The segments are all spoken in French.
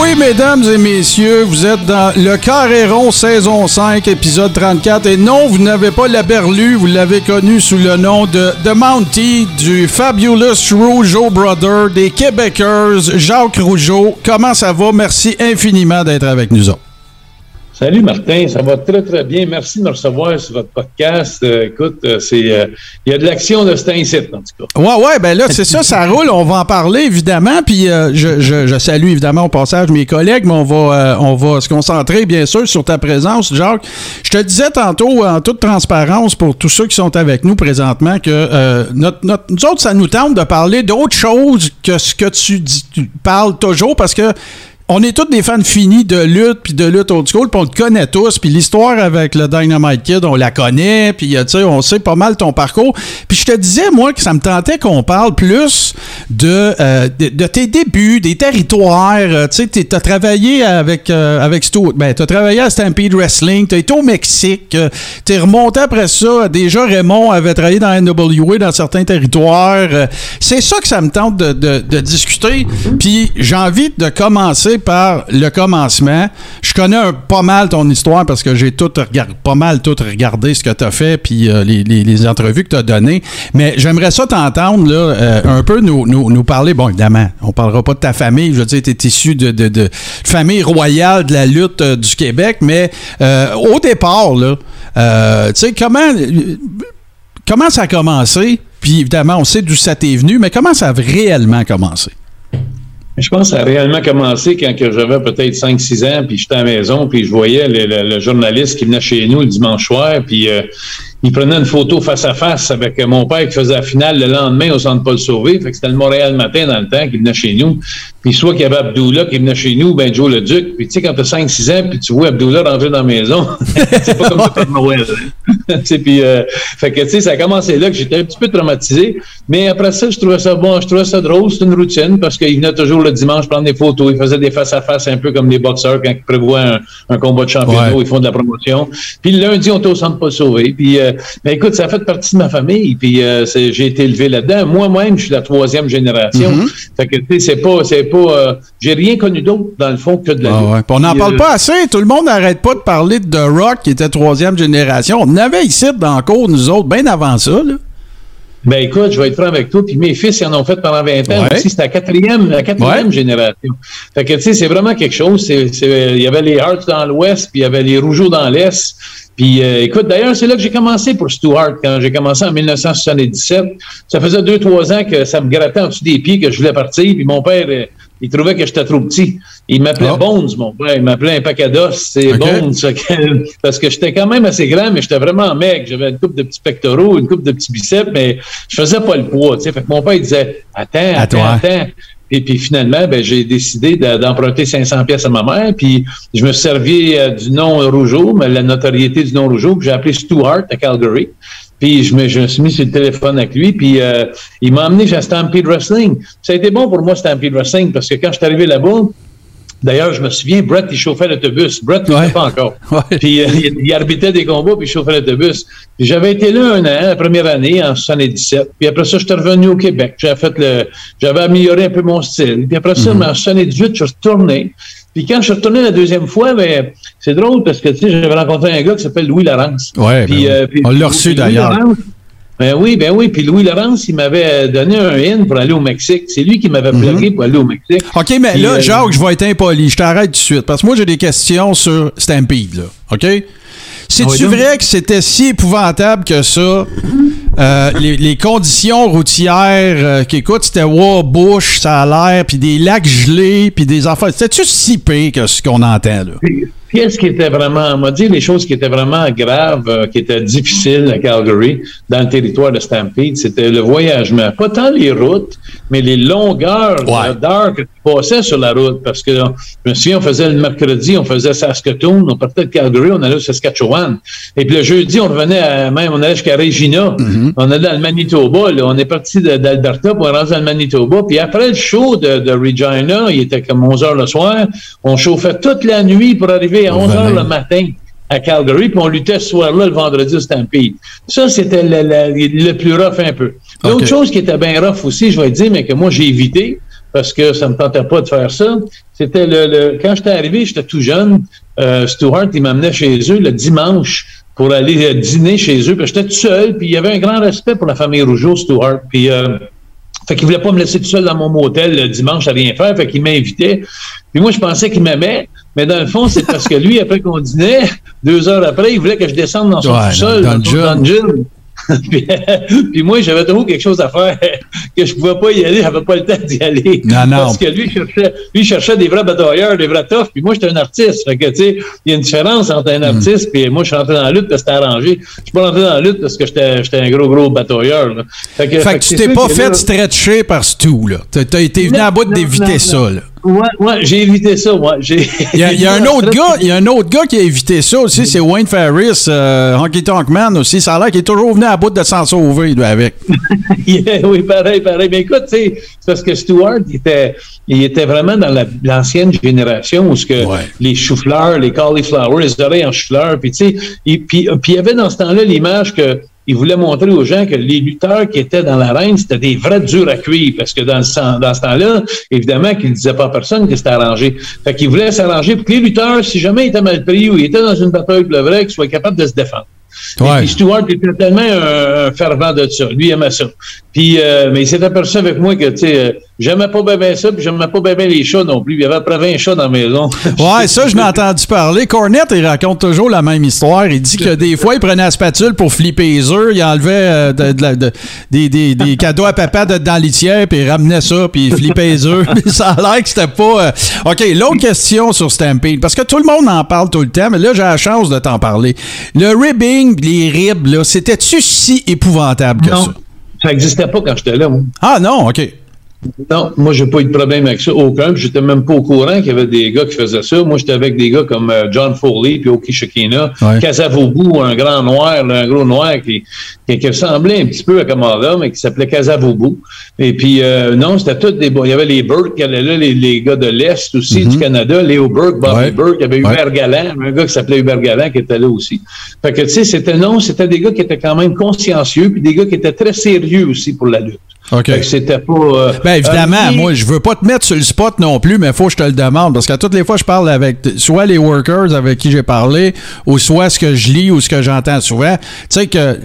Oui, mesdames et messieurs, vous êtes dans le Carré saison 5, épisode 34. Et non, vous n'avez pas la berlue, vous l'avez connu sous le nom de The Mountie, du Fabulous Rougeau Brother, des Québécois, Jacques Rougeau. Comment ça va? Merci infiniment d'être avec nous. Salut Martin, ça va très très bien. Merci de me recevoir sur votre podcast. Euh, écoute, euh, c'est euh, il y a de l'action de cet incite en tout cas. Ouais ouais, ben là c'est ça, ça roule. On va en parler évidemment. Puis je, je, je, salue évidemment au passage mes collègues, mais on va on va se concentrer bien sûr sur ta présence, Jacques. Je te disais tantôt en toute transparence pour tous ceux qui sont avec nous présentement que notre, notre nous autres ça nous tente de parler d'autre chose que ce que tu, dis, tu parles toujours parce que on est tous des fans finis de lutte puis de lutte old school, puis on le connaît tous, puis l'histoire avec le Dynamite Kid, on la connaît, puis sais, on sait pas mal ton parcours. Puis je te disais moi que ça me tentait qu'on parle plus de, euh, de, tes débuts, des territoires, euh, tu sais, t'as travaillé avec euh, avec Stu, ben t'as travaillé à Stampede Wrestling, t'as été au Mexique, t'es remonté après ça, déjà Raymond avait travaillé dans NWA dans certains territoires. c'est ça que ça me tente de, de, de discuter. Puis j'ai envie de commencer par le commencement. Je connais pas mal ton histoire parce que j'ai tout pas mal tout regardé ce que tu as fait puis euh, les, entrevues que tu as données. Mais j'aimerais ça t'entendre euh, un peu nous, parler. Bon, évidemment, on parlera pas de ta famille. Je veux dire, tu es issu de, de, famille royale de la lutte euh, du Québec. Mais au départ, là, tu sais, comment, comment ça a commencé? Puis évidemment, on sait d'où ça t'est venu, mais comment ça a réellement commencé? Je pense que ça a réellement commencé quand j'avais peut-être 5-6 ans, puis j'étais à la maison, puis je voyais le, journaliste qui venait chez nous le dimanche soir, puis euh, il prenait une photo face à face avec mon père qui faisait la finale le lendemain au centre Paul Sauvé. Fait que c'était le Montréal matin dans le temps qui venait chez nous. Puis soit qu'il y avait Abdullah qui venait chez nous, ben Joe le Duc. Puis tu sais, quand t'as 5-6 ans, puis tu vois Abdullah rentrer dans la maison, c'est pas comme ça de Noël. Hein. puis, euh, fait que tu sais, ça a commencé là que j'étais un petit peu traumatisé. Mais après ça, je trouvais ça bon, je trouvais ça drôle, c'était une routine parce qu'il venait toujours le dimanche prendre des photos. Il faisait des face-à-face un peu comme les boxeurs quand ils prévoient un, combat de championnat, ils font de la promotion. Puis le lundi, on était au centre Paul Sauvé. Puis euh, ben, écoute, ça fait partie de ma famille, puis euh, j'ai été élevé là-dedans. Moi-même, je suis la troisième génération. Mm-hmm. Fait que, tu sais, c'est pas, c'est pas, euh, j'ai rien connu d'autre, dans le fond, que de la ah, On n'en parle euh, pas assez. Tout le monde n'arrête pas de parler de The Rock, qui était troisième génération. On avait ici dans le cours, nous autres, bien avant ça, là. Ben écoute, je vais être franc avec toi. Puis mes fils, ils en ont fait pendant 20 ans aussi. C'était la quatrième, la quatrième génération. Fait que tu sais, c'est vraiment quelque chose. Il y avait les Hearts dans l'Ouest, puis il y avait les Rougeaux dans l'Est. Puis euh, écoute, d'ailleurs, c'est là que j'ai commencé pour Stuart, quand j'ai commencé en 1977. Ça faisait deux, trois ans que ça me grattait en dessous des pieds que je voulais partir. Puis mon père, euh, il trouvait que j'étais trop petit. Il m'appelait ah. Bones, mon père. Il m'appelait un paquet d'os. C'est Bones. Parce que j'étais quand même assez grand, mais j'étais vraiment mec. J'avais une coupe de petits pectoraux, une coupe de petits biceps, mais je faisais pas le poids. Fait que mon père, il disait, attends, attends, attends. Et puis finalement, ben, j'ai décidé d'emprunter 500 pièces à ma mère. Puis je me suis servi euh, du nom Rougeau, mais la notoriété du nom Rougeau, que j'ai appelé Stuart à Calgary. Puis je me, je me suis mis sur le téléphone avec lui, puis euh, il m'a emmené chez Stampede Wrestling. Ça a été bon pour moi, Stampede Wrestling, parce que quand je suis arrivé là-bas, D'ailleurs, je me souviens, Brett, il chauffait l'autobus. Brett, il ne pas encore. Puis euh, il, arbitrait des combats, puis il chauffait l'autobus. J'avais été là un an, la première année, en 77. Puis après ça, j'étais revenu au Québec. J'avais fait le, j'avais amélioré un peu mon style. Puis après ça, mm -hmm. en 78, je suis retourné. Puis quand je suis retourné la deuxième fois, ben, c'est drôle parce que, tu sais, j'avais rencontré un gars qui s'appelle Louis Laurence. Ouais, ben euh, on l'a reçu d'ailleurs. Ben oui, ben oui. Puis Louis Laurence, il m'avait donné un in pour aller au Mexique. C'est lui qui m'avait bloqué mhm. pour aller au Mexique. OK, mais là, euh, Jacques, je vais être impoli. Je t'arrête tout de suite. Parce que moi, j'ai des questions sur Stampede, là. OK? C'est-tu vrai que c'était si épouvantable que ça? Euh, les, conditions routières euh, qui écoute, c'était wow, bush, ça a l'air, puis des lacs gelés, puis des affaires. C'était-tu si pire que ce qu'on entend, là? Qu'est-ce qui était vraiment, on m'a dit les choses qui étaient vraiment graves, euh, qui étaient difficiles à Calgary, dans le territoire de Stampede, c'était le voyagement. Pas tant les routes, mais les longueurs d'heures que tu passais sur la route. Parce que, je me souviens, on faisait le mercredi, on faisait Saskatoon, on partait de Calgary, on allait au Saskatchewan. Et puis le jeudi, on revenait à, même, on allait jusqu'à Regina. Mm-hmm. Mhm. On est dans le Manitoba, là. On est parti d'Alberta pour rentrer dans le Manitoba. Puis après le show de, de, Regina, il était comme 11 heures le soir. On chauffait toute la nuit pour arriver à 11 heures le matin à Calgary, puis on luttait ce soir-là, le vendredi au Stampede. Ça, c'était le, le, plus rough un peu. L'autre chose qui était bien rough aussi, je vais dire, mais que moi, j'ai évité, parce que ça me tentait pas de faire ça, c'était le, quand j'étais arrivé, j'étais tout jeune, euh, Stuart, il m'amenait chez eux le dimanche pour aller euh, dîner chez eux, puis j'étais tout seul, puis il y avait un grand respect pour la famille Rougeau, Stuart, puis... Euh, fait qu'il voulait pas me laisser tout seul dans mon motel le dimanche à rien faire, fait qu'il m'invitait. Puis moi, je pensais qu'il m'aimait, mais dans le fond, c'est parce que lui, après qu'on dînait, deux heures après, il voulait que je descende dans son sol, dans, dans, le puis, moi, j'avais toujours quelque chose à faire que je pouvais pas y aller, j'avais pas le temps d'y aller. Non, non. Parce que lui cherchait, lui cherchait des vrais batailleurs, des vrais toughs, puis moi, j'étais un artiste. Fait que, tu sais, il y a une différence entre un hmm. artiste puis moi, je suis rentré dans la lutte parce que c'était arrangé. Je suis pas rentré dans la lutte parce que j'étais un gros, gros batailleur. Fait que, fait que tu t'es pas fait stretcher par Stu, là. T'as été venu à bout d'éviter ça, là. Ouais, ouais, j'ai évité ça, moi. Il y a, un autre gars, il y a un autre gars qui a évité ça aussi, c'est Wayne Ferris, euh, Honky Tonk Man aussi. Ça a l'air qu'il est toujours venu à bout de s'en sauver, avec. oui, pareil, pareil. Mais écoute, c'est parce que Stewart, il était, il était vraiment dans l'ancienne génération où ce que les choux-fleurs, les cauliflowers, les oreilles en choux-fleurs, puis tu sais, puis il y avait dans ce temps-là l'image que il voulait montrer aux gens que les lutteurs qui étaient dans l'arène, c'était des vrais durs à cuire, parce que dans, ce, temps-là, évidemment qu'il ne disait pas à personne que c'était arrangé. Fait qu'il voulait s'arranger pour que les lutteurs, si jamais ils étaient mal pris ou ils étaient dans une bataille vrai, qu'ils soient capables de se défendre. Ouais. Et puis Stuart était tellement un, fervent de ça. Lui aimait ça. Puis, euh, mais il s'est aperçu avec moi que, tu sais, euh, j'aimais pas bien ça, puis j'aimais pas bien les chats non plus. Il y avait après 20 chats dans la maison. ouais, ça, je l'ai entendu parler. Cornette, il raconte toujours la même histoire. Il dit que des fois, il prenait la spatule pour flipper les œufs, il enlevait euh, de, des, des, des, cadeaux à papa de, dans litière, puis il ramenait ça, puis il flippait les œufs. ça a l'air que c'était pas... OK, l'autre question sur Stampede, parce que tout le monde en parle tout le temps, mais là, j'ai la chance de t'en parler. Le ribbing, les ribs, là, c'était-tu si épouvantable que ça? Ça n'existait pas quand j'étais là, moi. Ah non, OK. Non, moi, j'ai pas eu de problème avec ça, aucun. Je j'étais même pas au courant qu'il y avait des gars qui faisaient ça. Moi, j'étais avec des gars comme euh, John Foley puis Oki Shekina, ouais. un grand noir, un gros noir qui, qui, ressemblait un petit peu à Kamala, mais qui s'appelait Casavobu. Et puis, euh, non, c'était tous des... Il y avait les Burke qui allaient là, les, les gars de l'Est aussi, du mhm. Canada, Léo Burke, Bobby Burke, il y avait Hubert Galland, un gars qui s'appelait Hubert Galland qui était là aussi. Fait que, tu sais, c'était non, c'était des gars qui étaient quand même consciencieux, puis des gars qui étaient très sérieux aussi pour la lutte. OK. C'était pas. Euh, ben évidemment, euh, moi, je veux pas te mettre sur le spot non plus, mais faut que je te le demande. Parce que toutes les fois, je parle avec soit les workers avec qui j'ai parlé, ou soit ce que je lis ou ce que j'entends souvent. Tu sais que.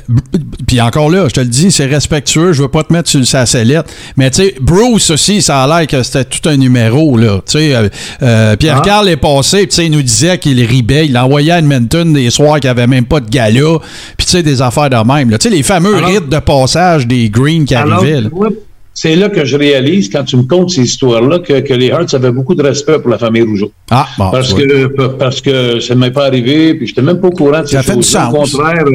Puis encore là, je te le dis, c'est respectueux, je veux pas te mettre sur sa sellette. Mais tu sais, Bruce aussi, ça a l'air que c'était tout un numéro, là. Tu sais, euh, Pierre-Carl ah. est passé, tu sais, il nous disait qu'il ribait. Il envoyait à Edmonton des soirs qu'il avait même pas de gala. Puis tu sais, des affaires de même. Tu sais, les fameux rites de passage des Greens qui arrivaient c'est là que je réalise, quand tu me comptes ces histoires-là, que, les Hearts avaient beaucoup de respect pour la famille Rougeau. Ah, bon, parce, que, parce que ça ne m'est pas arrivé, puis je n'étais même pas au courant de ces choses. Au contraire,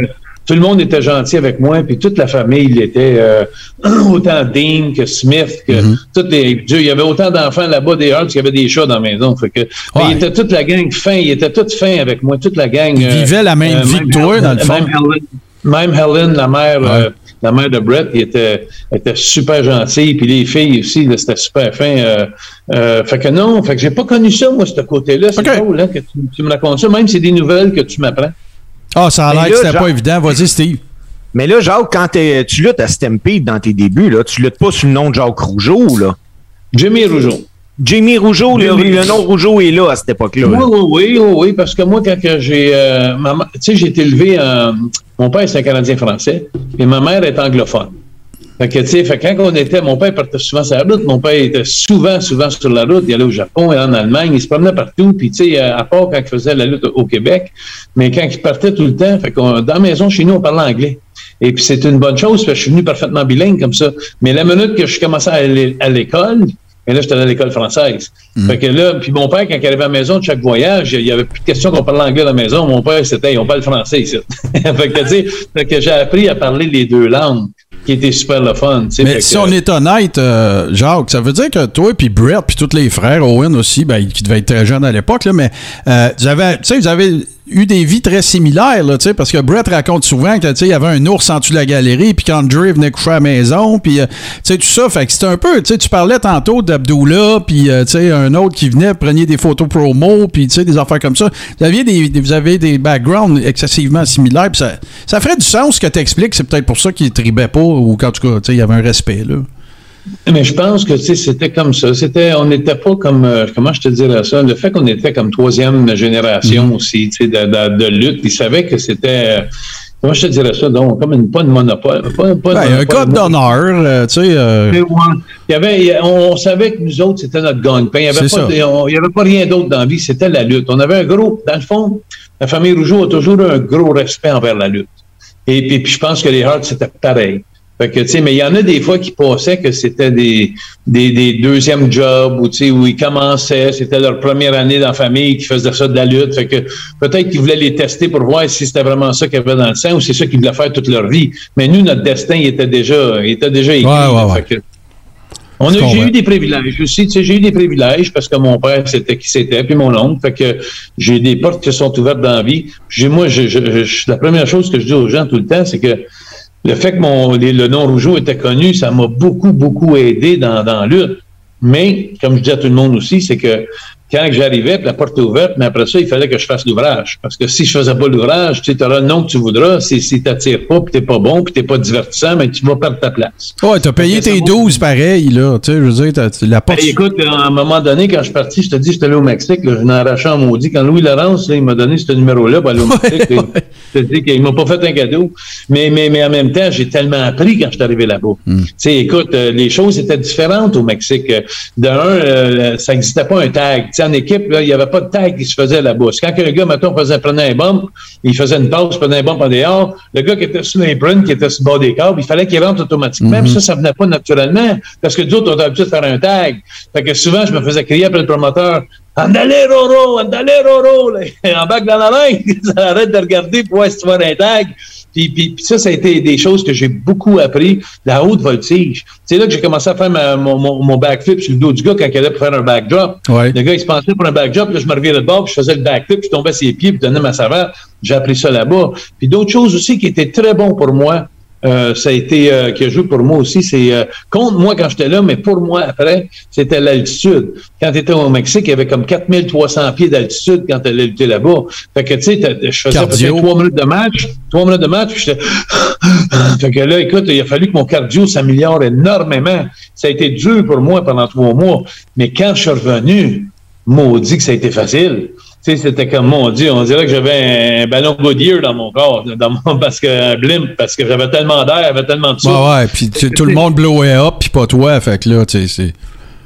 tout le monde était gentil avec moi, puis toute la famille il était euh, autant Dean que Smith, que mm-hmm. toutes les. il y avait autant d'enfants là-bas des Hearts qu'il y avait des chats dans la maison. Fait que, il était toute la gang fin, il était toute fin avec moi, toute la gang. Ils euh, vivaient la même euh, vie que toi, dans le fond. Même Helen, la mère la mère de Brett, il était, était super gentil, puis les filles aussi, c'était super fin. Euh, euh, fait que non, fait que j'ai pas connu ça, moi, ce côté-là. C'est cool, hein, que tu, me racontes ça, même si c'est des nouvelles que tu m'apprends. Ah, ça a l'air que c'était pas évident. Vas-y, Steve. Mais là, Jacques, quand tu luttes à Stampede dans tes débuts, là, tu luttes pas sous le nom de Jacques Rougeau, là. Jimmy Rougeau. Jimmy Rougeau, le, nom Rougeau est là à cette époque-là. Oui, oui, oui, oui, parce que moi, quand j'ai. Euh, tu sais, j'ai été élevé. mon père, c'est un Canadien français, et ma mère est anglophone. Fait que, tu sais, fait quand on était, mon père partait souvent sur la route, mon père était souvent, souvent sur la route, il allait au Japon, il allait en Allemagne, il se promenait partout, puis tu sais, à part quand il faisait la lutte au Québec, mais quand il partait tout le temps, fait qu'on, dans la maison chez nous, on parlait anglais. Et puis c'est une bonne chose, parce que je suis venu parfaitement bilingue comme ça. Mais la minute que je commençais à aller à l'école, et là, j'étais à l'école française. Mm. Fait que là, puis mon père, quand il arrivait à la maison de chaque voyage, il n'y avait plus de question qu'on parle anglais à la maison. Mon père, c'était, on parle français ici. fait que, tu sais, que j'ai appris à parler les deux langues qui était super le fun. Mais si on est honnête, euh, Jacques, ça veut dire que toi puis Brett puis tous les frères, Owen aussi, ben, qui devaient être très jeunes à l'époque, mais euh, vous avez, vous avez eu des vies très similaires, là, parce que Brett raconte souvent qu'il y avait un ours en dessous de la galerie, puis quand Dre venait coucher à la maison, puis tout ça. Fait que c'était un peu, tu parlais tantôt d'Abdullah, puis un autre qui venait, prenait des photos promo, puis des affaires comme ça. Vous, aviez des, vous avez des backgrounds excessivement similaires, puis ça, ça ferait du sens que tu expliques, c'est peut-être pour ça qu'il tribait pas, ou qu'en tout cas, il y avait un respect, là. Mais je pense que c'était comme ça. C'était, on n'était pas comme, euh, comment je te dirais ça, le fait qu'on était comme troisième génération mm-hmm. aussi, de, de, de, lutte, ils savaient que c'était, euh, comment je te dirais ça, donc comme une, pas de monopole. Pas, pas ben, un code d'honneur, euh, tu sais. Il y avait, on, savait que nous autres, c'était notre gagne-pain. Il n'y avait pas rien d'autre dans la vie, c'était la lutte. On avait un gros, dans le fond, la famille Rougeau a toujours eu un gros respect envers la lutte. Et puis, puis je pense que les Hearts, c'était pareil. Fait que, tu sais, mais il y en a des fois qui pensaient que c'était des, des, des deuxièmes jobs où, tu sais, où ils commençaient, c'était leur première année dans la famille, qui faisaient ça de la lutte. Fait que peut-être qu'ils voulaient les tester pour voir si c'était vraiment ça qu'ils avaient dans le sein ou c'est ça qu'ils voulaient faire toute leur vie. Mais nous, notre destin, il était déjà, il était déjà écrit. Fait que, on a, j'ai eu des privilèges aussi, tu sais, j'ai eu des privilèges parce que mon père c'était qui c'était, puis mon oncle, fait que j'ai des portes qui sont ouvertes dans la vie. J'ai, moi, je, je, la première chose que je dis aux gens tout le temps, c'est que le fait que mon, le nom Rougeau était connu, ça m'a beaucoup, beaucoup aidé dans, dans la lutte. Mais, comme je dis à tout le monde aussi, c'est que quand j'arrivais, la porte est ouverte, mais après ça, il fallait que je fasse l'ouvrage. Parce que si je faisais pas l'ouvrage, tu auras le nom que tu voudras. Si, si t'attires pas, puis t'es pas bon, puis t'es pas divertissant, mais tu vas perdre ta place. Ouais, t'as payé tes 12 pareil, là. Tu sais, je veux dire, la porte. Ben, écoute, à un moment donné, quand je suis parti, je te dis, j'étais allé au Mexique, là, je n'ai arraché en maudit. Quand Louis Laurence, là, il m'a donné ce numéro-là pour aller au Mexique, je te dis qu'il m'a pas fait un cadeau. Mais, mais, mais en même temps, j'ai tellement appris quand je suis arrivé là-bas. Hmm. Tu sais, écoute, euh, les choses étaient différentes au Mexique. D'un, euh, ça n'existait pas un tag. Tu sais, en équipe, là, il y avait pas de tag qui se faisait là-bas. Quand un gars, mettons, faisait, prenait un bump, il faisait une pause, prenait un bump en dehors, le gars qui était sur l'imprint, qui était sur le bord des câbles, il fallait qu'il rentre automatiquement. Même mhm. ça, ça venait pas naturellement, parce que d'autres ont l'habitude de faire un tag. Fait que souvent, je me faisais crier après le promoteur, Andale Roro, andale Roro, en bac dans la main, arrête de regarder pour voir si tu vois un tag. Puis, puis, ça, ça a été des choses que j'ai beaucoup appris, la haute voltige. C'est là que j'ai commencé à faire mon, mon, backflip sur le dos du gars quand il allait pour faire un backdrop. Le gars, il se pensait pour un backdrop, là, je me revirais de bord, puis je faisais le backflip, puis je tombais ses pieds, puis je donnais ma saveur. J'ai appris ça là-bas. Puis d'autres choses aussi qui étaient très bons pour moi, euh, ça a été euh, qui a joué pour moi aussi. C'est euh, contre moi quand j'étais là, mais pour moi après, c'était l'altitude. Quand tu étais au Mexique, il y avait comme 4300 pieds d'altitude quand tu allais lutter là-bas. Fait que tu sais, je faisais peut-être trois minutes de match, trois minutes de match, puis j'étais. fait que là, écoute, il a fallu que mon cardio s'améliore énormément. Ça a été dur pour moi pendant trois mois, mais quand je suis revenu, maudit que ça a été facile c'était comme, mon Dieu, on dirait que j'avais un ballon Goodyear dans mon corps, dans mon, parce que, un blimp, parce que j'avais tellement d'air, j'avais tellement de souffle. Ouais, ouais, puis tout le monde blowait up, puis pas toi, fait que là, tu sais, c'est...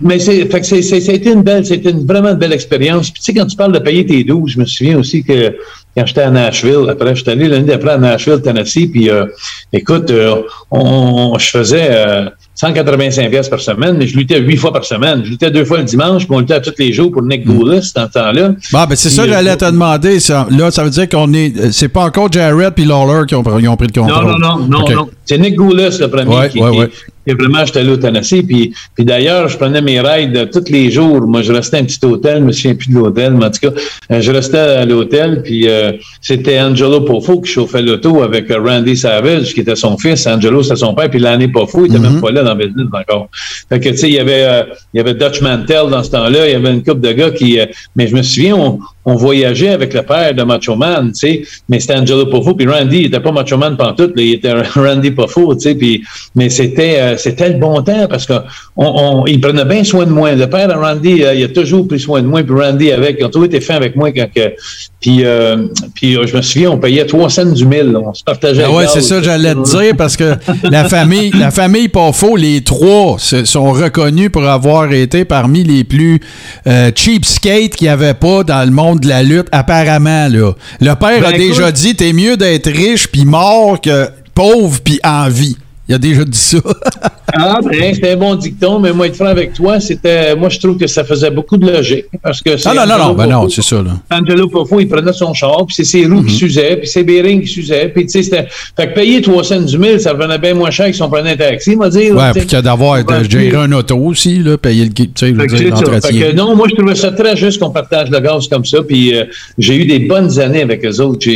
Mais c'est, fait que c'est, c'était une belle, c'était une, vraiment une belle expérience. Puis tu sais, quand tu parles de payer tes 12, je me souviens aussi que quand j'étais à Nashville, après, j'étais allé l'année d'après à Nashville, Tennessee, puis euh, écoute, euh, on, je faisais, euh, 185 pièces par semaine, mais je luttais huit fois par semaine. Je luttais deux fois le dimanche, puis on luttait tous les jours pour Nick hmm. Goulis dans ce temps-là. Bon, ben c'est ça que j'allais te demander. Ça. Là, ça veut dire qu'on est. Euh, c'est pas encore Jared puis Lawler qui ont, pris le contrôle. Non, non, non, non, non. C'est Nick Goulis le premier ouais, qui, ouais, ouais. Et vraiment, j'étais allé au Tennessee. Puis, puis d'ailleurs, je prenais mes rides tous les jours. Moi, je restais à un petit hôtel. Je me souviens plus de l'hôtel, mais en tout cas, euh, je restais à l'hôtel. Puis euh, c'était Angelo Poffo qui chauffait l'auto avec euh, Randy Savage, qui était son fils. Angelo, c'était son père. Puis l'année Poffo, il était même mm-hmm. pas là dans le business encore. Fait que, tu sais, il y avait, il y avait Dutch Mantel dans ce temps-là. Il y avait une couple de gars qui... mais je me souviens, on, on voyageait avec le père de Macho Man, tu sais, mais c'était Angelo Poffo, puis Randy, il était pas Macho Man pantoute, il était Randy Poffo, tu sais, puis, mais c'était, euh, c'était le bon temps parce que on, on, il prenait bien soin de moi. Le père de Randy, euh, il a toujours pris soin de moi, puis Randy avec, ils ont toujours été fins avec moi quand que, puis, euh, puis je me souviens, on payait trois cents du mille, on se partageait. Ah ouais, c'est ça, j'allais te dire parce que la famille, la famille Poffo, les trois sont reconnus pour avoir été parmi les plus cheapskates qu'il n'y avait pas dans le monde de la lutte, apparemment. Là. Le père a ben, déjà dit t'es mieux d'être riche puis mort que pauvre puis en vie. Il a déjà dit ça. ah, ben, c'était un bon dicton, mais moi, être franc avec toi, c'était. Moi, je trouve que ça faisait beaucoup de logique. Parce que ah, non, non, non, ben non, c'est ça. Là. Angelo Pofo, il prenait son char, puis c'est ses roues qui mhm. s'usaient, puis c'est Bering qui s'usaient, puis tu sais, c'était. Fait que payer 300 du mille, ça revenait bien moins cher que si on prenait un taxi, m'a dit. Ouais, puis qu'il d'avoir géré un auto aussi, là, payer le. Tu sais, l'entretien. Non, moi, je trouvais ça très juste qu'on partage le gaz comme ça, puis euh, j'ai eu des bonnes années avec eux autres.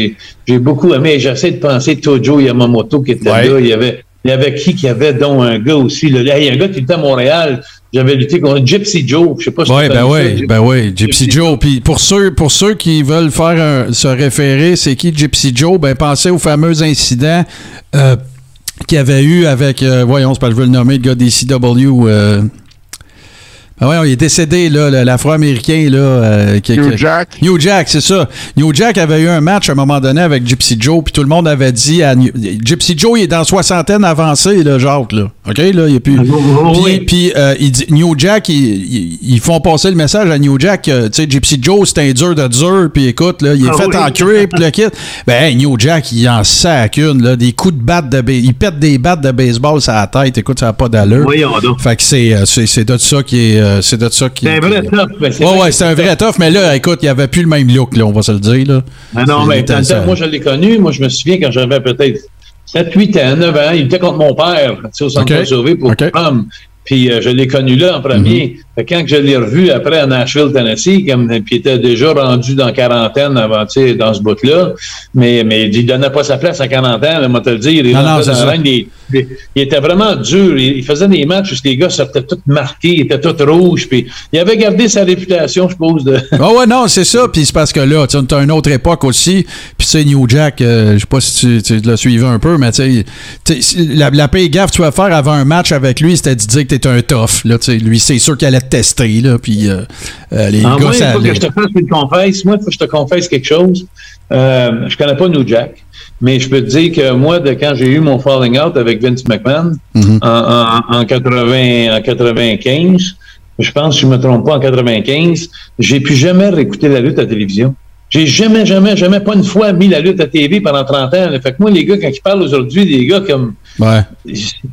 J'ai beaucoup aimé, j'essaie de penser Tojo Yamamoto qui était là, il y avait il y avait qui qui avait donc un gars aussi. Là, il y a un gars qui était à Montréal. J'avais lutté contre Gypsy Joe. Je sais pas si ouais, ben ouais, ben ouais, Gypsy, Joe. Puis pour ceux, pour ceux qui veulent faire se référer, c'est qui Gypsy Joe? Ben pensez au fameux incident euh, qu'il y avait eu avec, euh, voyons, c'est pas je veux le nommer, le gars des CW. Euh, ah ouais, il est décédé, là, l'Afro-Américain, là. Euh, New Jack. New Jack, c'est ça. New Jack avait eu un match à un moment donné avec Gypsy Joe, puis tout le monde avait dit à Gypsy Joe, il est dans soixantaine avancée, là, genre, là. OK, là, il a plus. Puis, puis euh, il dit, New Jack, ils, font passer le message à New Jack, tu sais, Gypsy Joe, c'est un dur de dur, puis écoute, là, il est ah fait en cuir, puis le kit. Ben, New Jack, il en sac une, là, des coups de batte de Il pète des battes de baseball sur la tête, écoute, ça n'a pas d'allure. Fait que euh, c'est de ça qui est euh, c'est de ça qui. C'est un vrai tough. Ouais, ouais, c'est un vrai tough, mais là, écoute, il n'y avait plus le même look, là, on va se le dire. Là. Ah non, mais moi, je l'ai connu. Moi, je me souviens quand j'avais peut-être 7, 8 ans, 9 ans, il était contre mon père, tu sais, au centre de sauvé pour okay. Puis euh, je l'ai connu là en premier. Mm-hmm. Quand je l'ai revu après à Nashville, Tennessee, comme, puis il était déjà rendu dans quarantaine avant, tu sais, dans ce bout-là, mais, mais il donnait pas sa place à quarantaine, on va te le dire. Il, il, était vraiment dur. Il, faisait des matchs où les gars sortaient tous marqués, ils étaient tous rouges, puis il avait gardé sa réputation, je suppose. De... Ah ouais, non, c'est ça. Puis c'est parce que là, tu as une autre époque aussi. Puis tu sais, New Jack, euh, je sais pas si tu, l'as suivi un peu, mais tu sais, la, la paix gaffe que tu vas faire avant un match avec lui, c'était de dire que tu étais un tough. Là, lui, c'est sûr qu'il allait tester, là, puis euh, euh, les ah, gars, moi, il faut que je te fasse une confesse. Moi, il faut que je te confesse quelque chose. Euh, je connais pas New Jack, mais je peux te dire que moi, de quand j'ai eu mon falling out avec Vince McMahon mm-hmm. en, en, 80, en 95, je pense, si je me trompe pas, en 95, j'ai plus jamais réécouté la lutte à la télévision. J'ai jamais, jamais, jamais, pas une fois mis la lutte à TV pendant 30 ans. Fait que moi, les gars, quand ils parlent aujourd'hui, des gars comme Ouais.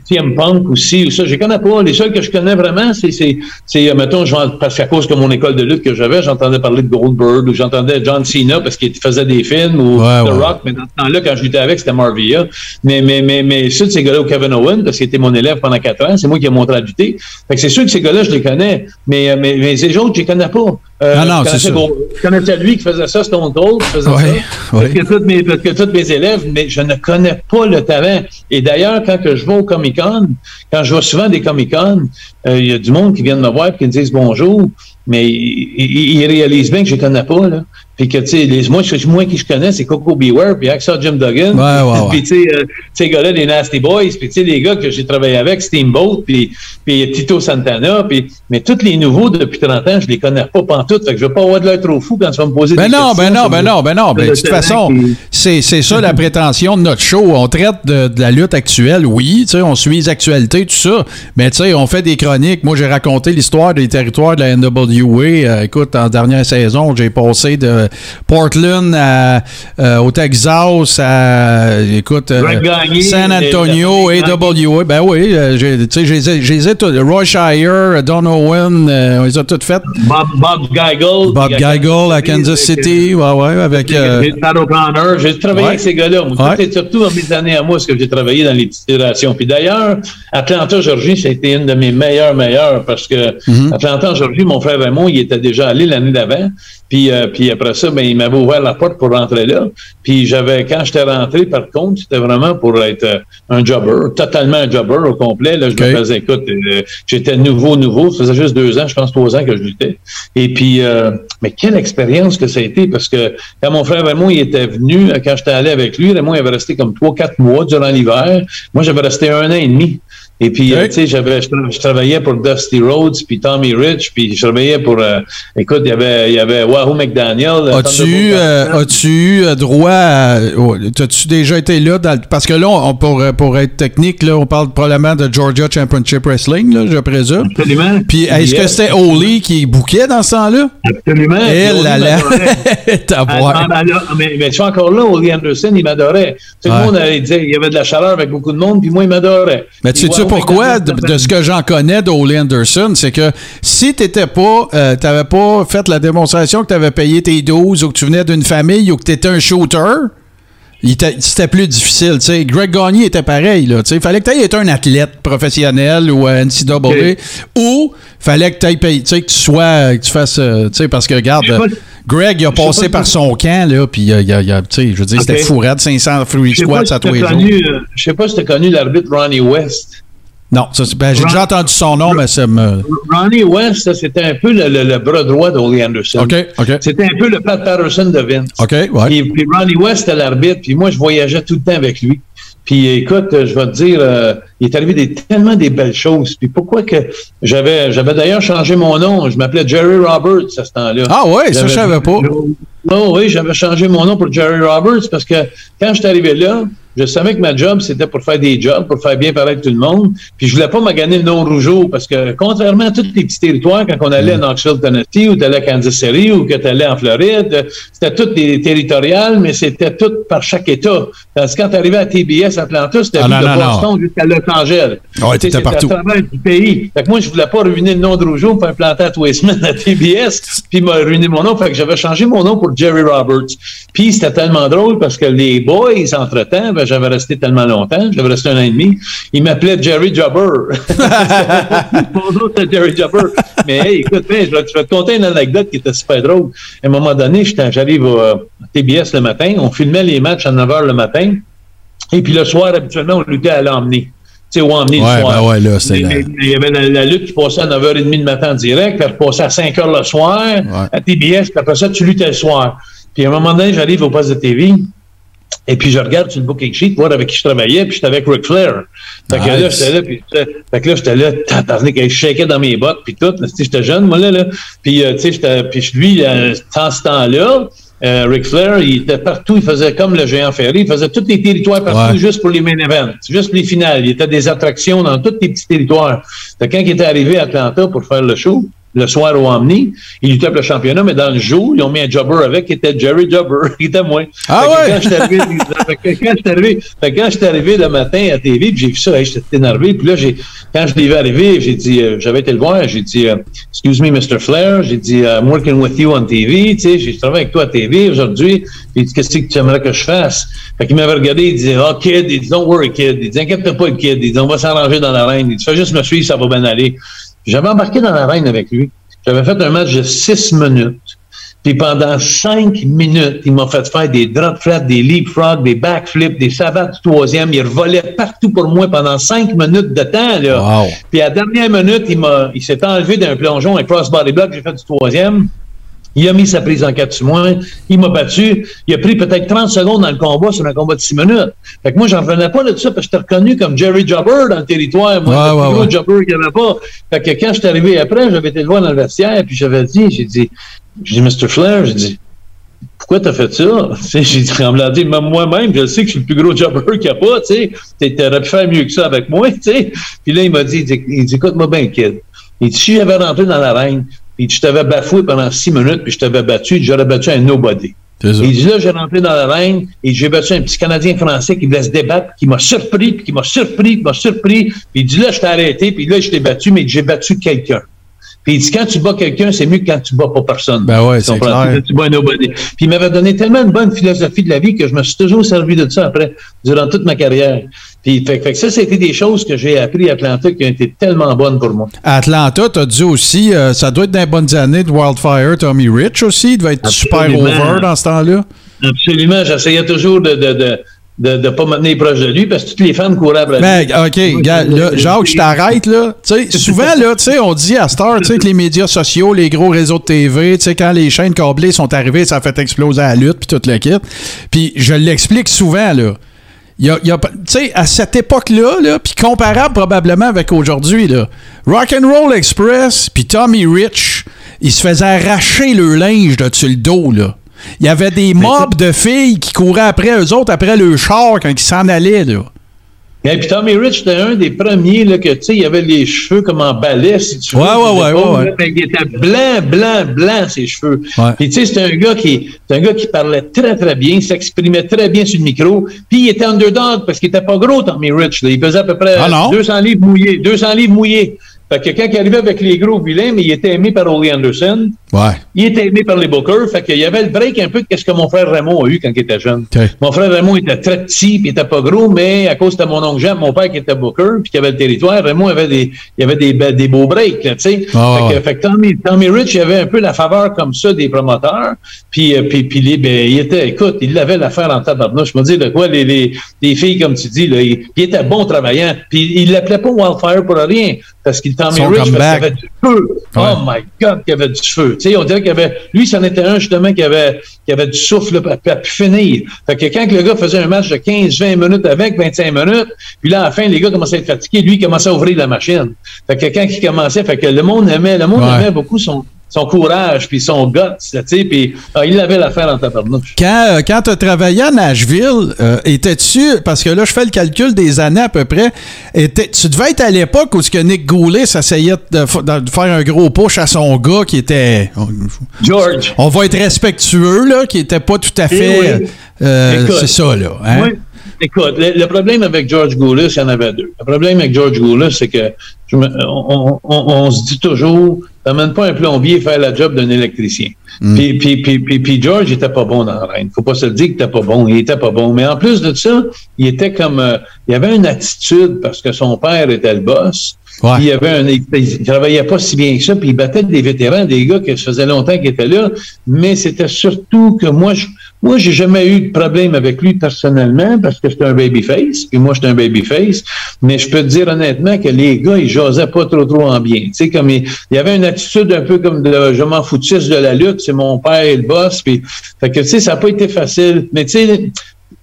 CM Punk aussi, ou ça, je les connais pas. Les seuls que je connais vraiment, c'est, c'est, c'est euh, mettons, je, parce qu'à cause de mon école de lutte que j'avais, j'entendais parler de Goldberg, ou j'entendais John Cena parce qu'il faisait des films, ou The Rock, mais dans ce temps-là, quand je luttais avec, c'était Marvia. Mais, mais, mais, mais ceux de ces gars-là, Kevin Owen, parce qu'il était mon élève pendant quatre ans, c'est moi qui ai montré à lutter. Fait que c'est sûr que ces gars-là, je les connais, mais, euh, mais, mais les autres, je les connais pas. Euh, ah non, c'est ça. Je connaissais lui qui faisait ça, Stone Cold, qui faisait ça. Parce, que tous mes, parce que tous mes élèves, mais je ne connais pas le talent. Et d'ailleurs, quand que je vais au Comic-Con, quand je vois souvent des Comic-Con, euh, il y a du monde qui vient de me voir et qui me disent bonjour, mais ils, réalisent bien que je ne connais pas. Là. Puis que, tu sais, les, moi, je, moi qui je connais, c'est Coco Beware, puis Axel Jim Duggan. Ouais, ouais, Puis, tu sais, euh, ces gars-là, les Nasty Boys, puis, tu sais, les gars que j'ai travaillé avec, Steamboat, puis, puis Tito Santana, puis, mais tous les nouveaux depuis 30 ans, je les connais pas pantoute. Fait que je veux pas avoir de l'air trop fou quand tu vas me poser ben des non, questions. Ben non, ben non, ben non, ben non. de toute façon, c'est, c'est ça la prétention de notre show. On traite de, de la lutte actuelle, oui, tu sais, on suit les actualités, tout ça. Mais, tu sais, on fait des chroniques. Moi, j'ai raconté l'histoire des territoires de la NWA. Euh, écoute, en dernière saison, j'ai passé de Portland euh, au Texas, à, écoute, euh, San Antonio, AWA. Ben oui, euh, tu sais, j'ai les tous. Roy Shire, Don Owen, on les a toutes faites. Bob, Bob Geigel. Bob Geigel à Kansas City, ouais, ouais, avec. Pat O'Connor. J'ai travaillé avec ces gars-là. C'est surtout dans mes années à moi, ce que j'ai travaillé dans les fédérations. Puis d'ailleurs, Atlanta, Georgie, ça a été une de mes meilleures, meilleures, parce que mm-hmm. Atlanta, Georgie, mon frère Raymond, il était déjà allé l'année d'avant. Puis, euh, puis après ça, ben, il m'avait ouvert la porte pour rentrer là. Puis j'avais, quand j'étais rentré, par contre, c'était vraiment pour être euh, un jobber, totalement un jobber au complet. Là, je me faisais, écoute, euh, j'étais nouveau, nouveau. Ça faisait juste deux ans, je pense trois ans que je luttais. Et puis, mais quelle expérience que ça a été, parce que quand mon frère Raymond il était venu, quand j'étais allé avec lui, Raymond il avait resté comme trois, quatre mois durant l'hiver. Moi, j'avais resté un an et demi. Et puis, euh, tu sais, j'avais, je, travaillais pour Dusty Rhodes, puis Tommy Rich, puis je travaillais pour, euh, écoute, il y avait, il y avait Wahoo McDaniel. As-tu, as-tu eu droit à, oh, as-tu déjà été là parce que là, on, pour, pour être technique, là, on parle probablement de Georgia Championship Wrestling, là, je présume. Absolument. Puis, est-ce que c'était Oli qui bouquait dans ce temps-là? Absolument. Elle, là, là. mais, mais suis encore là, Oli Anderson, il m'adorait. Tout le monde allait dire, il y avait de la chaleur avec beaucoup de monde, puis moi, il m'adorait. Mais tu sais pourquoi, de, ce que j'en connais d'Oli Anderson, c'est que si t'étais pas, euh, t'avais pas fait la démonstration que tu avais payé tes 12 ou que tu venais d'une famille ou que tu étais un shooter, c'était plus difficile. Greg Gagné était pareil. Il fallait que tu aies été un athlète professionnel ou un NCAA okay. ou fallait que tu ailles payer, que tu sois, que tu fasses, euh, parce que regarde, Greg, il a passé par son camp, là, puis il a, a je veux dire, c'était fourré de 500 free squats à tous les jours. Euh, je sais pas si tu as connu l'arbitre Ronnie West. Non, ben, j'ai déjà entendu son nom, mais ça me. Ronnie West, c'était un peu le, bras droit d'Oli Anderson. OK, OK. C'était un peu le Pat Patterson de Vince. OK, ouais. Puis, Ronnie West était l'arbitre, puis moi, je voyageais tout le temps avec lui. Puis écoute, je vais te dire, euh, il est arrivé des, tellement des belles choses. Puis pourquoi que j'avais j'avais d'ailleurs changé mon nom. Je m'appelais Jerry Roberts à ce temps-là. Ah ouais, ça je savais pas. Non, oui, j'avais changé mon nom pour Jerry Roberts parce que quand je suis arrivé là, je savais que ma job, c'était pour faire des jobs, pour faire bien paraître tout le monde. Puis je voulais pas me gagner le nom rougeau parce que contrairement à tous les petits territoires, quand on allait à Knoxville, Tennessee, ou tu allais à Kansas City, ou que tu allais en Floride, c'était tout des territoriales, mais c'était tout par chaque État. Parce que quand tu arrivais à TBS Atlanta, c'était ah, de Boston jusqu'à Los Angeles. Ouais, c'était partout. à travers du pays. Fait que moi, je voulais pas ruiner le nom de Rougeau pour implanter à tous les semaines à TBS, puis m'a ruiné mon nom. Fait que j'avais changé mon nom pour Jerry Roberts. Puis c'était tellement drôle parce que les boys, entre-temps, ben, j'avais resté tellement longtemps, j'avais resté un an et demi, ils m'appelaient Jerry Jobber. Bonjour, c'est Jerry Jobber. Mais hey, écoute, je, vais, te conter une anecdote qui était super drôle. À un moment donné, j'arrive à TBS le matin, on filmait les matchs à 9 h le matin, et puis le soir, habituellement, on luttait à l'emmener. Tu sais, où emmener le soir. Ben ouais, là, c'est il, y avait la, lutte qui passait à 9h30 le matin en direct, puis elle repassait à 5h le soir à TBS, puis après ça, tu luttais le soir. Puis à un moment donné, j'arrive au poste de TV, et puis je regarde sur le booking sheet, voir avec qui je travaillais, puis j'étais avec Ric Flair. Fait que là, j'étais là, puis fait que là, j'étais là, tabarnak, je shakeais dans mes bottes, puis tout. J'étais jeune, moi, là, là. Puis, euh, tu sais, puis lui, euh, dans ce temps-là, euh, Ric Flair, il était partout, il faisait comme le géant ferry, il faisait tous les territoires partout juste pour les main events, juste pour les finales. Il était des attractions dans tous les petits territoires. Fait quand il était arrivé à Atlanta pour faire le show, le soir au Omni. Il luttait pour le championnat, mais dans le jour, ils ont mis un jobber avec qui était Jerry Jobber. Il était moins. Ah ouais? Quand je suis arrivé, quand je suis arrivé, le matin à TV, j'ai vu ça, j'étais énervé. Puis là, j'ai, quand je l'ai vu arriver, j'ai dit, euh, j'avais été le voir, j'ai dit, euh, excuse me, Mr. Flair, j'ai dit, I'm working with you on TV, tu sais, j'ai travaillé avec toi à TV aujourd'hui. Il dit, qu'est-ce que tu aimerais que je fasse? Fait qu'il m'avait regardé, il dit, oh, kid, il dit, don't worry, kid. Il dit, inquiète pas, kid. Il dit, on va s'arranger dans la reine. Il dit, fais juste me suivre, ça va bien aller. J'avais embarqué dans l'arène avec lui. J'avais fait un match de six minutes. Puis pendant cinq minutes, il m'a fait faire des drop flats, des leapfrogs, des backflips, des savates du troisième. Il revolait partout pour moi pendant cinq minutes de temps. Là. Puis à la dernière minute, il m'a, il s'est enlevé d'un plongeon, un crossbody block, j'ai fait du troisième. Il a mis sa prise en quatre mois. Il m'a battu. Il a pris peut-être 30 secondes dans le combat sur un combat de 6 minutes. Fait que moi, j'en revenais pas de ça parce que j'étais reconnu comme Jerry Jobber dans le territoire. Moi, ouais, le ouais, Jobber qu'il n'y avait pas. Fait que quand je suis arrivé après, j'avais été le voir dans le vestiaire puis j'avais dit, j'ai dit, j'ai dit, Mr. Flair, j'ai dit, pourquoi t'as fait ça? J'ai dit, en me dit, même moi-même, je sais que je suis le plus gros jobber qu'il n'y a pas, tu sais. T'aurais pu faire mieux que ça avec moi, tu sais. Puis là, il m'a dit, il dit, écoute-moi bien, kid. Il dit, si j'avais rentré dans l'arène, puis je t'avais bafoué pendant six minutes, puis je t'avais battu, j'aurais battu un nobody. Il dit là, j'ai rentré dans l'arène et j'ai battu un petit Canadien français qui voulait se débattre, qui m'a surpris, puis qui m'a surpris, qui m'a surpris. Puis il dit là, je t'ai arrêté, puis là, je t'ai battu, mais j'ai battu quelqu'un. Puis il dit, quand tu bats quelqu'un, c'est mieux que quand tu bats pas personne. Ben ouais, c'est clair. Tu bats nobody. Puis il m'avait donné tellement une bonne philosophie de la vie que je me suis toujours servi de ça après, durant toute ma carrière. Puis fait, fait que ça, c'était des choses que j'ai appris à Atlanta qui ont été tellement bonnes pour moi. À Atlanta, tu as dit aussi, euh, ça doit être des bonnes années de Wildfire, Tommy Rich aussi, il devait être super over dans ce temps-là. Absolument, j'essayais toujours de, de, de de ne pas me tenir proche de lui parce que toutes les femmes couraient après lui. Ben, OK, gars, là, Jacques, je t'arrête, là. souvent, là, tu sais, on dit à Star, tu sais, que les médias sociaux, les gros réseaux de TV, tu sais, quand les chaînes câblées sont arrivées, ça a fait exploser la lutte, puis toute le kit. Puis je l'explique souvent, là il y a, y à cette époque-là, là, puis comparable probablement avec aujourd'hui, là, Rock'n'Roll Express puis Tommy Rich, ils se faisaient arracher le linge de dessus le dos, là. Il y avait des mobs de filles qui couraient après eux autres, après le char quand ils s'en allaient, là. Et puis Tommy Rich, c'était un des premiers là, que, tu sais, il avait les cheveux comme en balai, si tu veux. Ouais, ouais, ouais, ouais, qu'il était blanc, blanc, blanc, ses cheveux. Ouais. Puis, tu sais, c'était un gars qui, c'est un gars qui parlait très, très bien, s'exprimait très bien sur le micro. Puis, il était underdog parce qu'il était pas gros, Tommy Rich. là. Il pesait à peu près Ah non? 200 livres mouillés. 200 livres mouillés. Fait que quand il arrivait avec les gros vilains, mais il était aimé par Ollie Anderson. Ouais. Il était aimé par les Bookers. Fait qu'il y avait le break un peu de ce que mon frère Raymond a eu quand il était jeune. Mon frère Raymond était très petit, puis il était pas gros, mais à cause de mon oncle Jean, mon père qui était Booker, puis qui avait le territoire, Raymond avait des, il avait des, be- des beaux breaks, tu sais. Ah, fait, que, ouais. fait que Tommy, Tommy Rich, il avait un peu la faveur comme ça des promoteurs, puis, euh, puis, puis les, ben, il était, écoute, il avait l'affaire en tabarnouche. Je me dis, de quoi, les, les, les filles, comme tu dis, là, il, était bon travaillant, puis il l'appelait pas Wildfire pour rien, parce qu'il Tommy Son Rich, parce qu'il avait du feu. Oh my God, qu'il y avait du feu. Sais, on dirait qu'il y avait, lui, c'en était un, justement, qui avait, qui avait du souffle à, à pu finir. Fait que quand le gars faisait un match de 15, 20 minutes avec, 25 minutes, puis là, à la fin, les gars commençaient à être fatigués, lui, il commençait à ouvrir la machine. Fait que quand il commençait, fait que le monde aimait, le monde Ouais. aimait beaucoup son, son courage, puis son guts, tu sais, puis ah, il avait l'affaire en tabarnouche. Quand, euh, quand tu as travaillé à Nashville, euh, étais-tu, parce que là, je fais le calcul des années à peu près, tu devais être à l'époque où ce que Nick Goulet s'essayait de, faire un gros push à son gars qui était, George. on va être respectueux, là, qui était pas tout à fait... Eh oui. euh, Écoute, c'est ça, là. hein? Oui. Écoute, le, le problème avec George Goulis, il y en avait deux. Le problème avec George Goulis, c'est que je me- on, on- on se dit toujours, t'amènes pas un plombier faire la job d'un électricien. Puis, puis, puis, puis, puis George il était pas bon dans la reine. Faut pas se le dire qu'il était pas bon. Il était pas bon. Mais en plus de ça, il était comme, euh, il avait une attitude parce que son père était le boss. Ouais. Il y avait un, il travaillait pas si bien que ça, puis il battait des vétérans, des gars que ça faisait longtemps qu'ils étaient là. Mais c'était surtout que moi, je, moi, j'ai jamais eu de problème avec lui personnellement parce que j'étais un babyface, puis moi, j'étais un babyface. Mais je peux te dire honnêtement que les gars, ils jasaient pas trop, trop en bien. Tu sais, comme il, il y avait une attitude un peu comme de je m'en foutisse de la lutte, c'est mon père et le boss. Puis, fait que, tu sais, ça n'a pas été facile. Mais tu sais,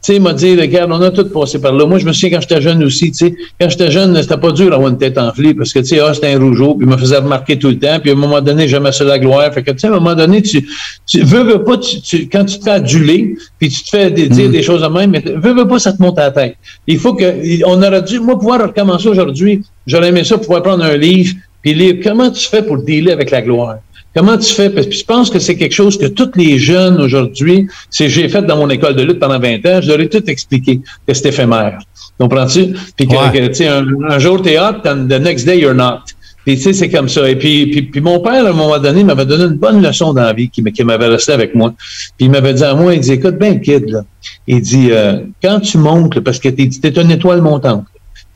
sais, il m'a dit, regarde, on a tous passé par là. Moi, je me souviens quand j'étais jeune aussi, tu sais, quand j'étais jeune, c'était pas dur d'avoir une tête enflée parce que, tu sais, ah, c'était un rougeau, puis il me faisait remarquer tout le temps, puis à un moment donné, j'aimais ça la gloire. Fait que, tu sais, à un moment donné, tu, tu veux, veux pas, tu, tu- quand tu te fais aduler, puis tu te fais dire des choses de même, mais veux, veux pas, ça te monte à la tête. Il faut que, on aurait dû, moi, pouvoir recommencer aujourd'hui, j'aurais aimé ça, pouvoir prendre un livre, puis lire comment tu fais pour dealer avec la gloire? Comment tu fais? Parce que je pense que c'est quelque chose que tous les jeunes aujourd'hui, c'est j'ai fait dans mon école de lutte pendant 20 ans, je leur ai tout expliqué que c'est éphémère. Comprends-tu? Puis que, Ouais. que, tu sais, un, un jour t'es hot, and the next day you're not. Puis tu sais, c'est comme ça. Et puis, puis, puis mon père, à un moment donné, m'avait donné une bonne leçon dans la vie qui, m'avait resté avec moi. Puis il m'avait dit à moi, il dit, écoute, ben kid, là. Il dit, euh, quand tu montes, là, parce que t'es, t'es une étoile montante.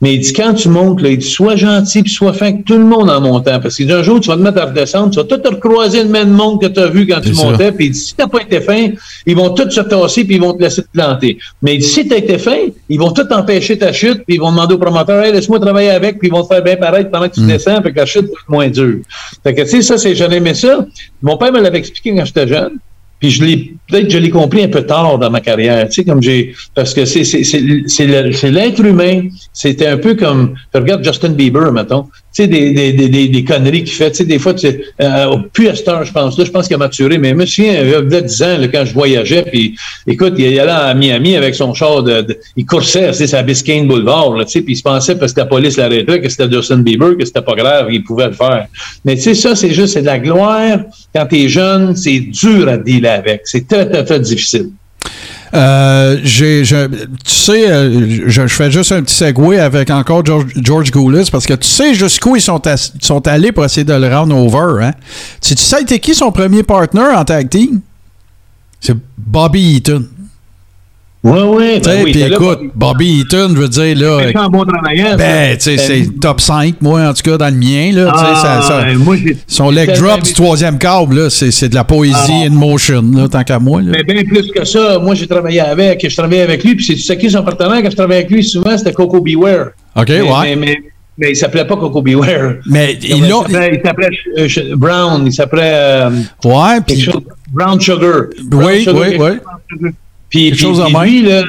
Mais il dit, quand tu montes, là, il dit, sois gentil puis sois fin avec tout le monde en montant. Parce qu'il dit, un jour, tu vas te mettre à redescendre, tu vas tout te recroiser le même monde que tu as vu quand tu ça. montais. Puis il dit, si t'as pas été fin, ils vont tous se tasser puis ils vont te laisser te planter. Mais il dit, si t'as été fin, ils vont tout empêcher ta chute puis ils vont demander au promoteur, hey, laisse-moi travailler avec puis ils vont te faire bien paraître pendant que tu descends, fait que la chute va être moins dure. Fait que, tu sais, ça, c'est, j'aurais aimé ça. Mon père me l'avait expliqué quand j'étais jeune. Puis je l'ai peut-être je l'ai compris un peu tard dans ma carrière, tu sais comme j'ai parce que c'est c'est c'est l'être humain, c'était un peu comme tu regardes Justin Bieber mettons, tu sais des des des des, conneries qu'il fait, tu sais des fois tu sais, euh, plus je pense là, je pense qu'il a maturé mais je me il y a peut-être 10 ans là, quand je voyageais puis écoute, il allait à Miami avec son char de, il coursait, c'est à Biscayne Boulevard tu sais puis il se pensait parce que la police l'arrêtait que c'était Justin Bieber que c'était pas grave, il pouvait le faire. Mais tu sais ça c'est juste c'est de la gloire quand t'es jeune, c'est dur à dealer avec, c'est très très très difficile. Euh, tu sais, euh, je, fais juste un petit segway avec encore George, George Goulis parce que tu sais jusqu'où ils sont, sont allés pour essayer de le rendre over. Hein? Tu, tu sais, c'était qui son premier partner en tag team? C'est Bobby Eaton. Oui, ben oui. puis là, écoute, Bobby Eaton, je veux dire, là. c'est un bon travaillant. Ben, tu sais, c'est top 5, moi, en tout cas, dans le mien, là. Ah, ça- ça- moi, son leg drop du troisième câble, là, c'est, de la poésie Ah. in motion, là, tant qu'à moi. Là. Mais bien plus que ça, moi j'ai travaillé avec, je travaillais avec lui, puis c'est tu sais qui son partenaire quand je travaillais avec lui souvent, c'était Coco Beware. OK, mais, ouais. Mais, mais, mais il s'appelait pas Coco Beware. Mais Il il l'a. s'appelait- il euh, Brown, il s'appelait euh, Ouais, puis. Brown Sugar. Brown Oui, Sugar, oui, oui. Puis, puis- chose lui, là,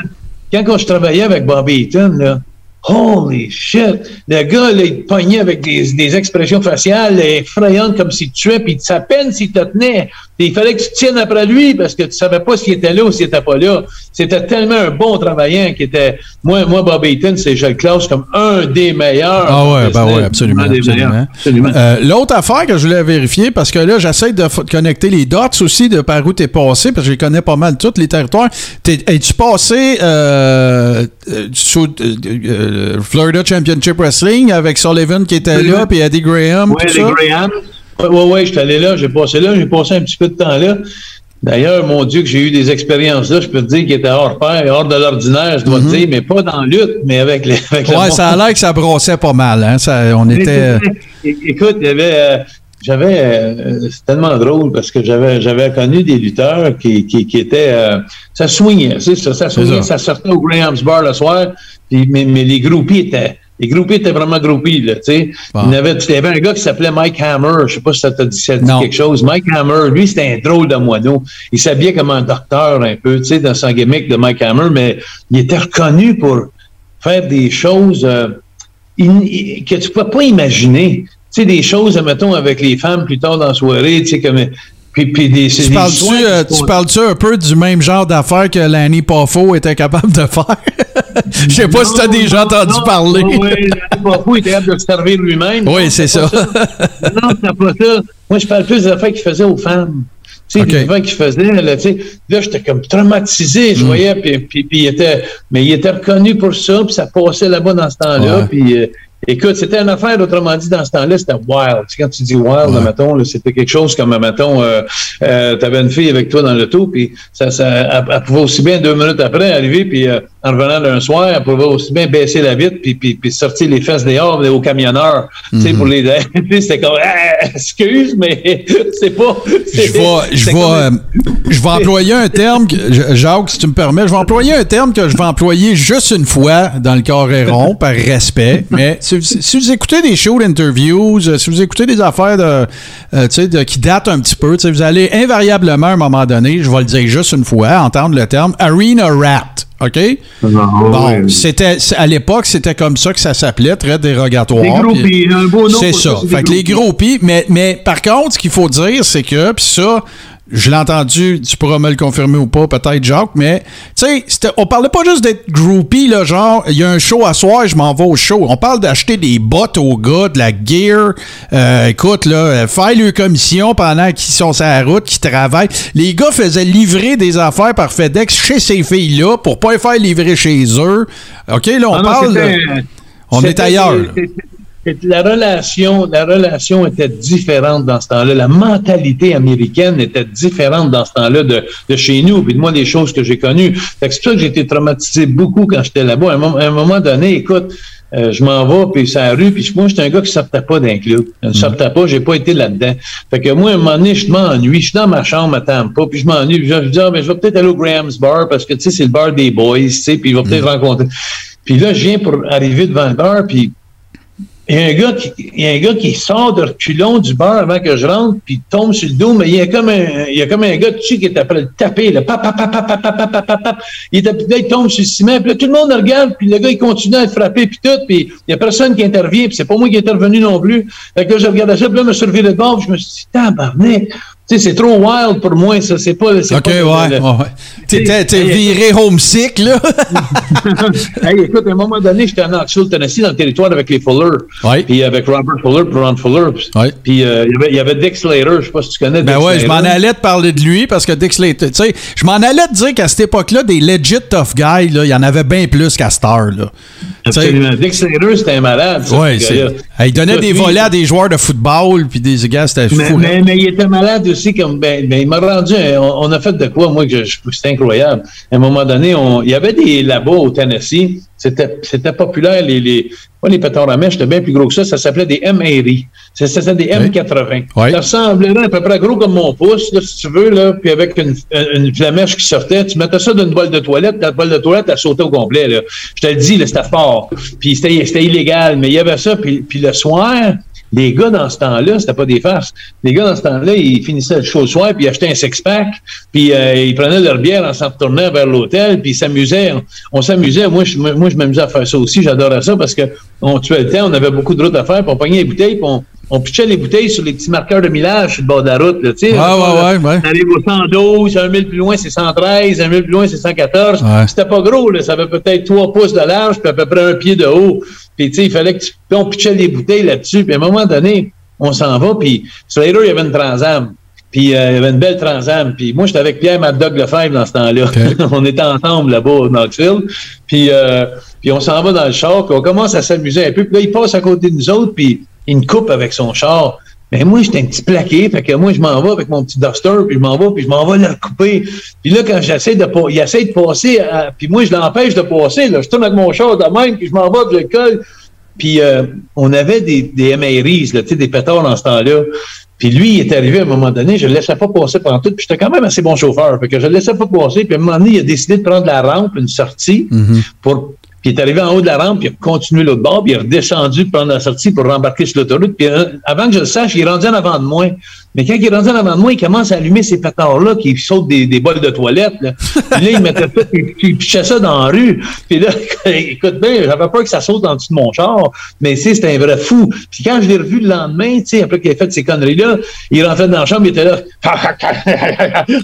quand je travaillais avec Bobby Eaton, là, Holy shit! Le gars, là, il pognait avec des, des expressions faciales effrayantes comme s'il tuait, puis sa peine s'il te tenait. Il fallait que tu tiennes après lui parce que tu savais pas s'il était là ou s'il était pas là. C'était tellement un bon travaillant qui était. Moi, moi Bob Eaton, c'est je le classe comme un des meilleurs. Ah ouais, ben ouais, absolument. absolument. Euh, L'autre affaire que je voulais vérifier, parce que là, j'essaie de connecter les dots aussi de par où tu es passé, parce que je connais pas mal tous les territoires. Es-tu passé euh, euh sous, euh, euh Florida Championship Wrestling avec Sullivan qui était là, puis Eddie Graham. Oui, Eddie Graham. Oui, oui, ouais, j'étais allé là, j'ai passé là, j'ai passé un petit peu de temps là. D'ailleurs, mon Dieu, que j'ai eu des expériences là, je peux te dire qu'il était hors pair, hors de l'ordinaire, je dois te mhm. dire, mais pas dans la lutte, mais avec les. Avec ouais, ça a l'air que ça brossait pas mal, hein. Ça, on était. Écoute, il y avait. Euh, j'avais euh, c'est tellement drôle parce que j'avais j'avais connu des lutteurs qui, qui, qui étaient euh, ça swingait, ça, ça swingait, ça. sortait au Graham's Bar le soir, puis, mais, mais les groupies étaient les groupies étaient vraiment groupies, là, tu sais. Il, y avait, il y avait un gars qui s'appelait Mike Hammer. Je sais pas si ça t'a dit, quelque chose. Mike Hammer, lui, c'était un drôle de moineau. Il s'habillait comme un docteur un peu, tu sais, dans son gimmick de Mike Hammer, mais il était reconnu pour faire des choses euh, que tu peux pas imaginer sais, des choses, mettons, avec les femmes plus tard dans la soirée, tu sais, comme. Puis, puis des, tu parles-tu euh, parles un peu du même genre d'affaires que Lanny Poffo était capable de faire? Je sais pas si tu as déjà entendu parler. oui, Poffo était capable de se servir lui-même. Oui, c'est ça. non, c'est pas ça. Moi, je parle plus des affaires qu'il faisait aux femmes. Tu sais, okay. les qu'il faisait, là, tu sais, là, j'étais comme traumatisé, je mm. voyais, puis, puis, puis, il était, mais il était reconnu pour ça, puis ça passait là-bas dans ce temps-là, puis euh, Écoute, c'était une affaire, autrement dit, dans ce temps-là, c'était wild. Tu sais, quand tu dis wild, ouais. mettons, c'était quelque chose comme, mettons, euh, euh, tu avais une fille avec toi dans le tout, puis ça, ça, elle, pouvait aussi bien deux minutes après arriver, puis euh, en revenant d'un soir, elle pouvait aussi bien baisser la vitre, puis, puis, puis sortir les fesses dehors aux camionneurs. Tu sais, pour mhm. les. c'était comme, ah, excuse, mais c'est pas. Je vais, je vais, euh, je vais employer un terme, Jacques, si tu me permets, je vais employer un terme que je vais employer juste une fois dans le corps rond, par respect, mais si, vous écoutez des shows d'interviews, euh, si vous écoutez des affaires de, euh, de, qui datent un petit peu, vous allez invariablement à un moment donné, je vais le dire juste une fois, entendre le terme Arena Rat. OK? Ah, bon, c'était à l'époque, c'était comme ça que ça s'appelait, très dérogatoire. Les groupies, un beau nom. C'est ça. Fait que les groupies, mais, mais par contre, ce qu'il faut dire, c'est que, puis ça, je l'ai entendu, tu pourras me le confirmer ou pas, peut-être, Jacques, mais, tu sais, on parlait pas juste d'être groupie, là, genre, il y a un show à soir, je m'en vais au show. On parle d'acheter des bottes aux gars, de la gear. Euh, écoute, là, faire leur commission pendant qu'ils sont sur la route, qu'ils travaillent. Les gars faisaient livrer des affaires par FedEx chez ces filles-là pour pas les faire livrer chez eux. OK, là, on ah parle. on est ailleurs la relation, la relation était différente dans ce temps-là. La mentalité américaine était différente dans ce temps-là de, de chez nous. Puis de moi, les choses que j'ai connues. C'est pour ça que j'ai été traumatisé beaucoup quand j'étais là-bas. À, un moment donné, écoute, euh, je m'en vais, puis c'est la rue, puis moi, j'étais un gars qui sortait pas d'un club. Je ne mm. sortais pas, j'ai pas été là-dedans. Fait que moi, à un moment donné, je m'ennuie. Je suis dans ma chambre à Tampa, puis je m'ennuie. Puis je, dis, ah, mais je vais peut-être aller au Graham's Bar, parce que, tu sais, c'est le bar des boys, tu sais, puis je vais peut-être mm. rencontrer. Puis là, je viens pour arriver devant le bar, puis il y, a un gars qui, il y a un gars qui sort de reculons du bar avant que je rentre, puis tombe sur le dos, mais il y a comme un, il y a comme un gars dessus qui est après le taper, là. Pap, pap, pap, pap, pap, Il, est, là, il tombe sur le ciment, puis là, tout le monde regarde, puis le gars, il continue à être frappé, puis tout, puis il n'y a personne qui intervient, puis c'est pas moi qui est intervenu non plus. Fait que je regardais ça, puis là, je me suis levé de bord, puis je me suis dit, tabarnak, sais, c'est trop wild pour moi, ça. C'est pas. OK, pas ouais, ouais. T'es viré homesick, là. hey, écoute, à un moment donné, j'étais en Knoxville, Tennessee, dans le territoire avec les Fuller. Ouais. Puis avec Robert Fuller, puis Ron Fuller. Ouais. Puis euh, il y avait Dick Slater, je sais pas si tu connais ben Dick ouais, je m'en allais te parler de lui parce que Dick Slater, tu sais, je m'en allais te dire qu'à cette époque-là, des legit tough guys, il y en avait bien plus qu'à Star, là. Absolument. Dick Slater, c'était un malade. Oui, c'est. Il donnait des volets à des joueurs de football, puis des gars, c'était fou. Mais, mais, il était malade aussi, comme. Ben, ben il m'a rendu. On, a fait de quoi, moi, que c'était incroyable. À un moment donné, on, il y avait des labos au Tennessee. C'était, c'était populaire, les, les, pas les pétards à mèche, c'était bien plus gros que ça. Ça s'appelait des M80. C'était des M80. Ça ressemblait à peu près gros comme mon pouce, là, si tu veux, là, puis avec une, une flamèche qui sortait. Tu mettais ça dans une boîte de toilette, la boîte de toilette, elle sautait au complet. Là. Je te le dis, c'était fort. Puis c'était, c'était illégal, mais il y avait ça. Puis, puis le soir, les gars dans ce temps-là, c'était pas des farces. Les gars dans ce temps-là, ils finissaient le show le puis ils achetaient un six-pack, puis euh, ils prenaient leur bière en s'en retournant vers l'hôtel, puis ils s'amusaient. On, s'amusait. Moi, je, moi, je m'amusais à faire ça aussi. J'adorais ça parce que on tuait le temps, on avait beaucoup de routes à faire, puis on pognait les bouteilles, puis on, on pitchait les bouteilles sur les petits marqueurs de millage sur le bord de la route. Là, tu sais, Ah, ouais, ouais, ouais. On arrive au 112, un mille plus loin, c'est 113, un mille plus loin, c'est 114. Ouais. C'était pas gros, là, ça avait peut-être 3 pouces de large, puis à peu près un pied de haut. Puis, tu sais, il fallait que tu... Puis on pitchait les bouteilles là-dessus, puis à un moment donné, on s'en va, puis Slater, il y avait une transam. Puis euh, il y avait une belle transam. Puis moi, j'étais avec Pierre Mad Dog Lefebvre dans ce temps-là. on était ensemble là-bas au Knoxville. Puis, euh, puis on s'en va dans le char, puis on commence à s'amuser un peu. Puis là, il passe à côté de nous autres, puis il me coupe avec son char. Mais moi, j'étais un petit plaqué, fait que moi, je m'en vais avec mon petit duster, puis je m'en vais, puis je m'en vais le couper. Puis là, quand j'essaie de il essaie de passer, à- puis moi, je l'empêche de passer, là. Je tourne avec mon char de même, puis je m'en vais, puis je le colle. Puis euh, on avait des, des MRIs, là, tu sais, des pétards dans ce temps-là. Puis lui, il est arrivé à un moment donné, je le laissais pas passer pendant tout, puis j'étais quand même assez bon chauffeur, fait que je le laissais pas passer, puis à un moment donné, il a décidé de prendre la rampe, une sortie, pour il est arrivé en haut de la rampe, puis il a continué l'autre bord, puis il est redescendu prendre la sortie pour rembarquer sur l'autoroute. Puis euh, avant que je le sache, il est rendu en avant de moi. Mais quand il est rendu en avant de moi, il commence à allumer ces pétards-là qui sautent des, des bols de toilette. Là. Puis là, il mettait ça, puis il pichait ça dans la rue. Puis là, écoute bien, j'avais peur que ça saute en dessous de mon char, mais tu sais, c'était un vrai fou. Puis quand je l'ai revu le lendemain, tu sais, après qu'il ait fait ces conneries-là, il rentrait dans la chambre, il était là.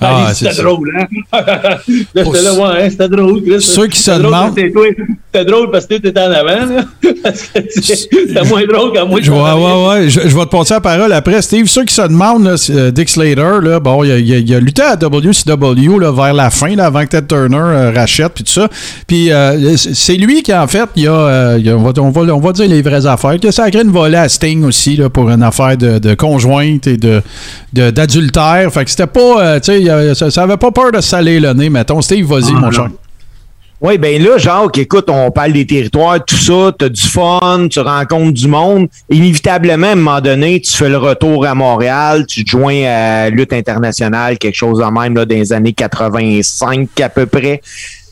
Ah, Ah, c'était drôle, hein? là, j'étais là, ouais, hein, c'était drôle. Chris. Ceux qui se demandent- parce que toi, C'était drôle parce que tu étais en avant, là. Parce que c'était moins drôle quand moi Je, ouais, ouais, ouais. Je, je vais te passer la parole après. Steve, ceux qui se demandent, là, c'est, euh, Dick Slater, là, bon, il a, il a- il a lutté à WCW là, vers la fin, là, avant que Ted Turner euh, rachète, puis tout ça. Puis euh, c'est lui qui, en fait, il a, euh, il a- on, va, on, va, on va dire les vraies affaires, qui a sacré une volée à Sting aussi là, pour une affaire de, de conjointe et de d'adultère. fait que c'était pas, tu sais, il ça, ça avait pas peur de saler le nez, mettons. Steve, vas-y, mon cher. Oui, ben là, Jacques, écoute, on parle des territoires, tout ça, t'as du fun, tu rencontres du monde. Inévitablement, à un moment donné, tu fais le retour à Montréal, tu te joins à Lutte internationale, quelque chose en même, là, dans les années 85 à peu près.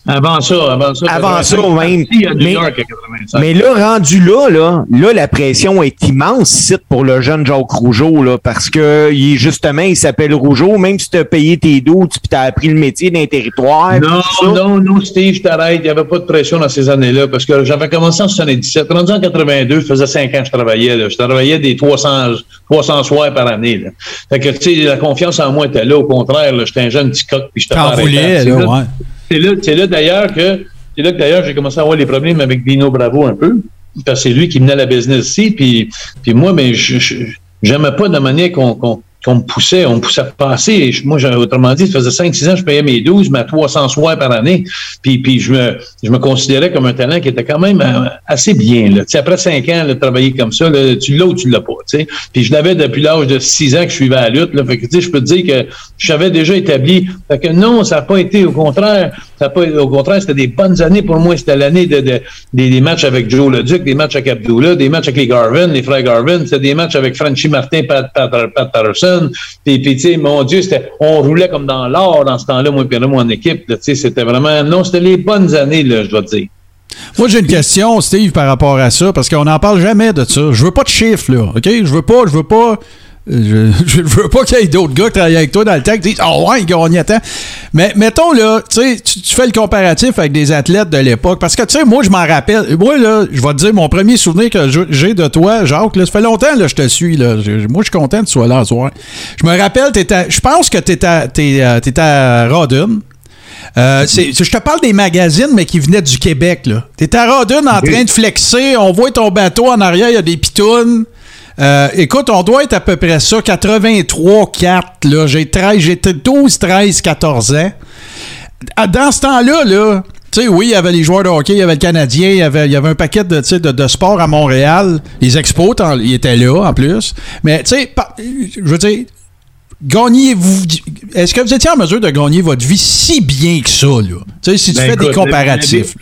Avant ça, avant ça. Avant ça, même. Il y a New Mais- York à 85. Mais là, rendu là, là, là, la pression est immense pour le jeune Jacques Rougeau, là, parce que il, justement, il s'appelle Rougeau, même si tu as payé tes doutes, puis tu as appris le métier d'un territoire. Non, non, non, Steve, je t'arrête. Il n'y avait pas de pression dans ces années-là parce que j'avais commencé en 77. Rendu en 82, ça faisait cinq ans que je travaillais. Là. Je travaillais des 300, 300 soirs par année. Là. Fait que, tu sais, la confiance en moi était là. Au contraire, là, j'étais un jeune petit coq puis je T'en voulais, là, ouais. C'est là, là d'ailleurs que c'est là que d'ailleurs j'ai commencé à avoir les problèmes avec Dino Bravo un peu. Parce que c'est lui qui menait la business ici. Puis, puis moi, mais je, je- j'aimais pas de la manière qu'on, qu'on me poussait. On me poussait à passer. Et moi, autrement dit, ça faisait 5-6 ans je payais mes 12, mais à 300 soirs par année. Puis, puis je, me, je me considérais comme un talent qui était quand même euh, assez bien. Là. Tu sais, après 5 ans, de travailler comme ça, là, tu l'as ou tu l'as pas. tu sais. Puis je l'avais depuis l'âge de 6 ans que je suivais la lutte. Là. Fait que, tu sais, je peux te dire que je savais déjà établi. Fait que non, ça n'a pas été au contraire. Ça pas, au contraire, c'était des bonnes années pour moi. C'était l'année de, de- des, des matchs avec Joe Leduc, des matchs avec Abdullah, des matchs avec les Garvin, les frères Garvin. C'était des matchs avec Frenchy Martin, Pat, Pat, Pat Patterson. Puis, puis tu sais, mon Dieu, on roulait comme dans l'or dans ce temps-là, moi et mon équipe. là. Tu sais, c'était vraiment, non, c'était les bonnes années, là, je dois te dire. Moi, j'ai une question, Steve, par rapport à ça, parce qu'on n'en parle jamais de ça. Je veux pas de chiffres, là, OK? Je veux pas, je veux pas... Je, je veux pas qu'il y ait d'autres gars qui travaillent avec toi dans le temps qui disent « Oh ouais, il gagnait tant. » Mais mettons, là, tu sais, tu tu fais le comparatif avec des athlètes de l'époque. Parce que, tu sais, moi, je m'en rappelle. Moi, là, je vais te dire, mon premier souvenir que j'ai de toi, Jacques, là, ça fait longtemps que je te suis. Là. Moi, je suis content que tu sois là ce soir. Je me rappelle, je pense que tu étais à Rodden. Euh, c'est- je te parle des magazines, mais qui venaient du Québec. là. T'es à Rodden en train de flexer. On voit ton bateau en arrière, il y a des pitounes. Euh, écoute, on doit être à peu près ça, 83, 4. Là. J'ai 13, j'étais 12, 13, 14 ans. Ah, Dans ce temps-là, là, tu sais, oui, il y avait les joueurs de hockey, il y avait le Canadien, il y avait, il y avait un paquet de, de, de sports à Montréal. Les expos, ils étaient là, en plus. Mais, tu sais, je veux dire, gagnez-vous. Est-ce que vous étiez en mesure de gagner votre vie si bien que ça, là? Tu sais, si tu Ben, fais des comparatifs.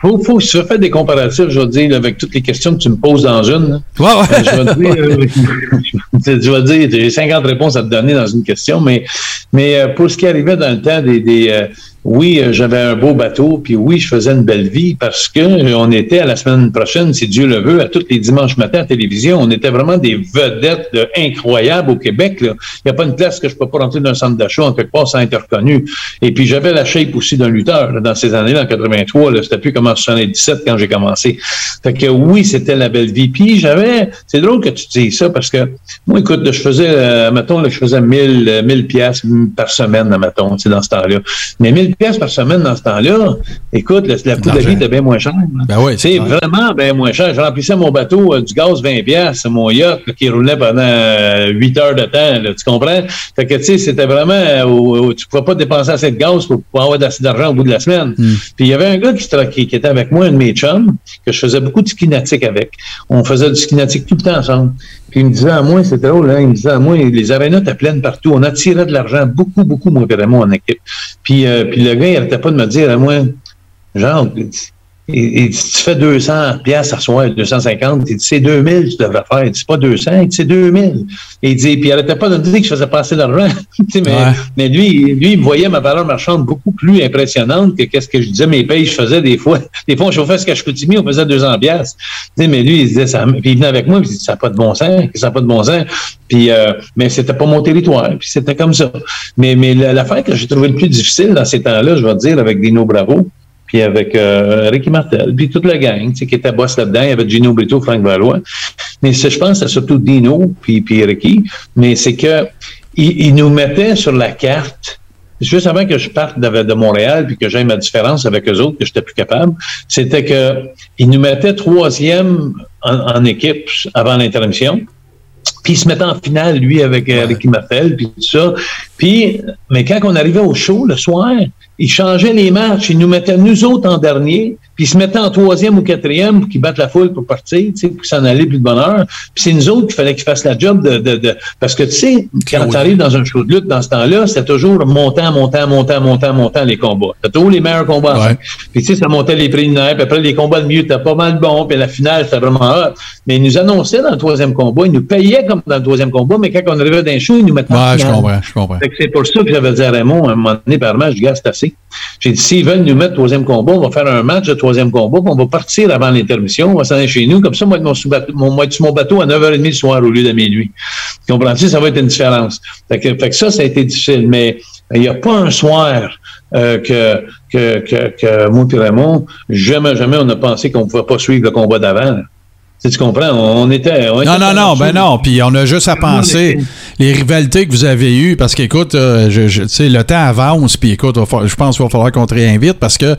Faut, faut, tu fais des comparatifs, je veux dire, avec toutes les questions que tu me poses dans une. Ouais, ouais. Euh, je vais dire, euh, dire, j'ai 50 réponses à te donner dans une question, mais, mais euh, pour ce qui arrivait dans le temps des, des, euh, oui, euh, j'avais un beau bateau, puis oui, je faisais une belle vie parce que on était à la semaine prochaine, si Dieu le veut, à tous les dimanches matins à télévision. On était vraiment des vedettes incroyables au Québec. Il n'y a pas une place que je peux pas rentrer dans un centre d'achat en quelque part sans être reconnu. Et puis j'avais la shape aussi d'un lutteur dans ces années-là, en 83. C'était plus comme en 77 quand j'ai commencé. Fait que oui, c'était la belle vie. Puis j'avais, c'est drôle que tu dises ça parce que moi, écoute, je faisais, euh, mettons, là, je faisais 1000, 1000 pièces par semaine, mettons, dans ce temps-là. Mais 1000 pièces par semaine dans ce temps-là, écoute, le, la coût de vie était bien moins cher. Ben oui, c'est vraiment bien moins cher. Je remplissais mon bateau euh, du gaz 20 pièces, mon yacht qui roulait pendant 8 euh, heures de temps, tu comprends? Fait que, tu sais, c'était vraiment, tu ne pouvais pas dépenser assez de gaz pour, pouvoir avoir assez d'argent au bout de la semaine. Hmm. Puis il y avait un gars qui, qui, était avec moi, un de mes chums, que je faisais beaucoup de ski nautique avec. On faisait du ski nautique tout le temps ensemble. Puis il me disait à moi, c'était drôle, hein, il me disait à moi, les arénas étaient pleines partout. On attirait de l'argent, beaucoup, beaucoup, moi, vraiment, en équipe. Puis, euh, puis le gars, il n'arrêtait pas de me dire à moi, genre, et, tu fais 200 pièces à soir, 250, il dit, c'est 2000 tu devrais faire. Il dit, c'est pas 200, il dit, c'est 2000. Et il dit, puis il arrêtait pas de me dire que je faisais passer d'argent. mais, mais lui, lui, il me voyait ma valeur marchande beaucoup plus impressionnante que qu'est-ce que je disais, mes payes, je faisais des fois. Des fois, on chauffait ce que je coûtais, on faisait 200 pièces. Mais lui, il disait, ça, puis il venait avec moi, il dit, ça n'a pas de bon sens, ça n'a pas de bon sens. Puis, euh, mais c'était pas mon territoire, puis c'était comme ça. Mais, mais l'affaire que j'ai trouvé le plus difficile dans ces temps-là, je vais dire, avec Dino Bravo, puis avec euh, Ricky Martel, puis toute la gang qui était boss là-dedans. Il y avait Gino Brito, Frank Valois. Mais je pense que surtout Dino puis, puis Ricky. Mais c'est que il, nous mettait sur la carte juste avant que je parte de, de Montréal puis que j'aie ma différence avec eux autres, que j'étais plus capable, c'était que il nous mettait troisième en, équipe avant l'intermission. Puis il se mettait en finale, lui, avec euh, Ricky Martel, puis tout ça. Puis, mais quand on arrivait au show le soir, il changeait les matchs, il nous mettait nous autres en dernier, puis il se mettait en troisième ou quatrième pour qu'ils battent la foule pour partir, tu sais, pour s'en aller plus de bonheur. Puis c'est nous autres qu'il fallait qu'ils fassent la job de, de, de... Parce que tu sais, quand tu arrives dans un show de lutte dans ce temps-là, c'était toujours montant, montant, montant, montant, montant les combats. C'était toujours les meilleurs combats. Puis tu sais, ça montait les préliminaires, puis après les combats de mieux, c'était pas mal bon, puis la finale, c'était vraiment hot. Mais ils nous annonçaient dans le troisième combat, ils nous payaient comme dans le troisième combat, mais quand on arrivait dans un show, ils nous mettaient en je comprends, je comprends. C'est pour ça que j'avais dit à Raymond, à un moment donné, par je dis, c'est assez. J'ai dit, s'ils veulent nous mettre au troisième combat, on va faire un match de troisième combat, puis on va partir avant l'intermission, on va s'en aller chez nous. Comme ça, moi, mon, mon, être sur mon bateau à 9h30 le soir au lieu de minuit. Comprends-tu? Ça va être une différence. Fait que, fait que ça, ça a été difficile. Mais il n'y a pas un soir euh, que, que, que, que moi et Raymond, jamais, jamais on a pensé qu'on ne pouvait pas suivre le combat d'avant. Tu comprends? On était. non, non, non, ben non. Puis on a juste à penser les rivalités que vous avez eues, parce qu'écoute, euh, je, le temps avance, puis écoute, je pense qu'il va falloir qu'on te réinvite parce que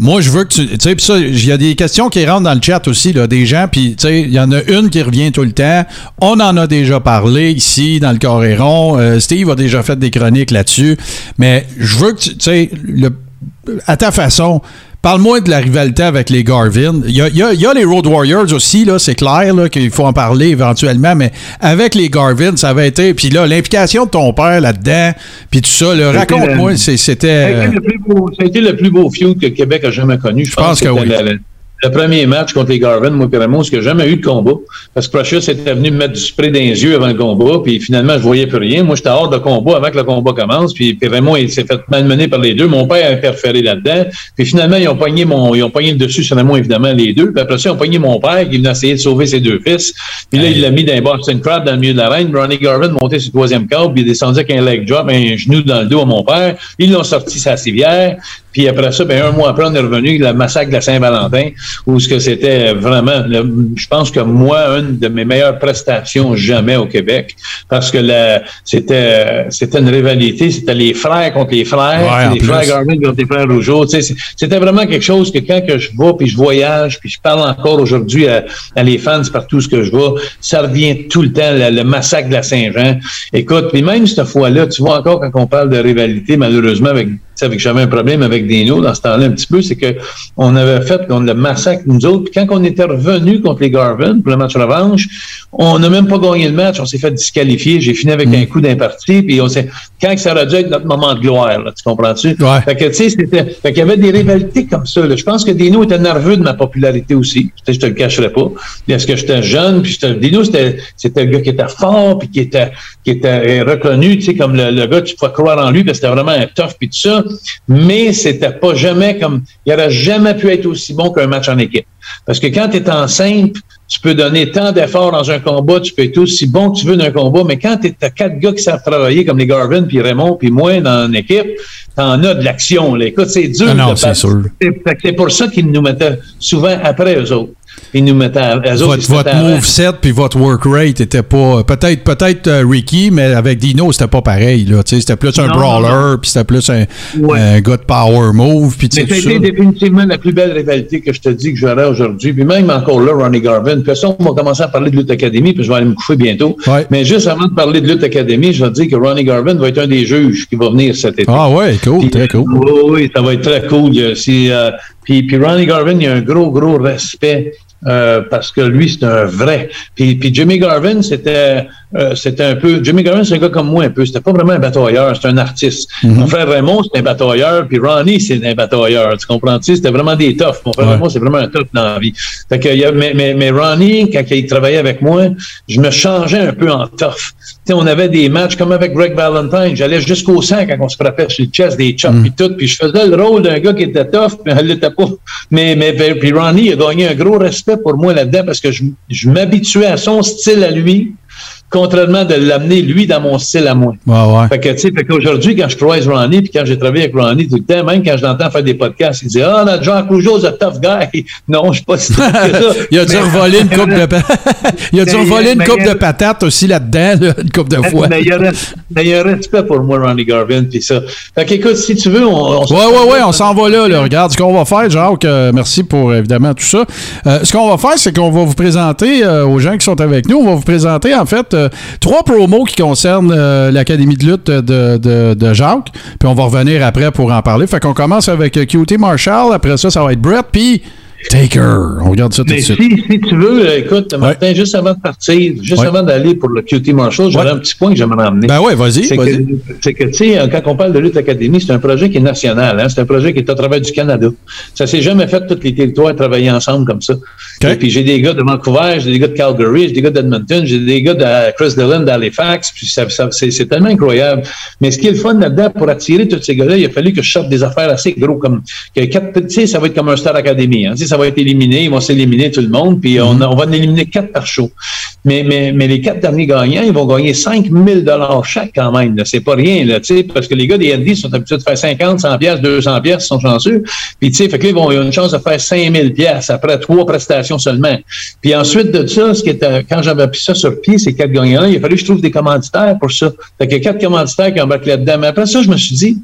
moi, je veux que tu. Tu sais, puis ça, il y a des questions qui rentrent dans le chat aussi, là, des gens, puis tu sais, il y en a une qui revient tout le temps. On en a déjà parlé ici, dans le Coréron. Euh, Steve a déjà fait des chroniques là-dessus. Mais je veux que tu. Tu sais, à ta façon, Parle-moi de la rivalité avec les Garvin. Il y a, les Road Warriors aussi, là, c'est clair qu'il faut en parler éventuellement, mais avec les Garvin, ça avait été. Puis là, l'implication de ton père là-dedans, puis tout ça, raconte-moi, c'était. Ça, a été le plus beau feud que Québec a jamais connu. Je, pense, que, oui le premier match contre les Garvin, moi, et Raymond, que j'ai jamais eu de combat. Parce que Precious était venu me mettre du spray dans les yeux avant le combat, puis finalement, je voyais plus rien. Moi, j'étais hors de combat avant que le combat commence, puis, puis Raymond, il s'est fait malmener par les deux. Mon père a interféré là-dedans. Puis finalement, ils ont pogné mon, ils ont le dessus sur Raymond, évidemment, les deux. Puis après ça, ils ont pogné mon père, qui venait essayer de sauver ses deux fils. Puis là, il l'a mis dans un Boston Crab dans le milieu de la reine. Ronnie Garvin montait sur le troisième câble, puis il descendu avec un leg drop, un genou dans le dos à mon père. Ils l'ont sorti sa civière. Puis après ça, ben, un mois après, on est revenu, le massacre de la Saint-Valentin, où ce que c'était vraiment, je pense que moi, une de mes meilleures prestations jamais au Québec, parce que c'était c'était une rivalité, c'était les frères contre les frères, les frères Garvin contre les frères Rougeau. C'était vraiment quelque chose que quand que je vais, puis je voyage, puis je parle encore aujourd'hui à, les fans partout ce que je vois, ça revient tout le temps, le, massacre de la Saint-Jean. Écoute, puis même cette fois-là, tu vois encore quand on parle de rivalité, malheureusement, avec avec j'avais un problème avec Dino dans ce temps-là un petit peu, c'est que on avait fait on le massacre nous autres. Puis quand on était revenu contre les Garvin pour le match revanche, on n'a même pas gagné le match, on s'est fait disqualifier. J'ai fini avec mm. un coup d'imparti, puis on s'est quand ça aurait dû être notre moment de gloire, là, tu comprends-tu? Ouais. Fait que tu sais, c'était. Fait qu'il y avait des rivalités comme ça. Là. Je pense que Dino était nerveux de ma popularité aussi. Je te le cacherai pas. Parce que j'étais jeune, puis Dino, c'était, c'était le gars qui était fort, puis qui était, qui était reconnu, tu sais, comme le, gars, tu pouvais croire en lui, parce que c'était vraiment un tough, puis tout ça. mais c'était pas jamais comme, il aurait jamais pu être aussi bon qu'un match en équipe. Parce que quand tu es en simple, tu peux donner tant d'efforts dans un combat, tu peux être aussi bon que tu veux dans un combat, mais quand tu as quatre gars qui savent travailler, comme les Garvin, puis Raymond, puis moi, dans une équipe, t'en as de l'action. Écoute, c'est dur. Ah non, c'est sûr. C'est pour ça qu'ils nous mettaient souvent après eux autres nous votre, votre move set puis votre work rate était pas. Peut-être peut-être euh, Ricky, mais avec Dino, c'était pas pareil. C'était plus un brawler, puis c'était plus un, gars de power move. C'était définitivement la plus belle rivalité que je te dis que j'aurais aujourd'hui. Puis même encore là, Ronnie Garvin. Puis ça, on va commencer à parler de Lutte Academy, puis je vais aller me coucher bientôt. Mais juste avant de parler de Lutte Academy, je vais te dire que Ronnie Garvin va être un des juges qui va venir cet été. Ah ouais, cool, très cool. Oui, ça va être très cool. Euh, puis, puis Ronnie Garvin, il a un gros, gros respect euh, parce que lui, c'est un vrai. Puis, puis Jimmy Garvin, c'était euh, c'était un peu. Jimmy Garvin, c'est un gars comme moi un peu. C'était pas vraiment un batailleur, c'est un artiste. Mon frère Raymond, c'est un batailleur, puis Ronnie, c'est un batailleur. Tu comprends-tu? C'était vraiment des toughs. Mon frère Raymond, c'est vraiment un tough dans la vie. Fait que, mais, mais, mais Ronnie, quand il travaillait avec moi, je me changeais un peu en tough. sais, on avait des matchs comme avec Greg Valentine. J'allais jusqu'au sang quand on se frappait sur le chest, des chops mm. tout. Puis je faisais le rôle d'un gars qui était tough, mais elle l'était pas. Mais, mais puis Ronnie a gagné un gros respect pour moi là-dedans parce que je, je m'habituais à son style à lui contrairement de l'amener, lui, dans mon style à moi. Ouais, ouais. Fait que, tu sais, fait qu'aujourd'hui, quand je croise Ronnie, puis quand j'ai travaillé avec Ronnie tout le temps, même quand je l'entends faire des podcasts, il dit, ah, oh, notre Jean Rougeau, c'est un tough guy. Non, je suis pas si que ça. il a dû revoler une coupe de, il a dû revoler une coupe de patates aussi là-dedans, une coupe de fois. Mais il y a un respect pour moi, Ronnie Garvin, puis ça. Fait qu'écoute, si tu veux, on, on Ouais, ouais, ouais, on s'en va là, là. Regarde, ce qu'on va faire, Jacques, euh, merci pour évidemment tout ça. Euh, ce qu'on va faire, c'est qu'on va vous présenter euh, aux gens qui sont avec nous, on va vous présenter, en fait, trois pros mots qui concerne euh, l'Académie de lutte de, de, de, Jacques. Puis on va revenir après pour en parler. Fait qu'on commence avec euh, QT Marshall. Après ça, ça va être Brett. Puis Taker. On regarde ça tout de suite. Si, si, tu veux, euh, écoute, Martin, juste avant de partir, juste avant d'aller pour le QT Marshall, j'aurais un petit point que j'aimerais ramener. Ben oui, vas-y. C'est vas que, tu sais, quand on parle de Lutte Académie, c'est un projet qui est national. Hein? C'est un projet qui est à travers du Canada. Ça s'est jamais fait tous les territoires travailler ensemble comme ça. Et puis j'ai des gars de Vancouver, j'ai des gars de Calgary, j'ai des gars d'Edmonton, j'ai des gars de Chris Dillon d'Halifax. Puis ça, ça, c'est tellement incroyable. Mais ce qui est le fun là-dedans, pour attirer tous ces gars-là, il a fallu que je sorte des affaires assez gros comme, tu sais, ça va être comme un Star Academy. Hein? Ça va être éliminé vont s'éliminer tout le monde, puis on, on, va en éliminer quatre par show. Mais, mais, mais les quatre derniers gagnants, ils vont gagner 5 000 chaque quand même. C'est pas rien, là, parce que les gars des Indies sont habitués de faire 50, 100 pièces, 200 pièces, ils sont chanceux. Puis, tu sais, fait que là, ils vont avoir une chance de faire 5 000 pièces après trois prestations seulement. Puis ensuite de ça, ce qui était, quand j'avais pris ça sur pied, ces quatre gagnants-là, il a fallu que je trouve des commanditaires pour ça. Fait a quatre commanditaires qui embarquent là-dedans. Mais après ça, je me suis dit,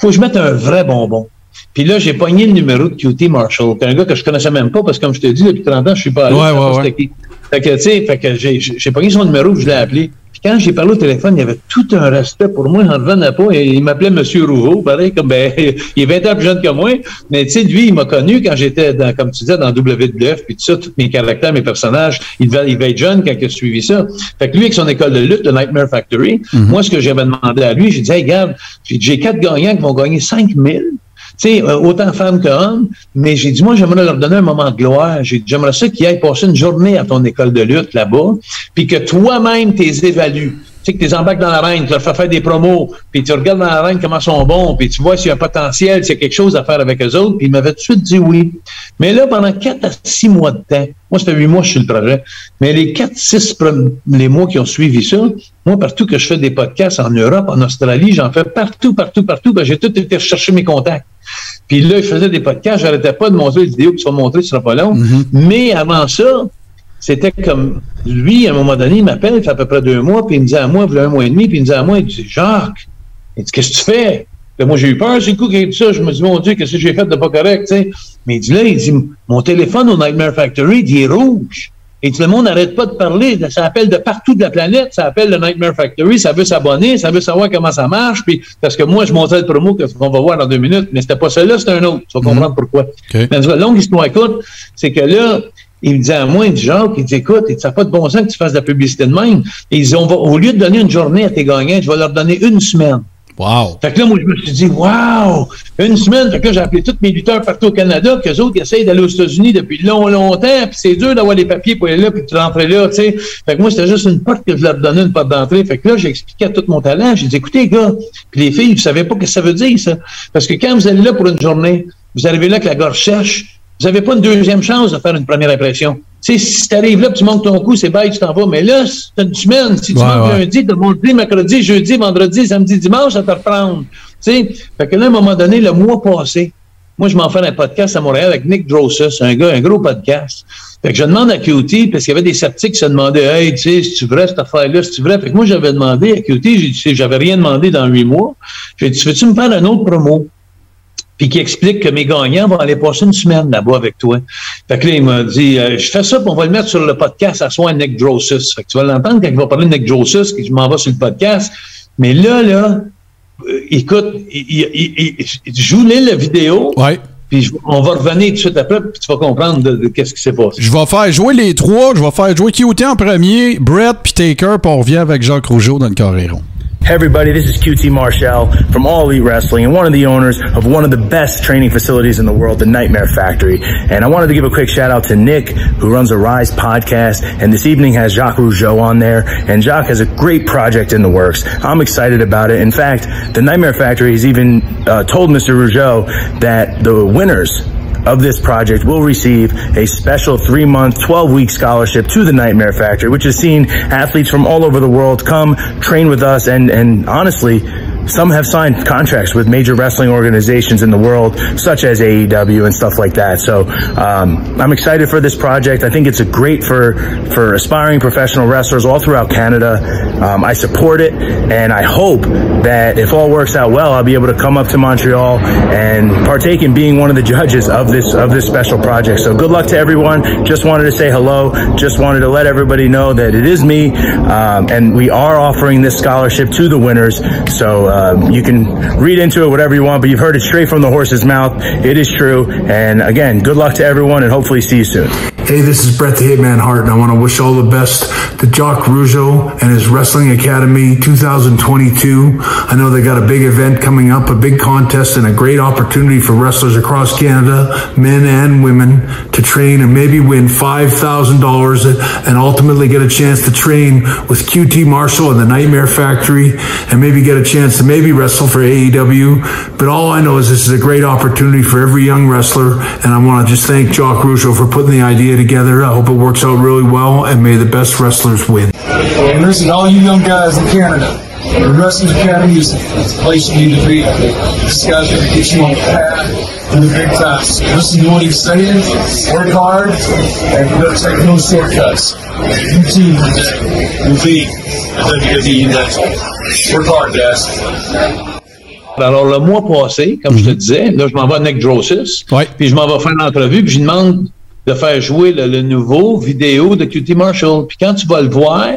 faut que je mette un vrai bonbon. Puis là, j'ai pogné le numéro de QT Marshall, un gars que je connaissais même pas, parce que comme je te dis, depuis 30 ans, je suis pas allé. Ouais, ouais, ouais. Fait que, tu sais, fait que j'ai, j'ai pogné son numéro, je l'ai appelé. Puis quand j'ai parlé au téléphone, il y avait tout un respect pour moi, j'en revenais pas. Et il m'appelait Monsieur Rouveau, pareil, comme, ben, il est 20 ans plus jeune que moi. Mais, tu sais, lui, il m'a connu quand j'étais, dans, comme tu disais, dans WWF, puis tout ça, tous mes caractères, mes personnages. Il devait, il être jeune quand il a suivi ça. Fait que lui, avec son école de lutte, le Nightmare Factory, mm-hmm. moi, ce que j'avais demandé à lui, j'ai dit, hey, regarde, j'ai quatre gagnants qui vont gagner 5 000 tu sais, euh, autant femmes qu'hommes, mais j'ai dit, moi, j'aimerais leur donner un moment de gloire. J'aimerais ça qu'ils aillent passer une journée à ton école de lutte là-bas, puis que toi-même, t'es évalues. Tu sais, que tu embarques dans l'arène, tu leur fais faire des promos, puis tu regardes dans l'arène comment ils sont bons, puis tu vois s'il y a un potentiel, s'il y a quelque chose à faire avec eux autres, puis il m'avait tout de suite dit oui. Mais là, pendant quatre à six mois de temps, moi, ça fait huit mois que je suis le projet, mais les quatre, six premiers mois qui ont suivi ça, moi, partout que je fais des podcasts en Europe, en Australie, j'en fais partout, partout, partout, ben, j'ai tout été chercher mes contacts. Puis là, je faisais des podcasts, j'arrêtais pas de montrer les vidéos qui sont montrées, ce sera pas long. Mais avant ça, c'était comme lui, à un moment donné, il m'appelle, il fait à peu près deux mois, puis il me dit à moi, il un mois et demi, puis il me dit à moi, il dit Jacques, il dit Qu'est-ce que tu fais? moi, j'ai eu peur, c'est coup qu'il a dit ça. Je me dis, mon Dieu, qu'est-ce que j'ai fait de pas correct, tu sais? Mais il dit là, il dit, mon téléphone au Nightmare Factory, il est rouge. Et tout le monde n'arrête pas de parler. Ça appelle de partout de la planète. Ça appelle le Nightmare Factory. Ça veut s'abonner. Ça veut savoir comment ça marche. Puis, parce que moi, je montrais le promo qu'on va voir dans deux minutes. Mais c'était pas celui-là, c'était un autre. Tu vas mhm. comprendre pourquoi. Okay. Mais la longue histoire écoute, c'est que là, il me dit à moi, il dit, Jacques, il dit, écoute, ça n'a pas de bon sens que tu fasses de la publicité de même. Et ils ont, au lieu de donner une journée à tes gagnants, je vais leur donner une semaine. Wow. Fait que là, moi, je me suis dit, wow! Une semaine, fait que là, j'ai appelé tous mes lutteurs partout au Canada, qu'eux autres, ils essayent d'aller aux États-Unis depuis long, longtemps, puis c'est dur d'avoir les papiers pour aller là, puis de rentrer là, tu sais. Fait que moi, c'était juste une porte que je leur donnais, une porte d'entrée. Fait que là, j'ai expliqué à tout mon talent. J'ai dit, écoutez, gars, puis les filles, vous savez pas ce que ça veut dire, ça. Parce que quand vous allez là pour une journée, vous arrivez là que la gorge sèche, vous n'avez pas une deuxième chance de faire une première impression. Sais, si tu arrives là, tu montes ton coup, c'est bête, tu t'en vas. Mais là, c'est une semaine. Si tu ouais, ouais. lundi, tu monté mercredi, jeudi, vendredi, samedi, dimanche, ça te reprendre. Tu sais, fait que là, à un moment donné, le mois passé, moi, je m'en fais un podcast à Montréal avec Nick Drossus, un gars, un gros podcast. Fait que je demande à QT, parce qu'il y avait des sceptiques qui se demandaient, hey, tu sais, c'est-tu vrai cette affaire-là, c'est-tu vrai? Fait que moi, j'avais demandé à QT, j'avais rien demandé dans huit mois. J'ai dit, veux-tu me faire un autre promo? Puis qui explique que mes gagnants vont aller passer une semaine là-bas avec toi. Fait que là, il m'a dit, euh, je fais ça, puis on va le mettre sur le podcast à soi Nick Drossus. Fait que tu vas l'entendre quand il va parler de Nick Drossus, que je m'en vais sur le podcast. Mais là, là, euh, écoute, il, il, il, il joue-les la vidéo. Ouais. Puis on va revenir tout de suite après, puis tu vas comprendre de, de qu'est-ce qui s'est passé. Je vais faire jouer les trois. Je vais faire jouer QT en premier, Brett puis Taker, puis on revient avec Jacques Rougeau dans le carréron. Hey everybody, this is QT Marshall from All Elite Wrestling and one of the owners of one of the best training facilities in the world, the Nightmare Factory. And I wanted to give a quick shout out to Nick, who runs a Rise podcast, and this evening has Jacques Rougeau on there. And Jacques has a great project in the works. I'm excited about it. In fact, the Nightmare Factory has even uh, told Mr. Rougeau that the winners of this project will receive a special three month, 12 week scholarship to the Nightmare Factory, which has seen athletes from all over the world come train with us and, and honestly, some have signed contracts with major wrestling organizations in the world, such as AEW and stuff like that. So um, I'm excited for this project. I think it's a great for for aspiring professional wrestlers all throughout Canada. Um, I support it, and I hope that if all works out well, I'll be able to come up to Montreal and partake in being one of the judges of this of this special project. So good luck to everyone. Just wanted to say hello. Just wanted to let everybody know that it is me, um, and we are offering this scholarship to the winners. So um, you can read into it whatever you want, but you've heard it straight from the horse's mouth. It is true. And again, good luck to everyone, and hopefully see you soon. Hey, this is Brett the Hitman Hart, and I want to wish all the best to Jock Rougeau and his Wrestling Academy 2022. I know they got a big event coming up, a big contest, and a great opportunity for wrestlers across Canada, men and women, to train and maybe win $5,000 and ultimately get a chance to train with QT Marshall and the Nightmare Factory and maybe get a chance to maybe wrestle for AEW. But all I know is this is a great opportunity for every young wrestler, and I want to just thank Jock Russo for putting the idea together. I hope it works out really well, and may the best wrestlers win. And listen, all you young guys in Canada, the Wrestling Academy is the place you need to be. This guy's going to get you on the path to the big times. Listen to what he's saying, work hard, and don't take no shortcuts. You too will be a WWE next. Work hard, guys. Alors, le mois passé, comme je te disais, là, je m'en vais à Nick Drossus. Ouais. Puis je m'en vais faire l'entrevue, puis je lui demande de faire jouer le, le nouveau vidéo de QT Marshall. Puis quand tu vas le voir,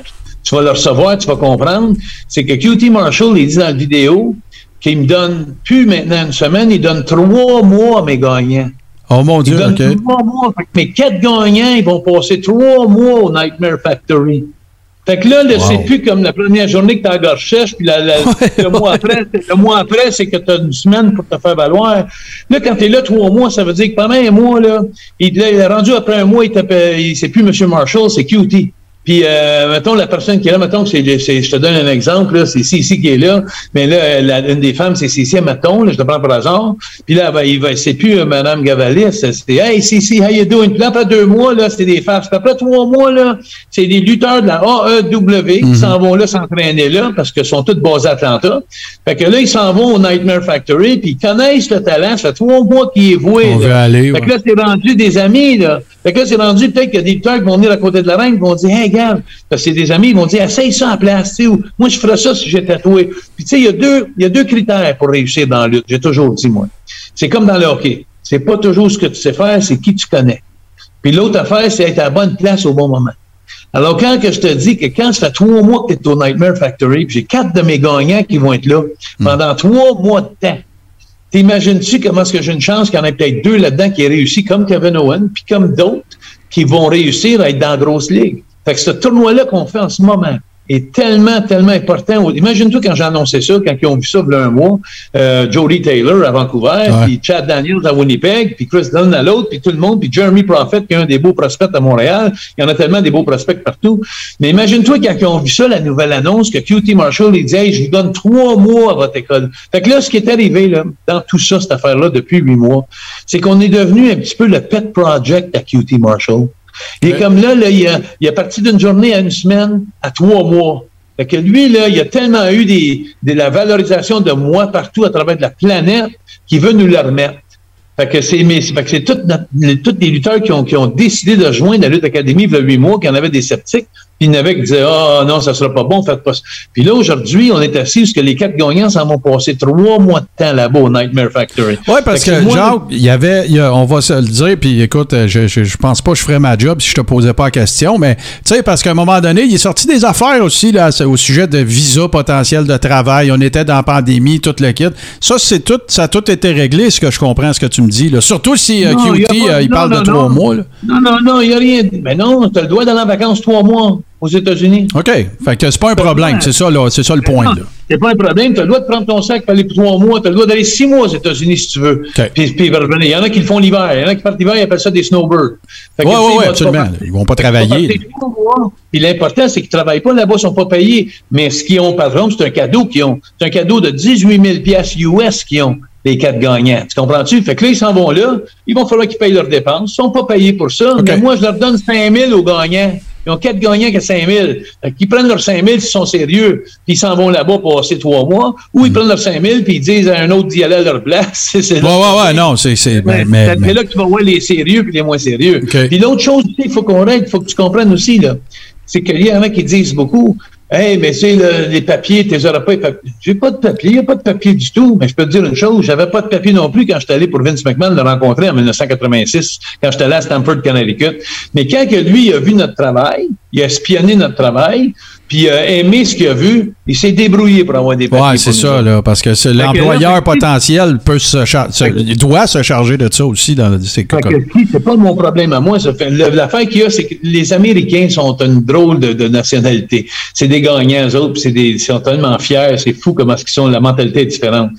tu vas le recevoir, tu vas comprendre, c'est que QT Marshall, il dit dans la vidéo qu'il me donne plus maintenant une semaine, il donne trois mois à mes gagnants. Oh mon Il Dieu, donne OK. trois mois. Fait que mes quatre gagnants, ils vont passer trois mois au Nightmare Factory. Fait que là, là Wow. c'est plus comme la première journée que tu sèche, puis la- la- le, mois après, le mois après, c'est que tu as une semaine pour te faire valoir. Là, quand tu es là trois mois, ça veut dire que pendant un mois, là, il, là, il est rendu après un mois, il t'appelle- il c'est plus M. Marshall, c'est QT. Puis, euh, mettons, la personne qui est là, mettons que c'est, je te donne un exemple, là, c'est Cici qui est là, mais là, la, une des femmes, c'est Cici, mettons, là, je te prends par hasard. Puis là, ben, il va, c'est plus euh, Madame Gavalis, c'est Hey Cici, how you doing? Puis là, après deux mois, là, c'est des femmes. Puis après trois mois, là, c'est des lutteurs de la AEW qui s'en vont là s'entraîner là, parce qu'ils sont tous basés à Atlanta. Fait que là, ils s'en vont au Nightmare Factory, puis ils connaissent le talent. Ça fait trois mois qu'ils est voué. On là. veut aller, Fait ouais. que là, c'est rendu des amis, là. Fait que là, c'est rendu peut-être qu'il y a des lutteurs qui vont venir à côté de la reine, qui vont dire, hey, regarde, parce que c'est des amis, ils vont dire, essaye ça en place, ou moi, je ferais ça si j'étais tatoué. Puis, tu sais, il y a deux, y a deux critères pour réussir dans la lutte. J'ai toujours dit, moi. C'est comme dans le hockey. C'est pas toujours ce que tu sais faire, c'est qui tu connais. Puis l'autre affaire, c'est être à la bonne place au bon moment. Alors, quand que je te dis que quand ça fait trois mois que tu es au Nightmare Factory, puis j'ai quatre de mes gagnants qui vont être là pendant trois mois de temps, T'imagines-tu comment est-ce que j'ai une chance qu'il y en ait peut-être deux là-dedans qui aient réussi comme Kevin Owen, puis comme d'autres qui vont réussir à être dans la grosse ligue? Fait que ce tournoi-là qu'on fait en ce moment, est tellement, tellement important. Imagine-toi quand j'ai annoncé ça, quand ils ont vu ça il y a un mois, euh, Jody Taylor à Vancouver, puis Chad Daniels à Winnipeg, puis Chris Dunn à l'autre, puis tout le monde, puis Jeremy Prophet, qui est un des beaux prospects à Montréal. Il y en a tellement des beaux prospects partout. Mais imagine-toi quand ils ont vu ça, la nouvelle annonce, que QT Marshall, il disait, je vous donne trois mois à votre école. Fait que là, ce qui est arrivé, là, dans tout ça, cette affaire-là, depuis huit mois, c'est qu'on est devenu un petit peu le pet project à QT Marshall. Il est comme là, là il, a, il a parti d'une journée à une semaine à trois mois. Fait que lui, là, il a tellement eu des, de la valorisation de moi partout à travers de la planète qu'il veut nous le remettre. Fait que c'est tous les lutteurs qui ont, qui ont décidé de joindre la Lutte Académie il y a huit mois, qui en avaient des sceptiques, puis il y en avait qui disaient Ah non, ça sera pas bon, faites pas ça. Puis là, aujourd'hui, on est assis parce que les quatre gagnants s'en vont passer trois mois de temps là-bas au Nightmare Factory. Oui, parce que, genre, il y avait, on va se le dire, puis écoute, je, je, je, pense pas que je ferais ma job si je te posais pas la question, mais tu sais, parce qu'à un moment donné, il est sorti des affaires aussi là, au sujet de visa potentiel de travail. On était dans la pandémie, tout le kit. Ça, c'est tout, ça a tout été réglé, ce que je comprends, ce que tu me dis. Là. Surtout si euh, QT, euh, il parle de trois mois. Là. Non, non, non, il n'y a rien. Mais non, tu as le droit d'aller en vacances trois mois aux États-Unis. OK. Fait que c'est pas un problème. C'est ça, là. C'est ça le point. C'est pas un problème. Tu as le droit de prendre ton sac, aller pour trois mois. Tu as le droit d'aller six mois aux États-Unis si tu veux. OK. Puis, puis revenir. Il y en a qui le font l'hiver. Il y en a qui partent l'hiver, ils appellent ça des snowbirds. Oui, oui, oui, absolument. Pas, ils vont pas travailler. Puis l'important, c'est qu'ils travaillent pas là-bas, ils sont pas payés. Mais ce qu'ils ont, par exemple, c'est un cadeau qu'ils ont. C'est un cadeau de 18 000 US qu'ils ont les quatre gagnants. Tu comprends-tu? Fait que là, ils s'en vont là. Ils vont falloir qu'ils payent leurs dépenses. Ils sont pas payés pour ça. Okay. Mais moi, je leur donne 5 000 aux gagnants. Ils ont quatre gagnants qui ont 5 000. Fait qu'ils prennent leurs 5 000 s'ils sont sérieux. Puis ils s'en vont là-bas pour passer trois mois. Ou ils mm. prennent leurs 5 000 puis ils disent à un autre d'y aller à leur place. ouais, ouais, ouais, non, c'est... c'est mais, mais, mais, là que tu vas voir les sérieux puis les moins sérieux. Okay. Puis l'autre chose, il faut qu'on règle, il faut que tu comprennes aussi, là. C'est qu'il y en a qui disent beaucoup, Hey, mais c'est le, les papiers, tes auras pas J'ai pas de papier, n'y a pas de papier du tout. Mais je peux te dire une chose, j'avais pas de papier non plus quand j'étais allé pour Vince McMahon le rencontrer en 1986, quand j'étais allé à Stamford, Connecticut. Mais quand que lui a vu notre travail, il a espionné notre travail, puis il a aimé ce qu'il a vu, il s'est débrouillé pour avoir des papiers. Oui, c'est ça, là, parce que l'employeur potentiel peut se, se doit se charger de ça aussi dans ces cas. C'est pas mon problème à moi. L'affaire qu'il y a, c'est que les Américains sont une drôle de, de nationalité. C'est des gagnants, eux autres, puis ils sont tellement fiers, c'est fou comment ils sont, la mentalité est différente.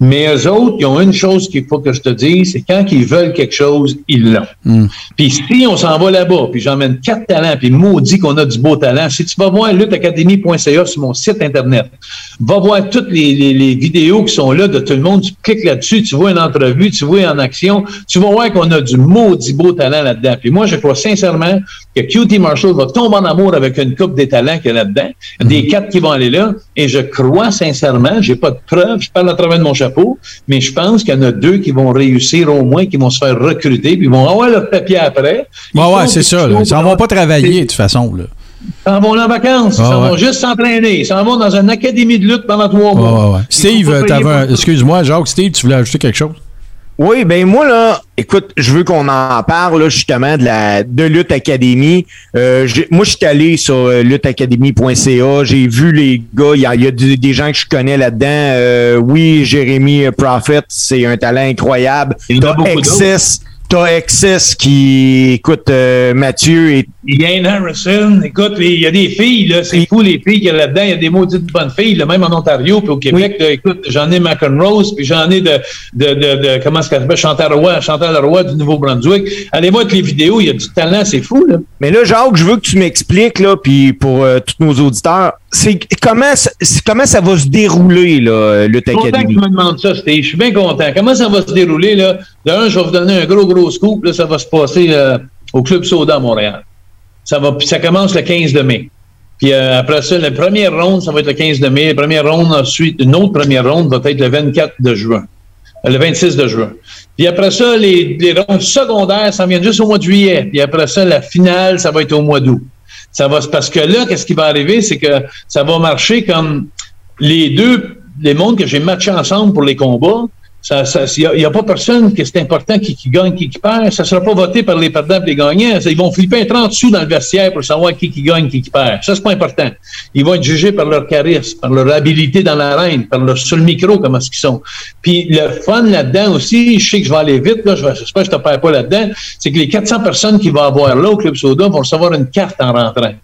Mais eux autres, ils ont une chose qu'il faut que je te dise, c'est quand ils veulent quelque chose, ils l'ont. Mm. Puis si on s'en va là-bas, puis j'emmène quatre talents, puis maudit qu'on a du beau talent, si tu vas voir luttacademy.ca sur mon site Internet, va voir toutes les, les, les, vidéos qui sont là de tout le monde, tu cliques là-dessus, tu vois une entrevue, tu vois en action, tu vas voir qu'on a du maudit beau talent là-dedans. Puis moi, je crois sincèrement que QT Marshall va tomber en amour avec une coupe des talents qu'il y a là-dedans, des quatre qui vont aller là, et je crois sincèrement, j'ai pas de preuves, je parle à travers de mon chapeau, mais je pense qu'il y en a deux qui vont réussir au moins, qui vont se faire recruter, puis ils vont avoir leur papier après. Ouais, ouais, c'est ça. Ils s'en vont pas travailler de toute façon. Là. Ils s'en vont en vacances, ils Ah, s'en ouais. vont juste s'entraîner, ils s'en vont dans une académie de lutte pendant trois mois. ouais, ouais. Steve, pour- excuse-moi, Jacques, Steve, tu voulais ajouter quelque chose? Oui, ben moi là, écoute, je veux qu'on en parle là, justement de la de Lutte Académie. Euh, moi, je suis allé sur euh, lutteacademy.ca, j'ai vu les gars, il y a, il y a du- des gens que je connais là-dedans. Euh, oui, Jérémy Prophet, c'est un talent incroyable. Il y en a T'as beaucoup Excess, t'as Excess qui, écoute, euh, Mathieu et Ian Harrison, écoute, il y a des filles, là, c'est fou les filles qu'il y a là-dedans, il y a des maudites bonnes filles, là, même en Ontario, puis au Québec, là, écoute, j'en ai McEnrose, puis j'en ai de, de, de, de comment qu'elle s'appelle, Chantal Roy, Chantal Roy du Nouveau-Brunswick. Allez voir toutes les vidéos, il y a du talent, c'est fou, là. Mais là, Jacques, je veux que tu m'expliques, là, puis pour euh, tous nos auditeurs, c'est comment, comment ça va se dérouler, là, Lutte Je suis content que Académie? tu me demandes ça, Steve. Je suis bien content. Comment ça va se dérouler, là? D'un, je vais vous donner un gros, gros scoop. Là, ça va se passer euh, au Club Soda à Montréal. Ça va, ça commence le 15 de mai. Puis euh, après ça, la première ronde, ça va être le 15 de mai. La première ronde, ensuite, une autre première ronde va être le 24 de juin. Euh, Le 26 de juin. Puis après ça, les, les rondes secondaires, ça vient juste au mois de juillet. Puis après ça, la finale, ça va être au mois d'août. Ça va, parce que là, qu'est-ce qui va arriver, c'est que ça va marcher comme les deux, les mondes que j'ai matchés ensemble pour les combats. Il n'y a, pas personne que c'est important qui, qui gagne, qui, qui perd. Ça ne sera pas voté par les perdants et les gagnants. Ils vont flipper un 30 sous dans le vestiaire pour savoir qui, qui gagne, qui, qui perd. Ça, c'est pas important. Ils vont être jugés par leur charisme, par leur habilité dans l'arène, par leur sur le micro, comment est-ce qu'ils sont. Puis le fun là-dedans aussi, je sais que je vais aller vite, là, j'espère que je ne te perds pas là-dedans, c'est que les 400 personnes qui vont avoir là au Club Soda vont recevoir une carte en rentrant.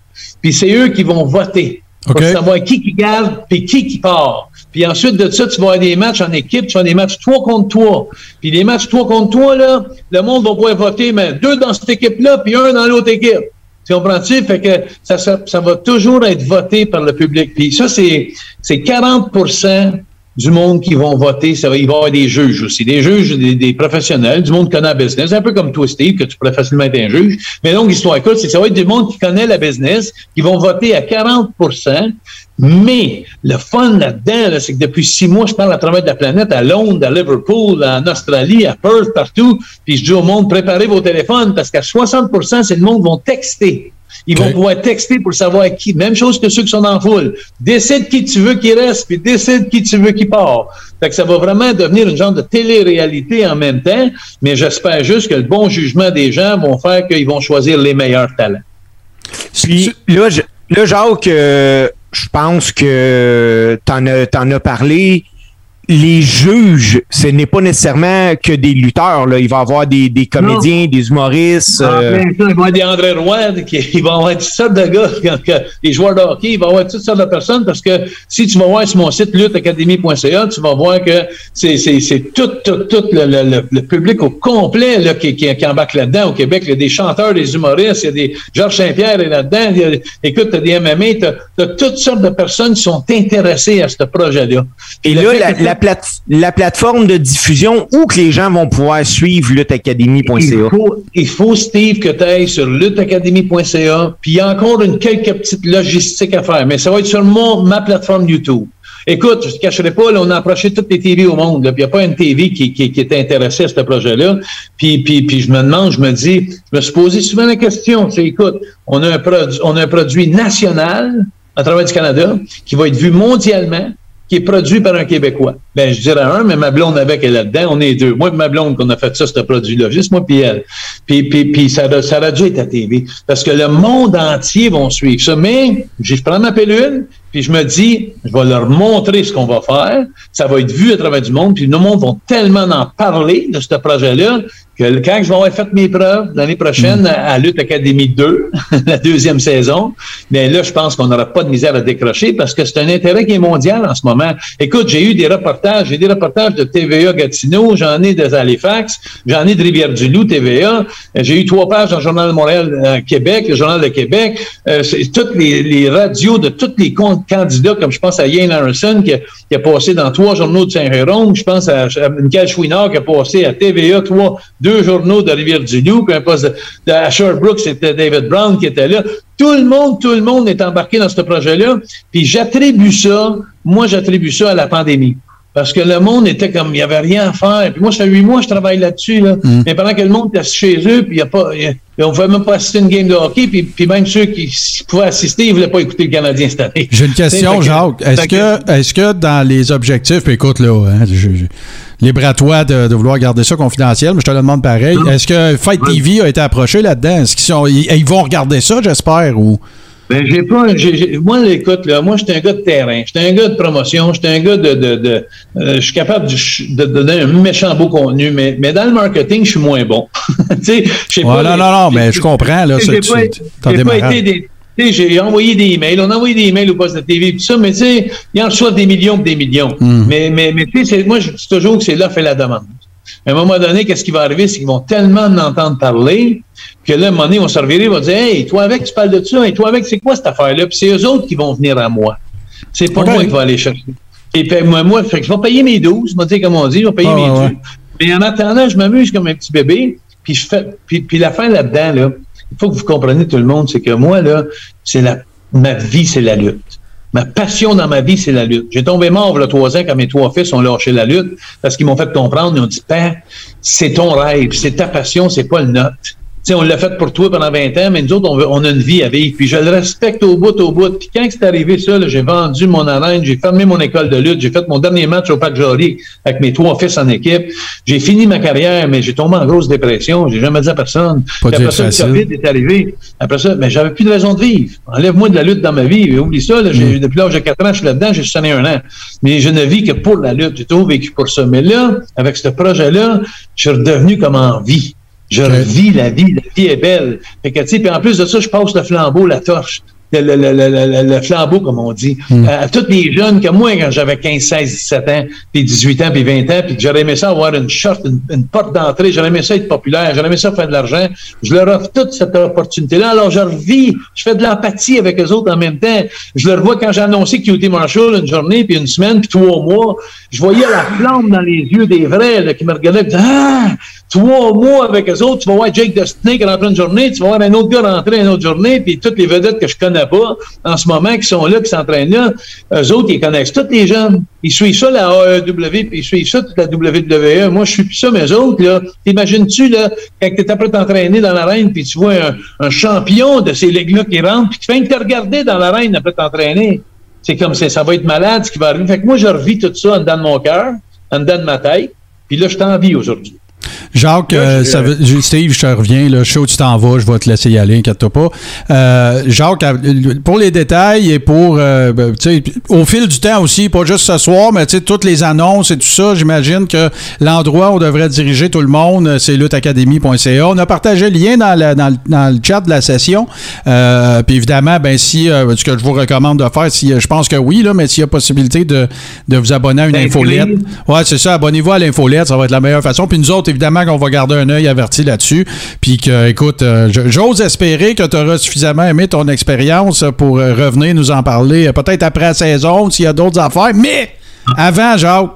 Puis c'est eux qui vont voter. Pour savoir qui qui garde et qui qui part. Puis ensuite de ça, tu vas avoir des matchs en équipe, tu vas avoir des matchs toi contre toi. Puis les matchs toi contre toi, là, le monde va pouvoir voter, mais deux dans cette équipe-là, puis un dans l'autre équipe. Tu comprends-tu? Fait que ça, ça, ça, va toujours être voté par le public. Puis ça, c'est 40 du monde qui vont voter, ça va, il va y avoir des juges aussi, des juges, des, professionnels, du monde qui connaît la business, un peu comme toi, Steve, que tu pourrais facilement être un juge. Mais donc, l'histoire écoute, c'est que ça va être du monde qui connaît la business, qui vont voter à 40% mais le fun là-dedans, c'est que depuis six mois, je parle à travers la planète, à Londres, à Liverpool, en Australie, à Perth, partout, puis je dis au monde, préparez vos téléphones, parce qu'à 60 c'est le monde qui vont texter. Ils vont pouvoir texter pour savoir qui. Même chose que ceux qui sont en foule. Décide qui tu veux qui reste, puis décide qui tu veux qui part. Fait que ça va vraiment devenir une genre de télé-réalité en même temps, mais j'espère juste que le bon jugement des gens vont faire qu'ils vont choisir les meilleurs talents. Puis là, je, là Jacques, euh, je pense que tu en, en as parlé les juges, ce n'est pas nécessairement que des lutteurs. Là. Il va y avoir des, des comédiens, des humoristes. Ah, euh... il va y avoir des André Roy, il va y avoir toutes sortes de gars, des joueurs de hockey, il va y avoir toutes sortes de personnes parce que si tu vas voir sur mon site lutteacademy.ca, tu vas voir que c'est, c'est, c'est tout, tout, tout le, le, le, public au complet là, qui, qui, qui embarque là-dedans au Québec. Il y a des chanteurs, des humoristes, il y a des Georges Saint-Pierre est là-dedans. Il y a, écoute, tu as des MMA, tu as, toutes sortes de personnes qui sont intéressées à ce projet-là. Et, là, la la, plateforme de diffusion où que les gens vont pouvoir suivre luttacademy.ca? Il faut, il faut, Steve, que tu ailles sur luttacademy.ca, puis il y a encore une quelques petites logistiques à faire, mais ça va être sur ma plateforme YouTube. Écoute, je ne te cacherai pas, là, on a approché toutes les TV au monde. Il n'y a pas une TV qui, qui, était intéressée à ce projet-là. Puis, puis, puis je me demande, je me dis, je me suis posé souvent la question. Tu écoute, on a un on a un produit national à travers du Canada qui va être vu mondialement qui est produit par un Québécois. Ben, je dirais un, mais ma blonde avec elle là-dedans, on est deux. Moi et ma blonde qu'on a fait ça, ce produit-là, juste moi puis elle. Puis, puis, puis ça, ça aurait dû être à TV. Parce que le monde entier va suivre ça. Mais, je prends ma pilule, puis je me dis, je vais leur montrer ce qu'on va faire. Ça va être vu à travers du monde, puis le monde vont tellement en parler de ce projet-là que quand je vais avoir fait mes preuves l'année prochaine mm. à, Lutte Académie 2, la deuxième saison, mais là, je pense qu'on n'aura pas de misère à décrocher parce que c'est un intérêt qui est mondial en ce moment. Écoute, j'ai eu des reportages, j'ai des reportages de TVA Gatineau, j'en ai de Halifax, j'en ai de Rivière-du-Loup, TVA, j'ai eu trois pages dans le Journal de Montréal euh, Québec, le Journal de Québec, euh, toutes les, les, radios de tous les candidats, comme je pense à Ian Harrison, qui a, qui a passé dans trois journaux de Saint-Jérôme, je pense à, à Michael Chouinard, qui a passé à TVA, trois deux journaux de Rivière-du-Loup, puis un poste de, à Sherbrooke, c'était David Brown qui était là. Tout le monde, tout le monde est embarqué dans ce projet-là. Puis j'attribue ça, moi j'attribue ça à la pandémie. Parce que le monde était comme, il n'y avait rien à faire. Puis moi, ça fait huit mois je travaille là-dessus. Là. Mm. Mais pendant que le monde était chez eux, puis il y a pas, on ne pouvait même pas assister à une game de hockey, puis, puis même ceux qui pouvaient assister, ils ne voulaient pas écouter le Canadien cette année. J'ai une question, Jacques. Est-ce que, est-ce que dans les objectifs, puis écoute, là, hein, je, je, libre à toi de, de, vouloir garder ça confidentiel, mais je te le demande pareil. Est-ce que Fight TV a été approché là-dedans? Est-ce qu'ils ils vont regarder ça, j'espère, ou? Ben, j'ai pas. J'ai, moi, écoute, là, moi, j'étais un gars de terrain, j'étais un gars de promotion, j'étais un gars de. de, de euh, je suis capable de, de, donner un méchant beau contenu, mais, mais dans le marketing, je suis moins bon. tu sais, je sais pas. Non, non, non, mais je comprends, là, j'ai pas, j'ai pas été des, j'ai envoyé des emails, on a envoyé des emails au poste de TV, tout ça, mais tu sais, il en reçoit des millions des millions. Mm. Mais, mais, mais tu sais, moi, je dis toujours que c'est là fait la demande. À un moment donné, qu'est-ce qui va arriver? C'est qu'ils vont tellement en entendre parler que là, à un moment donné, ils vont se revirer, ils vont dire Hey, toi avec, tu parles de ça, et toi avec, c'est quoi cette affaire-là? Puis c'est eux autres qui vont venir à moi. C'est pas moi qui va aller chercher. Et puis moi, moi fait que je vais payer mes 12, je vais dire comme on dit, je vais payer ah, mes ouais. Mais en attendant, je m'amuse comme un petit bébé, puis je fais. Puis, puis la fin là-dedans, là, il faut que vous compreniez tout le monde, c'est que moi, là, c'est la ma vie, c'est la lutte. Ma passion dans ma vie, c'est la lutte. J'ai tombé mort a trois ans quand mes trois fils ont lâché la lutte parce qu'ils m'ont fait comprendre. Ils ont dit, Père, c'est ton rêve, c'est ta passion, c'est pas le nôtre on l'a fait pour toi pendant 20 ans, mais nous autres, on, veut, on, a une vie à vivre. Puis je le respecte au bout, au bout. Puis quand c'est arrivé ça, j'ai vendu mon arène, j'ai fermé mon école de lutte, j'ai fait mon dernier match au Parc Jory avec mes trois fils en équipe. J'ai fini ma carrière, mais j'ai tombé en grosse dépression. J'ai jamais dit à personne. Pas après ça, le COVID est arrivé. Après ça, mais j'avais plus de raison de vivre. Enlève-moi de la lutte dans ma vie. Oublie ça, là, mm. depuis l'âge de 4 ans, je suis là-dedans, j'ai sonné un an. Mais je ne vis que pour la lutte. J'ai toujours vécu pour ça. Mais là, avec ce projet-là, je suis redevenu comme en vie. Je revis la vie, la vie est belle. Fait que, puis en plus de ça, je passe le flambeau, la torche. Le, le, le, le, flambeau, comme on dit, à, à tous les jeunes que moi, quand j'avais 15, 16, 17 ans, puis 18 ans, puis 20 ans, puis que j'aurais aimé ça avoir une short, une, une porte d'entrée, j'aurais aimé ça être populaire, j'aurais aimé ça faire de l'argent, je leur offre toute cette opportunité-là. Alors, je revis, je fais de l'empathie avec eux autres en même temps. Je le revois quand j'ai annoncé QT Marshall une journée, puis une semaine, puis trois mois. Je voyais la flamme dans les yeux des vrais là, qui me regardaient, puis disaient, ah, trois mois avec eux autres, tu vas voir Jake the Snake rentrer une journée, tu vas voir un autre gars rentrer une autre journée, puis toutes les vedettes que je connais pas en ce moment, qui sont là, qui s'entraînent là, eux autres, ils connaissent tous les jeunes. Ils suivent ça, la AEW, puis ils suivent ça, toute la WWE. Moi, je suis plus ça, mais eux autres, là, t'imagines-tu, là, quand t'es après t'entraîner dans l'arène, puis tu vois un, champion de ces ligues-là qui rentre, puis tu fais que te regarder dans l'arène après t'entraîner. C'est comme ça, ça va être malade ce qui va arriver. Fait que moi, je revis tout ça en dedans de mon cœur, en dedans de ma tête, puis là, je t'en vis aujourd'hui. Jacques, euh, ça veut- Steve, je te reviens. Là, chaud, tu t'en vas. Je vais te laisser y aller, inquiète-toi pas. Euh, Jacques, pour les détails et pour, euh, ben, tu sais, au fil du temps aussi, pas juste ce soir, mais tu sais, toutes les annonces et tout ça, j'imagine que l'endroit où on devrait diriger tout le monde, euh, c'est luttacademy.ca. On a partagé le lien dans, le- dans le- dans le chat de la session. Euh, puis évidemment, ben si, euh, ce que je vous recommande de faire, si, je pense que oui, là, mais s'il y a possibilité de, de vous abonner à une infolette, Ouais, c'est ça. Abonnez-vous à l'infolette, ça va être la meilleure façon. Puis nous autres, évidemment, qu'on va garder un œil averti là-dessus. Puis que, écoute, euh, j'ose espérer que tu auras suffisamment aimé ton expérience pour euh, revenir nous en parler, euh, peut-être après la saison, s'il y a d'autres affaires. Mais avant, Jacques.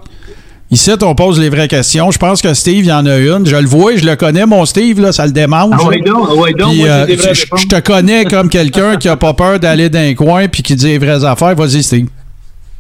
Ici, on pose les vraies questions. Je pense que Steve, il y en a une. Je le vois, je le connais, mon Steve, là, ça le démange. Ah ouais donc, ah ouais donc, Puis, euh, je te connais comme quelqu'un qui a pas peur d'aller dans un coin puis qui dit les vraies affaires. Vas-y, Steve.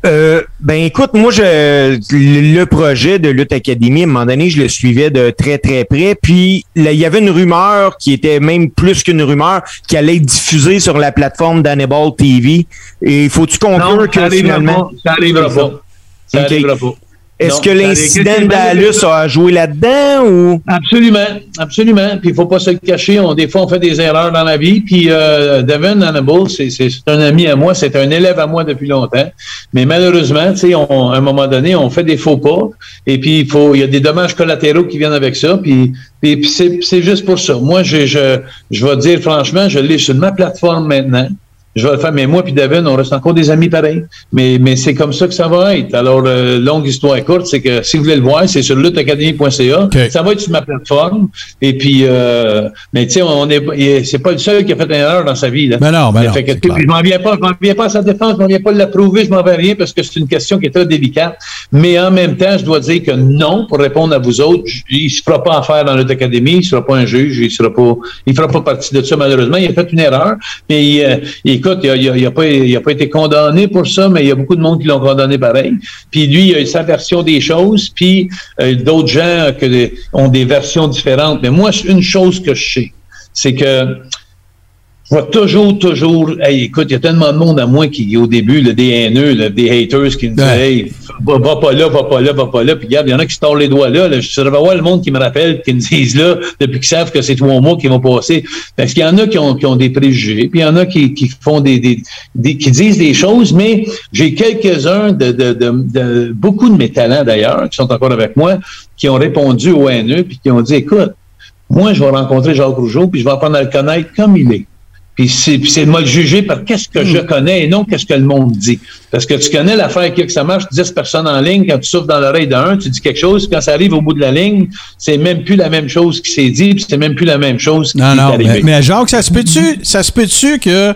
Euh, ben écoute, moi je le projet de Lutte Academy, à un moment donné, je le suivais de très très près. Puis là, il y avait une rumeur qui était même plus qu'une rumeur qui allait être diffusée sur la plateforme d'Hannibal TV. Et faut-tu conclure que finalement. Ça arrivera pas. Ça arrivera pas. Est-ce que l'incident d'Alus a joué là-dedans ou? Absolument, absolument. Puis il faut pas se le cacher. On, des fois, on fait des erreurs dans la vie. Puis euh, Devin Hannibal, c'est un ami à moi, c'est un élève à moi depuis longtemps. Mais malheureusement, tu sais, on- à un moment donné, on fait des faux pas. Et puis il faut, il y a des dommages collatéraux qui viennent avec ça. Puis, puis, puis c'est c'est juste pour ça. Moi, je, je, je vais dire franchement, je l'ai sur ma plateforme maintenant. Je vais le faire, mais moi puis Devin, on reste encore des amis pareils. Mais, mais c'est comme ça que ça va être. Alors, euh, longue histoire courte, c'est que si vous voulez le voir, c'est sur lutteacademy.ca. Ça va être sur ma plateforme. Et puis, euh, mais tu sais, on est, il- c'est pas le seul qui a fait une erreur dans sa vie. Là. Ben non, ben Il non, fait que- c'est clair. je m'en viens pas, je m'en viens pas à sa défense, je m'en viens pas l'approuver, je m'en vais rien parce que c'est une question qui est très délicate. Mais en même temps, je dois dire que non, pour répondre à vous autres, il se fera pas affaire dans notre académie, il sera pas un juge, il sera pas, il fera pas partie de ça malheureusement. Il a fait une erreur, mais euh, écoute, il a, il a- pas, été condamné pour ça, mais il y a beaucoup de monde qui l'ont condamné pareil. Puis lui, il a sa version des choses, puis euh, d'autres gens que ont des versions différentes. Mais moi, une chose que je sais, c'est que je vais toujours, toujours. Hey, écoute, il y a tellement de monde à moi qui, au début, des haineux, là, des haters qui me disent. Hey, va, va pas là, va pas là, va pas là. Puis regarde, il y en a qui se tordent les doigts là. là. Je devrais voir le monde qui me rappelle, qui me disent là, depuis qu'ils savent que c'est trois mois qui vont passer. Parce qu'il y en a qui ont, qui ont des préjugés, puis il y en a qui, qui font des, des, des- qui disent des choses, mais j'ai quelques-uns de, de, de, de- beaucoup de mes talents d'ailleurs, qui sont encore avec moi, qui ont répondu au haineux, puis qui ont dit Écoute, moi, je vais rencontrer Jacques Rougeau, puis je vais apprendre à le connaître comme il est. Puis c'est, de me le juger par qu'est-ce que je connais et non qu'est-ce que le monde dit. Parce que tu connais l'affaire qui que ça marche, 10 personnes en ligne, quand tu souffles dans l'oreille d'un, tu dis quelque chose, quand ça arrive au bout de la ligne, c'est même plus la même chose qui s'est dit, puis c'est même plus la même chose qui Non, est non, arrivée. mais, mais Jacques, ça se peut-tu, ça se peut-tu que,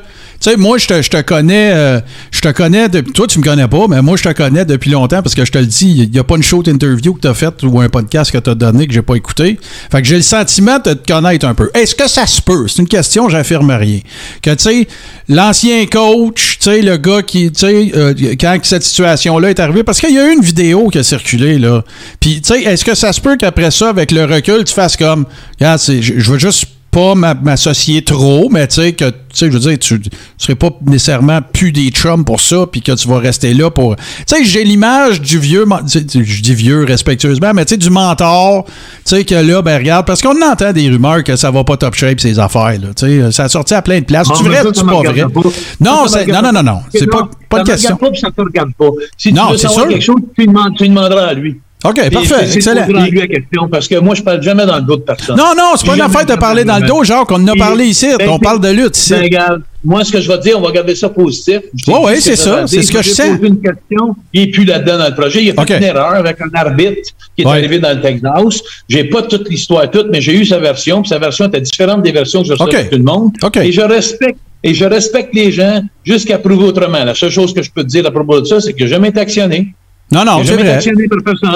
sais, moi, je te, je te connais, euh, je te connais, toi, tu me connais pas, mais moi, je te connais depuis longtemps parce que je te le dis, il n'y a pas une show interview que tu as faite ou un podcast que tu as donné que j'ai pas écouté. Fait que j'ai le sentiment de te connaître un peu. Est-ce que ça se peut? C'est une question, j'affirme rien. Que, tu sais, l'ancien coach, tu sais, le gars qui, tu sais, euh, quand cette situation-là est arrivée, parce qu'il y a eu une vidéo qui a circulé, là. Puis, tu sais, est-ce que ça se peut qu'après ça, avec le recul, tu fasses comme, regarde, je veux juste pas m'a- m'associer trop, mais tu sais que tu sais, je veux dire, tu, tu serais pas nécessairement plus des chums pour ça, puis que tu vas rester là pour. Tu sais, j'ai l'image du vieux, tu je dis vieux respectueusement, mais tu sais, du mentor, tu sais, que là, ben regarde, parce qu'on entend des rumeurs que ça va pas top shape ces affaires, là. Tu sais, ça a sorti à plein de places. Tu vrai, ça, ça me pas vrai. pas. Non, Ça, ça non, non, non, non. C'est pas, pas ça une question. regarde pas, ça te regarde pas. Si Non, tu veux c'est savoir sûr. quelque chose, tu, tu demanderas à lui. OK, parfait, c'est- excellent. la question, parce que moi, je parle jamais dans le dos de personne. Non, non, c'est pas une affaire de parler dans le dos, Jacques. On en a parlé ici. ben, On parle de lutte ici. Ben, regarde, moi, ce que je vais te dire, on va garder ça positif. Oui, oui, c'est ça. C'est ce que je sais. posé une question, il n'est plus là-dedans dans le projet. Il a fait une erreur avec un arbitre qui est arrivé dans le Texas. J'ai pas toute l'histoire toute, mais j'ai eu sa version, puis sa version était différente des versions que je reçois de tout le monde. Et je respecte et je respecte les gens jusqu'à prouver autrement. La seule chose que je peux te dire à propos de ça, c'est que je jamais été actionné. Non, non, c'est vrai.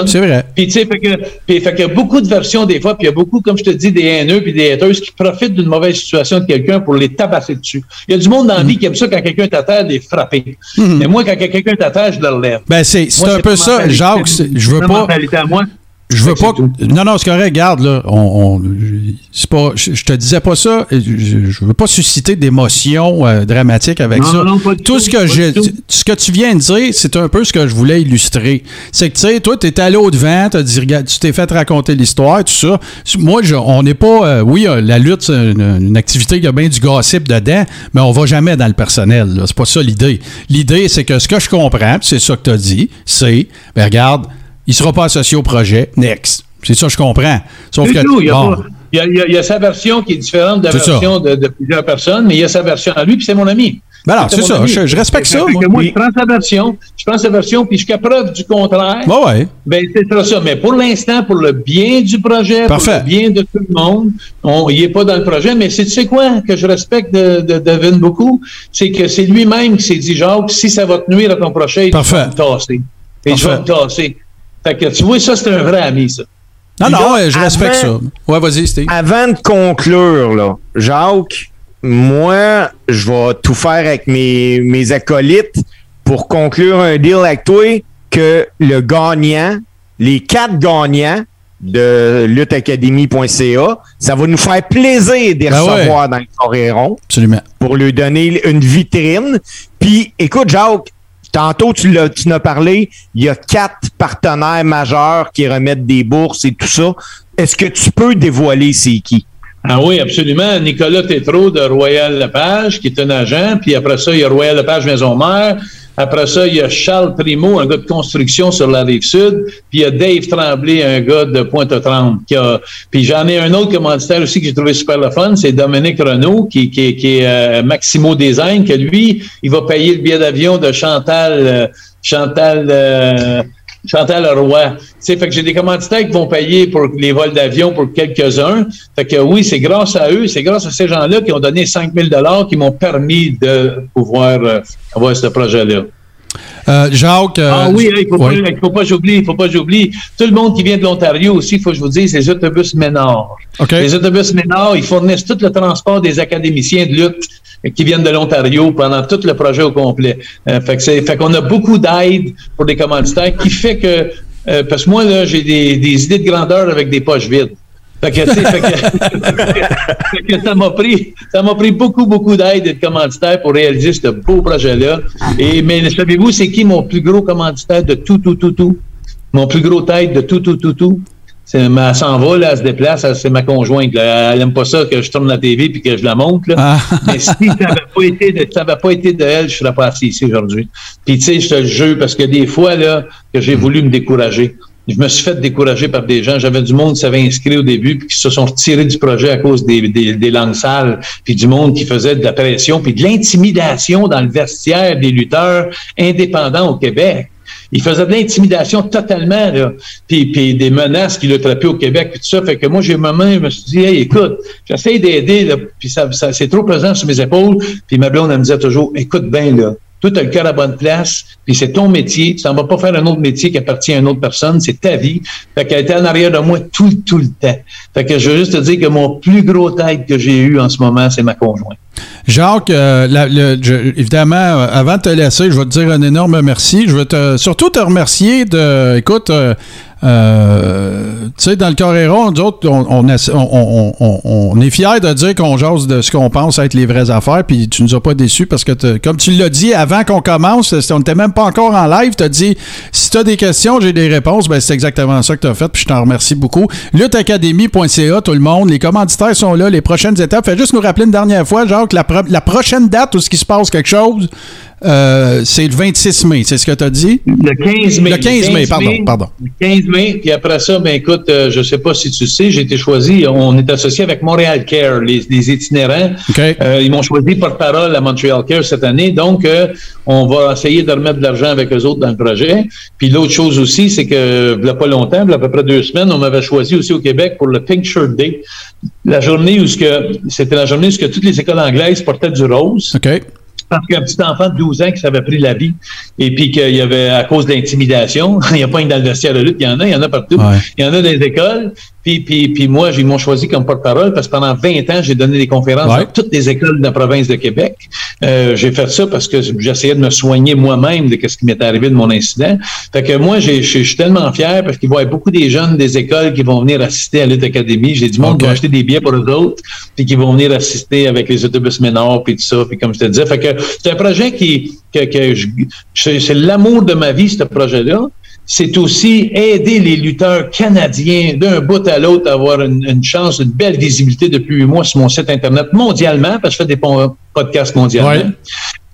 C'est vrai. Puis, tu sais, fait que, fait que y a beaucoup de versions des fois, puis il y a beaucoup, comme je te dis, des haineux puis des haters qui profitent d'une mauvaise situation de quelqu'un pour les tabasser dessus. Il y a du monde dans la vie qui aime ça quand quelqu'un t'attend, les frapper. Mm. Mais moi, quand quelqu'un t'attend, je le relève. Ben, c'est un peu ça, Jacques. Je veux pas. Moi. Je veux pas. Non, non, c'est correct. Regarde, là, on, c'est pas. Je, te disais pas ça. Je, je veux pas susciter d'émotions euh, dramatiques avec ça. Non, pas tout, ce que je, ce que tu viens de dire, c'est un peu ce que je voulais illustrer. C'est que tu sais, toi, t'es allé au devant, t'as dit, regarde, tu t'es fait raconter l'histoire, tout ça. Moi, je, on n'est pas. Euh, oui, euh, la lutte, c'est une, activité qui a bien du gossip dedans, mais on va jamais dans le personnel. C'est pas ça l'idée. L'idée, c'est que ce que je comprends, c'est ça que tu as dit, c'est, ben regarde il ne sera pas associé au projet. Next. C'est ça, je comprends. Sauf que. il, y a, sa version qui est différente de la version de, plusieurs personnes, mais il y a sa version à lui, puis c'est mon ami. Ben alors, c'est ça. Je, respecte ça. moi, je prends sa version, je prends sa version, puis jusqu'à preuve du contraire. Ben ouais. Ben, c'est ça. Mais pour l'instant, pour le bien du projet, pour le bien de tout le monde, on, il n'est pas dans le projet. Mais tu sais quoi que je respecte de, de Devin beaucoup? C'est que c'est lui-même qui s'est dit, Jacques, si ça va te nuire à ton projet, je vais te tasser. Et je vais te tasser. Fait que tu vois, ça, c'est un vrai ami, ça. Non, non, je respecte ça. Ouais, vas-y, Steve. Avant de conclure, là, Jacques, moi, je vais tout faire avec mes, mes acolytes pour conclure un deal avec toi que le gagnant, les quatre gagnants de lutteacademy.ca, ça va nous faire plaisir de les ben recevoir dans le Coréron. Absolument. Pour lui donner une vitrine. Puis, écoute, Jacques, Tantôt, tu l'as, parlé, il y a quatre partenaires majeurs qui remettent des bourses et tout ça. Est-ce que tu peux dévoiler c'est qui? Ah oui, absolument. Nicolas Tétrault de Royal Lepage, qui est un agent. Puis après ça, il y a Royal Lepage Maison-Mère. Après ça, il y a Charles Primo, un gars de construction sur la rive sud. Puis il y a Dave Tremblay, un gars de Pointe-aux-Trembles. Puis j'en ai un autre commanditaire aussi que j'ai trouvé super le fun, c'est Dominique Renault, qui, qui, qui est euh, Maximo Design, que lui, il va payer le billet d'avion de Chantal... Euh, Chantal... Chantal Leroy. fait que j'ai des commanditaires qui vont payer pour les vols d'avion pour quelques-uns. Fait que oui, c'est grâce à eux, c'est grâce à ces gens-là qui ont donné 5 000 qui m'ont permis de pouvoir euh, avoir ce projet-là. Euh, Jacques. Euh, ah oui, il ne faut, faut, pas j'oublie, il faut pas j'oublie. Tout le monde qui vient de l'Ontario aussi, il faut que je vous dise, les autobus Ménard. Les autobus Ménard, ils fournissent tout le transport des académiciens de lutte qui viennent de l'Ontario pendant tout le projet au complet. Euh, fait que c'est, fait qu'on a beaucoup d'aide pour des commanditaires qui fait que, euh, parce que moi, là, j'ai des, des idées de grandeur avec des poches vides. Fait que, fait que, fait que ça m'a pris, ça m'a pris beaucoup, beaucoup d'aide et de commanditaires pour réaliser ce beau projet-là. Et, mais savez-vous, c'est qui mon plus gros commanditaire de tout, tout, tout, tout? Mon plus gros tête de tout, tout, tout, tout? Elle s'en va, là, elle se déplace, c'est ma conjointe. Elle aime pas ça que je tourne la TV puis que je la monte. Là. Ah. Mais si ça n'avait pas été de, ça pas été de elle, je serais pas assis ici aujourd'hui. Puis tu sais, je te le jure, parce que des fois là, que j'ai voulu me décourager. Je me suis fait décourager par des gens. J'avais du monde qui s'avait inscrit au début puis qui se sont retirés du projet à cause des, des, des langues sales, puis du monde qui faisait de la pression, puis de l'intimidation dans le vestiaire des lutteurs indépendants au Québec. Il faisait de l'intimidation totalement, là. Puis, des menaces qu'il a trappées au Québec, puis tout ça. Fait que moi, j'ai un moment, je me suis dit, hey, écoute, j'essaie d'aider, là, puis ça, ça c'est trop pesant sur mes épaules. Puis ma blonde, elle me disait toujours, écoute bien, là, tout a le cœur à bonne place, puis c'est ton métier. Tu n'en vas pas faire un autre métier qui appartient à une autre personne, c'est ta vie. Fait qu'elle était en arrière de moi tout, tout le temps. Fait que je veux juste te dire que mon plus gros tête que j'ai eu en ce moment, c'est ma conjointe. Jacques, euh, évidemment, euh, avant de te laisser, je vais te dire un énorme merci. Je veux surtout te remercier de, écoute, euh, euh, tu sais, dans le Coréron, nous autres, on, on, est fiers de dire qu'on jase de ce qu'on pense être les vraies affaires, puis tu nous as pas déçus parce que, comme tu l'as dit avant qu'on commence, on n'était même pas encore en live, tu as dit si tu as des questions, j'ai des réponses, ben c'est exactement ça que tu as fait, puis je t'en remercie beaucoup. Lutteacademy.ca, tout le monde, les commanditaires sont là, les prochaines étapes. Fais juste nous rappeler une dernière fois, genre, que la, la prochaine date où ce qui se passe quelque chose, euh, c'est le 26 mai, c'est ce que tu as dit? Le 15 mai. Le 15, mai, pardon, pardon. Le 15 mai, puis après ça, ben écoute, euh, je sais pas si tu sais, j'ai été choisi, on est associé avec Montréal Care, les, les itinérants. Euh, ils m'ont choisi porte-parole à Montréal Care cette année, donc on va essayer de remettre de l'argent avec eux autres dans le projet. Puis l'autre chose aussi, c'est que, il n'y a pas longtemps, il y a à peu près deux semaines, on m'avait choisi aussi au Québec pour le Pink Shirt Day, la journée où c'était la journée où toutes les écoles anglaises portaient du rose. OK parce qu'un petit enfant de 12 ans qui s'avait pris la vie et puis qu'il y avait à cause d'intimidation, il n'y a pas une dans le vestiaire de lutte, il y en a, il y en a partout. Il y en a dans les écoles. Puis, puis, puis moi, ils m'ont choisi comme porte-parole parce que pendant 20 ans, j'ai donné des conférences dans toutes les écoles de la province de Québec. Euh, j'ai fait ça parce que j'essayais de me soigner moi-même de ce qui m'est arrivé de mon incident. Fait que moi, je suis tellement fier parce qu'il va y avoir beaucoup des jeunes des écoles qui vont venir assister à Lutte Académie. J'ai du monde qui va acheter des billets pour eux autres, puis qui vont venir assister avec les autobus ménors, puis tout ça, puis comme je te disais. Fait que c'est un projet qui, que, que c'est l'amour de ma vie, ce projet-là c'est aussi aider les lutteurs canadiens d'un bout à l'autre à avoir une, chance, une belle visibilité depuis huit mois sur mon site Internet mondialement, parce que je fais des podcasts mondialement.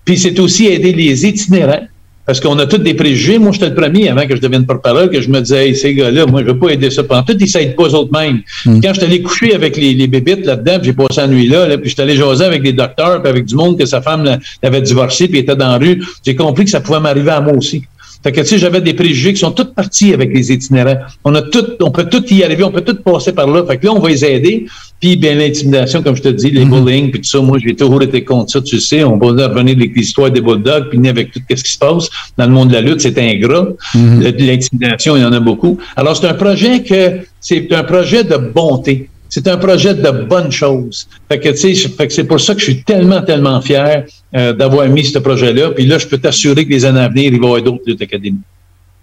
Puis c'est aussi aider les itinérants. Parce qu'on a tous des préjugés. Moi, j'étais le premier avant que je devienne porte-parole, que je me disais, hey, ces gars-là, moi, je veux pas aider ça. Pendant tout, ils s'aident pas eux-mêmes. Hmm. Quand je suis allé coucher avec les, les bébites là-dedans, j'ai passé la nuit là, puis je suis allé jaser avec des docteurs, puis avec du monde que sa femme l'avait divorcé, puis était dans la rue, j'ai compris que ça pouvait m'arriver à moi aussi. Fait que, tu sais, j'avais des préjugés qui sont tous partis avec les itinérants. On a tout, on peut tout y arriver, on peut tout passer par là. Fait que là, on va les aider. Puis, bien, l'intimidation, comme je te dis, les mm-hmm. bullying, puis tout ça, moi, j'ai toujours été contre ça, tu sais. On va revenir avec l'histoire des bulldogs, puis avec tout ce qui se passe dans le monde de la lutte, c'est ingrat. Mm-hmm. L'intimidation, il y en a beaucoup. Alors, c'est un projet que, c'est un projet de bonté c'est un projet de bonne chose. Fait que, tu sais, c'est pour ça que je suis tellement, tellement fier euh, d'avoir mis ce projet-là. Puis là, je peux t'assurer que les années à venir, il va y avoir d'autres luttes académies.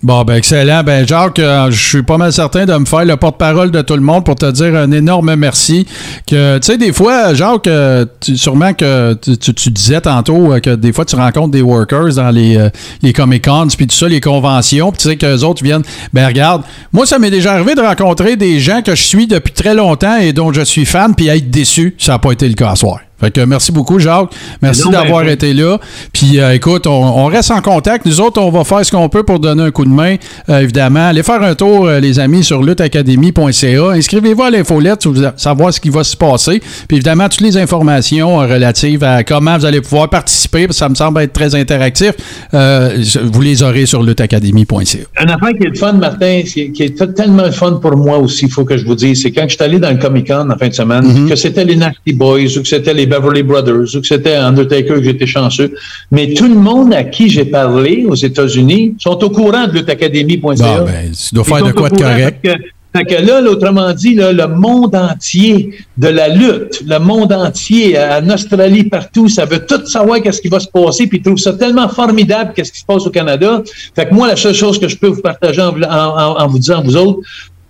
Bon, ben excellent. Ben Jacques, euh, je suis pas mal certain de me faire le porte-parole de tout le monde pour te dire un énorme merci. Que tu sais, des fois, Jacques, euh, sûrement que tu, disais tantôt euh, que des fois tu rencontres des workers dans les, les Comic Cons puis tout ça, les conventions, puis tu sais que autres viennent. Ben regarde, moi ça m'est déjà arrivé de rencontrer des gens que je suis depuis très longtemps et dont je suis fan puis être déçu. Ça n'a pas été le cas à soir. Fait que merci beaucoup, Jacques. Merci d'avoir été là. Puis euh, écoute, on, reste en contact. Nous autres, on va faire ce qu'on peut pour donner un coup de main, euh, évidemment. Allez faire un tour, euh, les amis, sur lutteacademy.ca. Inscrivez-vous à l'infolette pour savoir ce qui va se passer. Puis évidemment, toutes les informations relatives à comment vous allez pouvoir participer, ça me semble être très interactif, vous les aurez sur lutteacademy.ca. Un affaire qui est le fun, Martin, qui est tellement le fun pour moi aussi, il faut que je vous dise, c'est quand je suis allé dans le Comic-Con en fin de semaine, mm-hmm. que c'était les Nasty Boys ou que c'était les Beverly Brothers ou que c'était Undertaker que j'étais chanceux. Mais tout le monde à qui j'ai parlé aux États-Unis sont au courant de luttacadémie.ca. Bon, ben, tu dois faire de quoi de correct. Fait que là, autrement dit, le monde entier de la lutte, le monde entier, en Australie, partout, ça veut tout savoir qu'est-ce qui va se passer, puis ils trouvent ça tellement formidable qu'est-ce qui se passe au Canada. Fait que moi, la seule chose que je peux vous partager en, en vous disant, vous autres,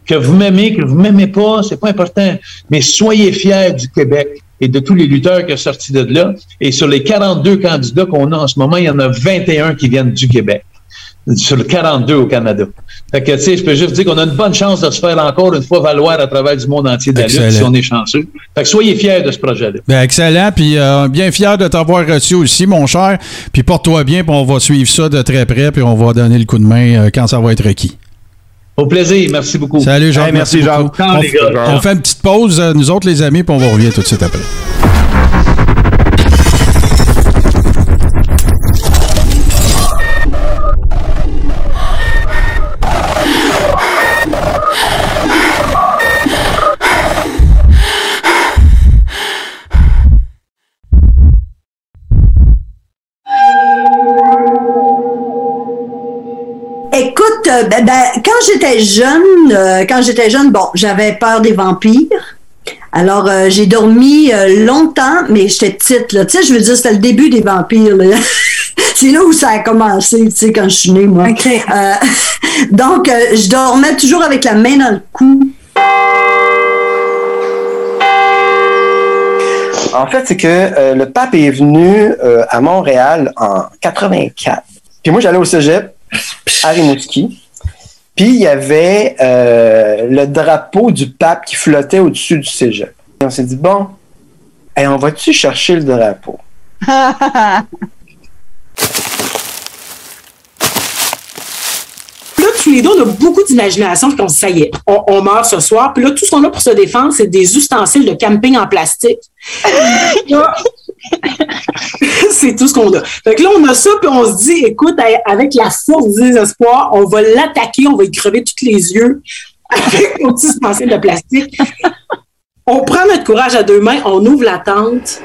que vous m'aimez, que vous m'aimez pas, c'est pas important, mais soyez fiers du Québec et de tous les lutteurs qui sont sortis de là. Et sur les 42 candidats qu'on a en ce moment, il y en a 21 qui viennent du Québec. Sur le 42 au Canada. Fait que, tu sais, je peux juste dire qu'on a une bonne chance de se faire encore une fois valoir à travers du monde entier de la lutte si on est chanceux. Fait que soyez fiers de ce projet-là. Ben, excellent. Puis, euh, bien fier de t'avoir reçu aussi, mon cher. Puis, porte-toi bien, puis on va suivre ça de très près, puis on va donner le coup de main euh, quand ça va être requis. Au plaisir, merci beaucoup. Salut Jean, merci, Jean. On, on, fait une petite pause, euh, nous autres les amis, puis on va revenir tout de suite après. Euh, ben, ben, quand j'étais jeune, euh, quand j'étais jeune, bon, j'avais peur des vampires. Alors, euh, j'ai dormi longtemps, mais j'étais petite, là. Tu sais, je veux dire, c'était le début des vampires, C'est là où ça a commencé, tu sais, quand je suis née, moi. donc, je dormais toujours avec la main dans le cou. En fait, c'est que le pape est venu à Montréal en 84. Puis moi, j'allais au cégep à Rimouski. Puis il y avait euh, le drapeau du pape qui flottait au-dessus du cégep. Et on s'est dit, bon, on va-tu chercher le drapeau? Là, tous les deux, on a beaucoup d'imagination, puis on se dit, ça y est, on, on meurt ce soir. Puis là, tout ce qu'on a pour se défendre, c'est des ustensiles de camping en plastique. Là, c'est tout ce qu'on a. Fait que là, on a ça, puis on se dit, écoute, avec la force du désespoir, on va l'attaquer, on va y crever tous les yeux avec nos petits de plastique. On prend notre courage à deux mains, on ouvre la tente.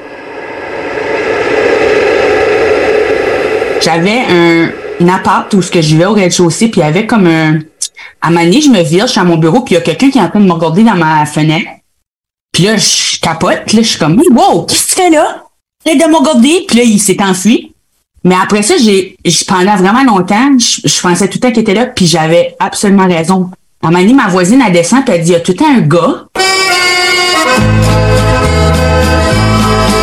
J'avais un, un appart où ce que je vais au rez-de-chaussée, puis il y avait comme un... À donné, je me vire, je suis à mon bureau, puis il y a quelqu'un qui est en train de me regarder dans ma fenêtre. Puis là, je capote, là, je suis comme, wow, qu'est-ce que tu fais là? Il de puis là, il s'est enfui. Mais après ça, j'ai, pendant vraiment longtemps, je, je pensais tout le temps qu'il était là, puis j'avais absolument raison. À un moment donné, ma voisine, elle descend, puis elle dit, il y a tout le temps un gars.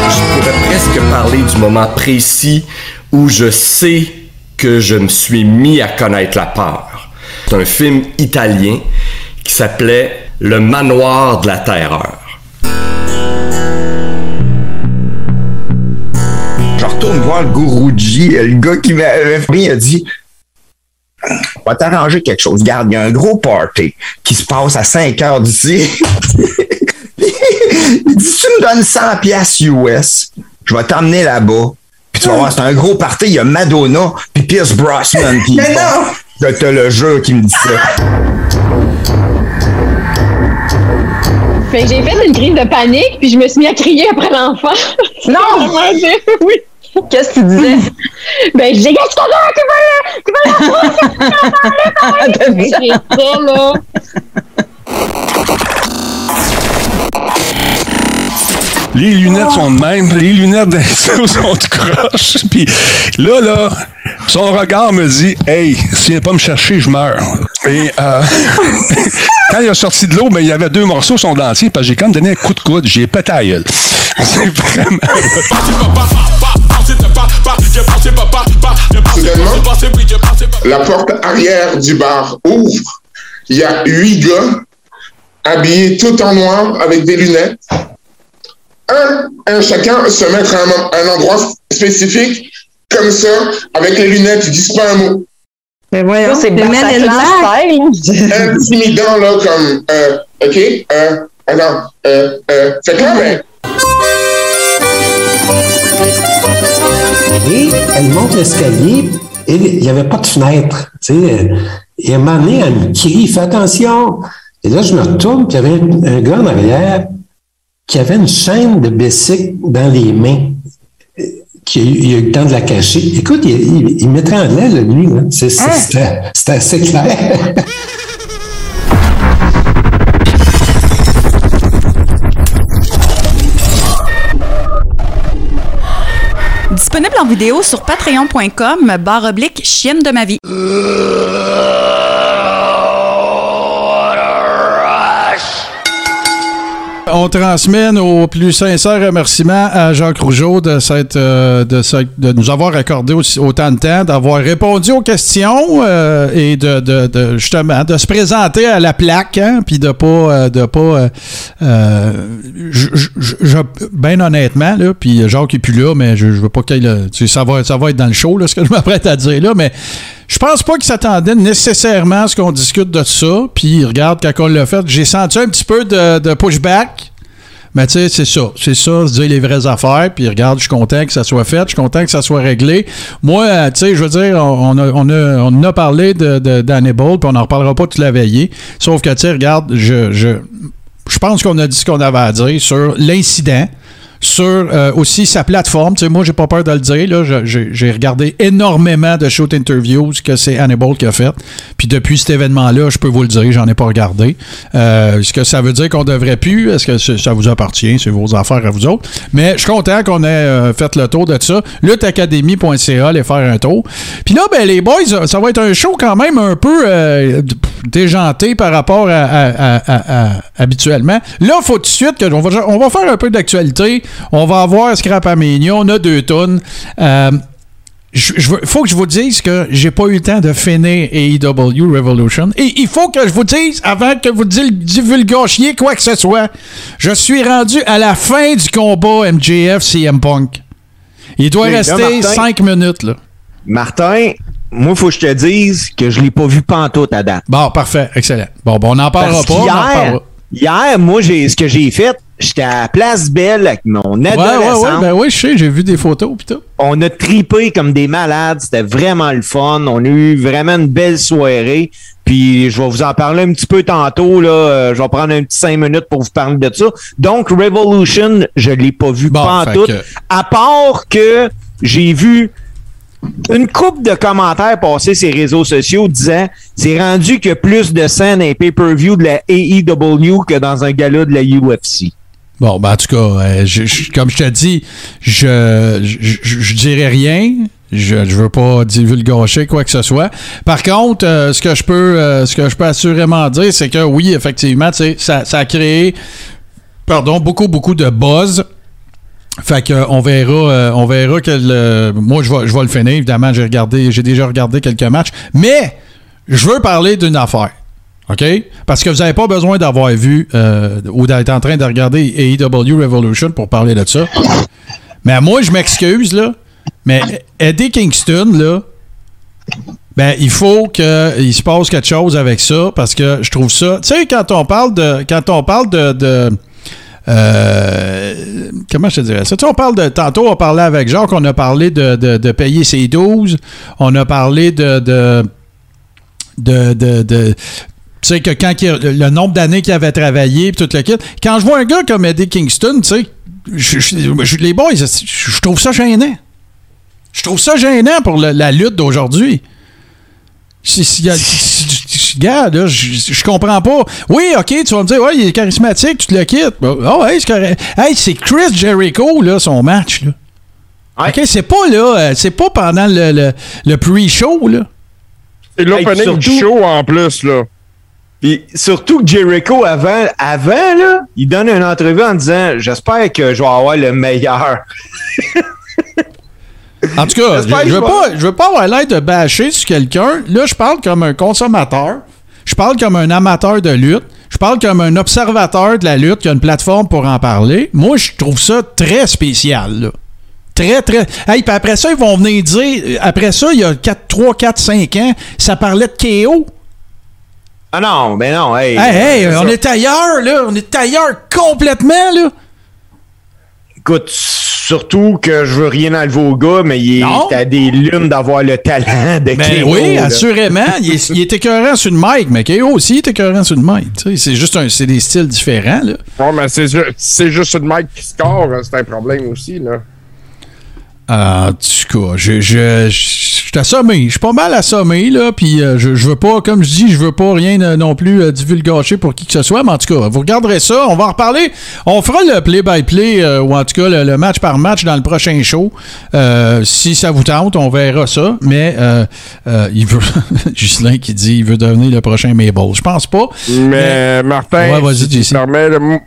Je pourrais presque parler du moment précis où je sais que je me suis mis à connaître la peur. C'est un film italien qui s'appelait Le manoir de la terreur. Retourne voir le Guruji, le gars qui m'avait pris, il a dit On va t'arranger quelque chose. Garde, il y a un gros party qui se passe à 5 heures d'ici. il dit Tu me donnes 100 pièces US, je vais t'emmener là-bas. Puis tu vas voir, c'est un gros party, il y a Madonna, puis Pierce Brosnan. Puis Mais non! Je te le jure qui me dit ça. Fait que j'ai fait une crise de panique, puis je me suis mis à crier après l'enfant. Non! oui. Qu'est-ce que tu disais? Ben, je disais, qu'est-ce qu'on a? Tu vas là? Tu vas là? Tu vas là? J'étais là. Les lunettes sont de même. Les lunettes d'un sont de croche. Puis là, là, son regard me dit Hey, s'il vient pas me chercher, je meurs. Et euh, quand il a sorti de l'eau, ben, il y avait deux morceaux son dentier, parce que j'ai quand même donné un coup de coude. J'ai pété à la gueule. C'est vraiment. Soudainement, la porte arrière du bar ouvre. Il y a huit gars habillés tout en noir avec des lunettes. Un, un chacun se mettre à un, un endroit spécifique, comme ça, avec les lunettes, ils disent pas un mot. Mais voyons, c'est style. Intimidant, là, comme, euh, OK, euh, attends, euh, euh, fait que là, ben, Elle monte l'escalier et il n'y avait pas de fenêtre. Tu sais. Et à un moment donné, elle me crie, fais attention. Et là, je me retourne, puis il y avait un, un gars en arrière qui avait une chaîne de bicycle dans les mains. Qui il a eu le temps de la cacher. Écoute, il, il, il m'étranglait, c'est- C'était c'était assez clair. Disponible en vidéo sur patreon.com barre oblique chienne de ma vie. On transmet nos plus sincères remerciements à Jacques Rougeau de, cette, euh, de, de nous avoir accordé autant de temps, d'avoir répondu aux questions euh, et de, de- justement de se présenter à la plaque, hein, puis de pas euh, de pas je- je- je- ben honnêtement là, puis Jacques est plus là, mais je, veux pas qu'il ça va ça va être dans le show ce que je m'apprête à dire là, mais je pense pas qu'il s'attendait nécessairement à ce qu'on discute de ça. Puis regarde, quand on l'a fait, j'ai senti un petit peu de pushback. Mais tu sais, c'est ça. C'est ça, se dire les vraies affaires. Puis regarde, je suis content que ça soit fait. Je suis content que ça soit réglé. Moi, euh, tu sais, je veux dire, on, a, on, a, on a parlé de, d'Hannibal, puis on n'en reparlera pas toute la veillée. Sauf que, tu sais, regarde, je, je, je pense qu'on a dit ce qu'on avait à dire sur l'incident sur euh, aussi sa plateforme. Tu sais, moi, j'ai pas peur de le dire. Là, j'ai, regardé énormément de shoot interviews que c'est Hannibal qui a fait. Puis depuis cet événement-là, je peux vous le dire, j'en ai pas regardé. Euh, Est-ce que ça veut dire qu'on devrait plus? Est-ce que ça vous appartient? C'est vos affaires à vous autres. Mais je suis content qu'on ait euh, fait le tour de ça. Luttacademy.ca, aller faire un tour. Puis là, ben, les boys, ça va être un show quand même un peu déjanté par rapport à, habituellement. Là, faut tout de suite que on va, on va faire un peu d'actualité. On va avoir Scrap Armenia. On a deux tonnes. Euh, je, je faut que je vous dise que j'ai pas eu le temps de finir AEW Revolution. Et il faut que je vous dise, avant que vous divulgachiez quoi que ce soit, je suis rendu à la fin du combat MJF CM Punk. Il doit rester. 5 minutes, là. Martin, moi, faut que je te dise que je l'ai pas vu pantoute à date. Bon, parfait, excellent. Bon, bon on n'en parlera Parce pas. on en qu'hier- reparlera. Hier, moi, j'ai ce que j'ai fait, j'étais à Place Belle avec mon Ouais, ouais, adolescent. ouais, ben oui, je sais, j'ai vu des photos pis tout. On a tripé comme des malades. C'était vraiment le fun. On a eu vraiment une belle soirée. Puis je vais vous en parler un petit peu tantôt. Là. Euh, Je vais prendre un petit cinq minutes pour vous parler de ça. Donc, Revolution, je l'ai pas vu pas fait tout. que- À part que j'ai vu une coupe de commentaires passer sur les réseaux sociaux disant c'est rendu qu'il y a plus de scènes et pay-per-view de la AEW que dans un gala de la UFC. Bon, ben en tout cas, euh, comme je te dis, je, je, dirais rien. Je, je veux pas divulgacher quoi que ce soit. Par contre, euh, ce que je peux euh, ce que je peux assurément dire, c'est que oui, effectivement, ça, ça a créé pardon, beaucoup, beaucoup de buzz. Fait que on verra, on verra que le, moi je vais, je le finir. Évidemment, j'ai regardé, j'ai déjà regardé quelques matchs, mais je veux parler d'une affaire. OK? Parce que vous n'avez pas besoin d'avoir vu euh, ou d'être en train de regarder AEW Revolution pour parler de ça. Mais moi, je m'excuse, là. Mais Eddie Kingston, là, ben, il faut qu'il se passe quelque chose avec ça parce que je trouve ça. Tu sais, quand on parle de. Quand on parle de. euh, comment je te dirais ça? Tu sais, on parle de. Tantôt, on parlait avec Jacques, on a parlé de, de- payer ses 12. On a parlé de de, de, de- tu sais que quand il- le, le nombre d'années qu'il avait travaillé puis tout le kit. Quand je vois un gars comme Eddie Kingston, tu sais, je- je- je- les boys, je, trouve ça gênant. Je trouve ça gênant pour le- la lutte d'aujourd'hui. Regarde, là, je, je comprends pas. Oui, ok, tu vas me dire, ouais, il est charismatique, tu te le quittes. Ah ouais, c'est correct. Hey, c'est Chris Jericho, là, son match, là. Ok, c'est pas là, euh, c'est pas pendant le, le, le pre-show, là. C'est l'opening du show en plus, là. Puis surtout que Jericho, avant, avant là, il donne une entrevue en disant J'espère que je vais avoir le meilleur. En tout cas, je, je veux pas, je veux pas avoir l'air de bâcher sur quelqu'un. Là, je parle comme un consommateur. Je parle comme un amateur de lutte. Je parle comme un observateur de la lutte qui a une plateforme pour en parler. Moi, je trouve ça très spécial. là. Très, très. Hey, puis après ça, ils vont venir dire. Après ça, il y a 4, 3, 4, 5 ans, ça parlait de KO. Ah non, mais non, hey. Hey, hey, c'est on ça. est ailleurs, là. On est ailleurs complètement, là. Écoute, surtout que je veux rien enlever au gars, mais il est à des lunes d'avoir le talent de Ben KO, oui, là. assurément. Il est, il est écœurant sur le mic, mais KO aussi est écœurant sur le mic. C'est juste un, c'est des styles différents. Là. Ouais, mais c'est c'est juste une mec qui score, euh, c'est un problème aussi, là. En tout cas, je, je, je, je suis assommé. Je suis pas mal assommé, là. Puis euh, je, je veux pas, comme je dis, je veux pas rien euh, non plus euh, divulgacher pour qui que ce soit. Mais en tout cas, vous regarderez ça. On va en reparler. On fera le play-by-play, euh, ou en tout cas le, le match par match dans le prochain show. Euh, si ça vous tente, on verra ça. Mais il veut. Gislain qui dit il veut devenir le prochain Mabel. Je pense pas. Mais Martin, Ouais, vas-y, si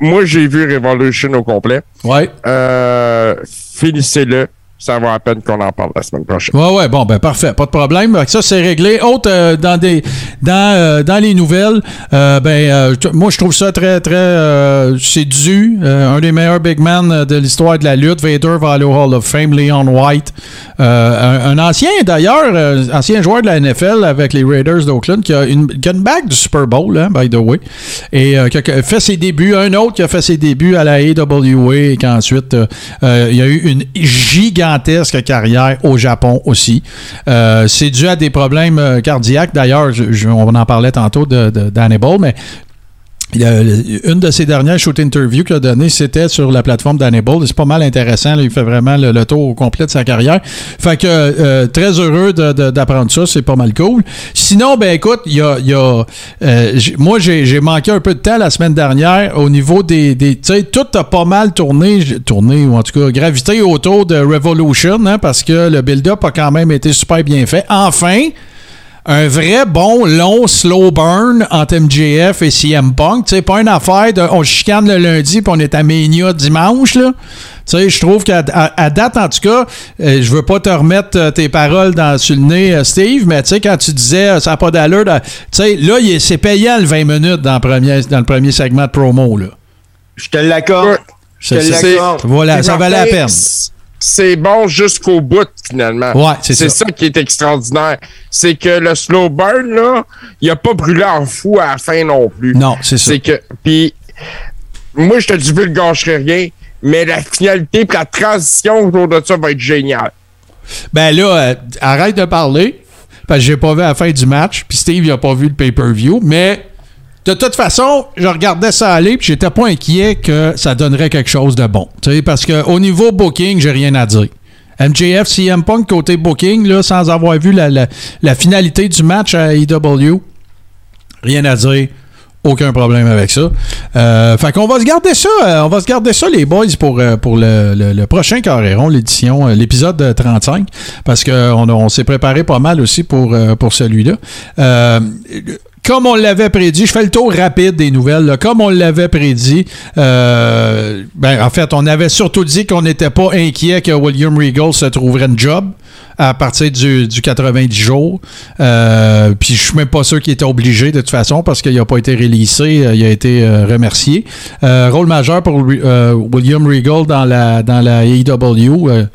moi j'ai vu Revolution au complet. Ouais. Euh, finissez-le. Ça vaut la peine qu'on en parle la semaine prochaine. Ouais, ouais, bon, ben parfait, pas de problème. Ça, c'est réglé. Autre, euh, dans, des, dans, euh, dans les nouvelles, euh, ben, moi, je trouve ça très, très. c'est dû. Un des meilleurs big men de l'histoire de la lutte. Vader va aller au Hall of Fame, Leon White. Un, ancien, d'ailleurs, ancien joueur de la NFL avec les Raiders d'Oakland, qui a une, qui a une bague du Super Bowl, hein, by the way. Et qui a fait ses débuts. Un autre qui a fait ses débuts à la AWA et qu'ensuite, il y a eu une gigantesque carrière au Japon aussi. Euh, c'est dû à des problèmes euh, cardiaques. D'ailleurs, on en parlait tantôt de, de, d'Hannibal, mais une de ses dernières shoot interviews qu'il a donné, c'était sur la plateforme d'Hannibal. C'est pas mal intéressant. il fait vraiment le, tour au complet de sa carrière. Fait que euh, très heureux d'apprendre ça. C'est pas mal cool. Sinon, ben écoute, il y a, euh, moi j'ai manqué un peu de temps la semaine dernière au niveau des, des tu sais, tout a pas mal tourné, tourné ou en tout cas gravité autour de Revolution, hein, parce que le build-up a quand même été super bien fait. Enfin un vrai bon long slow burn entre MJF et CM Punk. Tu sais, pas une affaire de on chicane le lundi puis on est à Mania dimanche, là. Tu sais, je trouve qu'à à- à date, en tout cas, euh, je veux pas te remettre euh, tes paroles dans, sur le nez, euh, Steve, mais tu sais, quand tu disais ça n'a pas d'allure, de- tu sais, là, il est- c'est payant le 20 minutes dans le premier, dans le premier segment de promo, là. Je te l'accorde. Je te C'est- c'est- l'accorde. Voilà, ça valait la peine. C'est bon jusqu'au bout, finalement. Ouais, c'est C'est ça. ça qui est extraordinaire. C'est que le slow burn, là, il a pas brûlé en fou à la fin non plus. Non, c'est ça. C'est que. Puis, moi, je te dis, je ne gâcherai rien, mais la finalité et la transition autour de ça va être géniale. Ben là, euh, arrête de parler, parce que j'ai pas vu la fin du match, puis Steve, il a pas vu le pay-per-view, mais de toute façon, je regardais ça aller, puis j'étais pas inquiet que ça donnerait quelque chose de bon. Parce qu'au niveau booking, j'ai rien à dire. MJF, CM Punk, côté booking, là, sans avoir vu la, finalité du match à EW, rien à dire. Aucun problème avec ça. Euh, fait qu'on va se garder ça. euh, on va se garder ça, les boys, pour, euh, pour le, le- prochain Carréron, l'édition, l'épisode euh, 35. Parce qu'on on, s'est préparé pas mal aussi pour, pour celui-là. Comme on l'avait prédit, je fais le tour rapide des nouvelles. Comme on l'avait prédit, ben, en fait, on avait surtout dit qu'on n'était pas inquiet que William Regal se trouverait une job à partir du, du 90 jours. Euh, puis je suis même pas sûr qu'il était obligé de toute façon parce qu'il n'a pas été releasé, euh, il a été euh, remercié. Rôle majeur pour William Regal dans la, dans la AEW.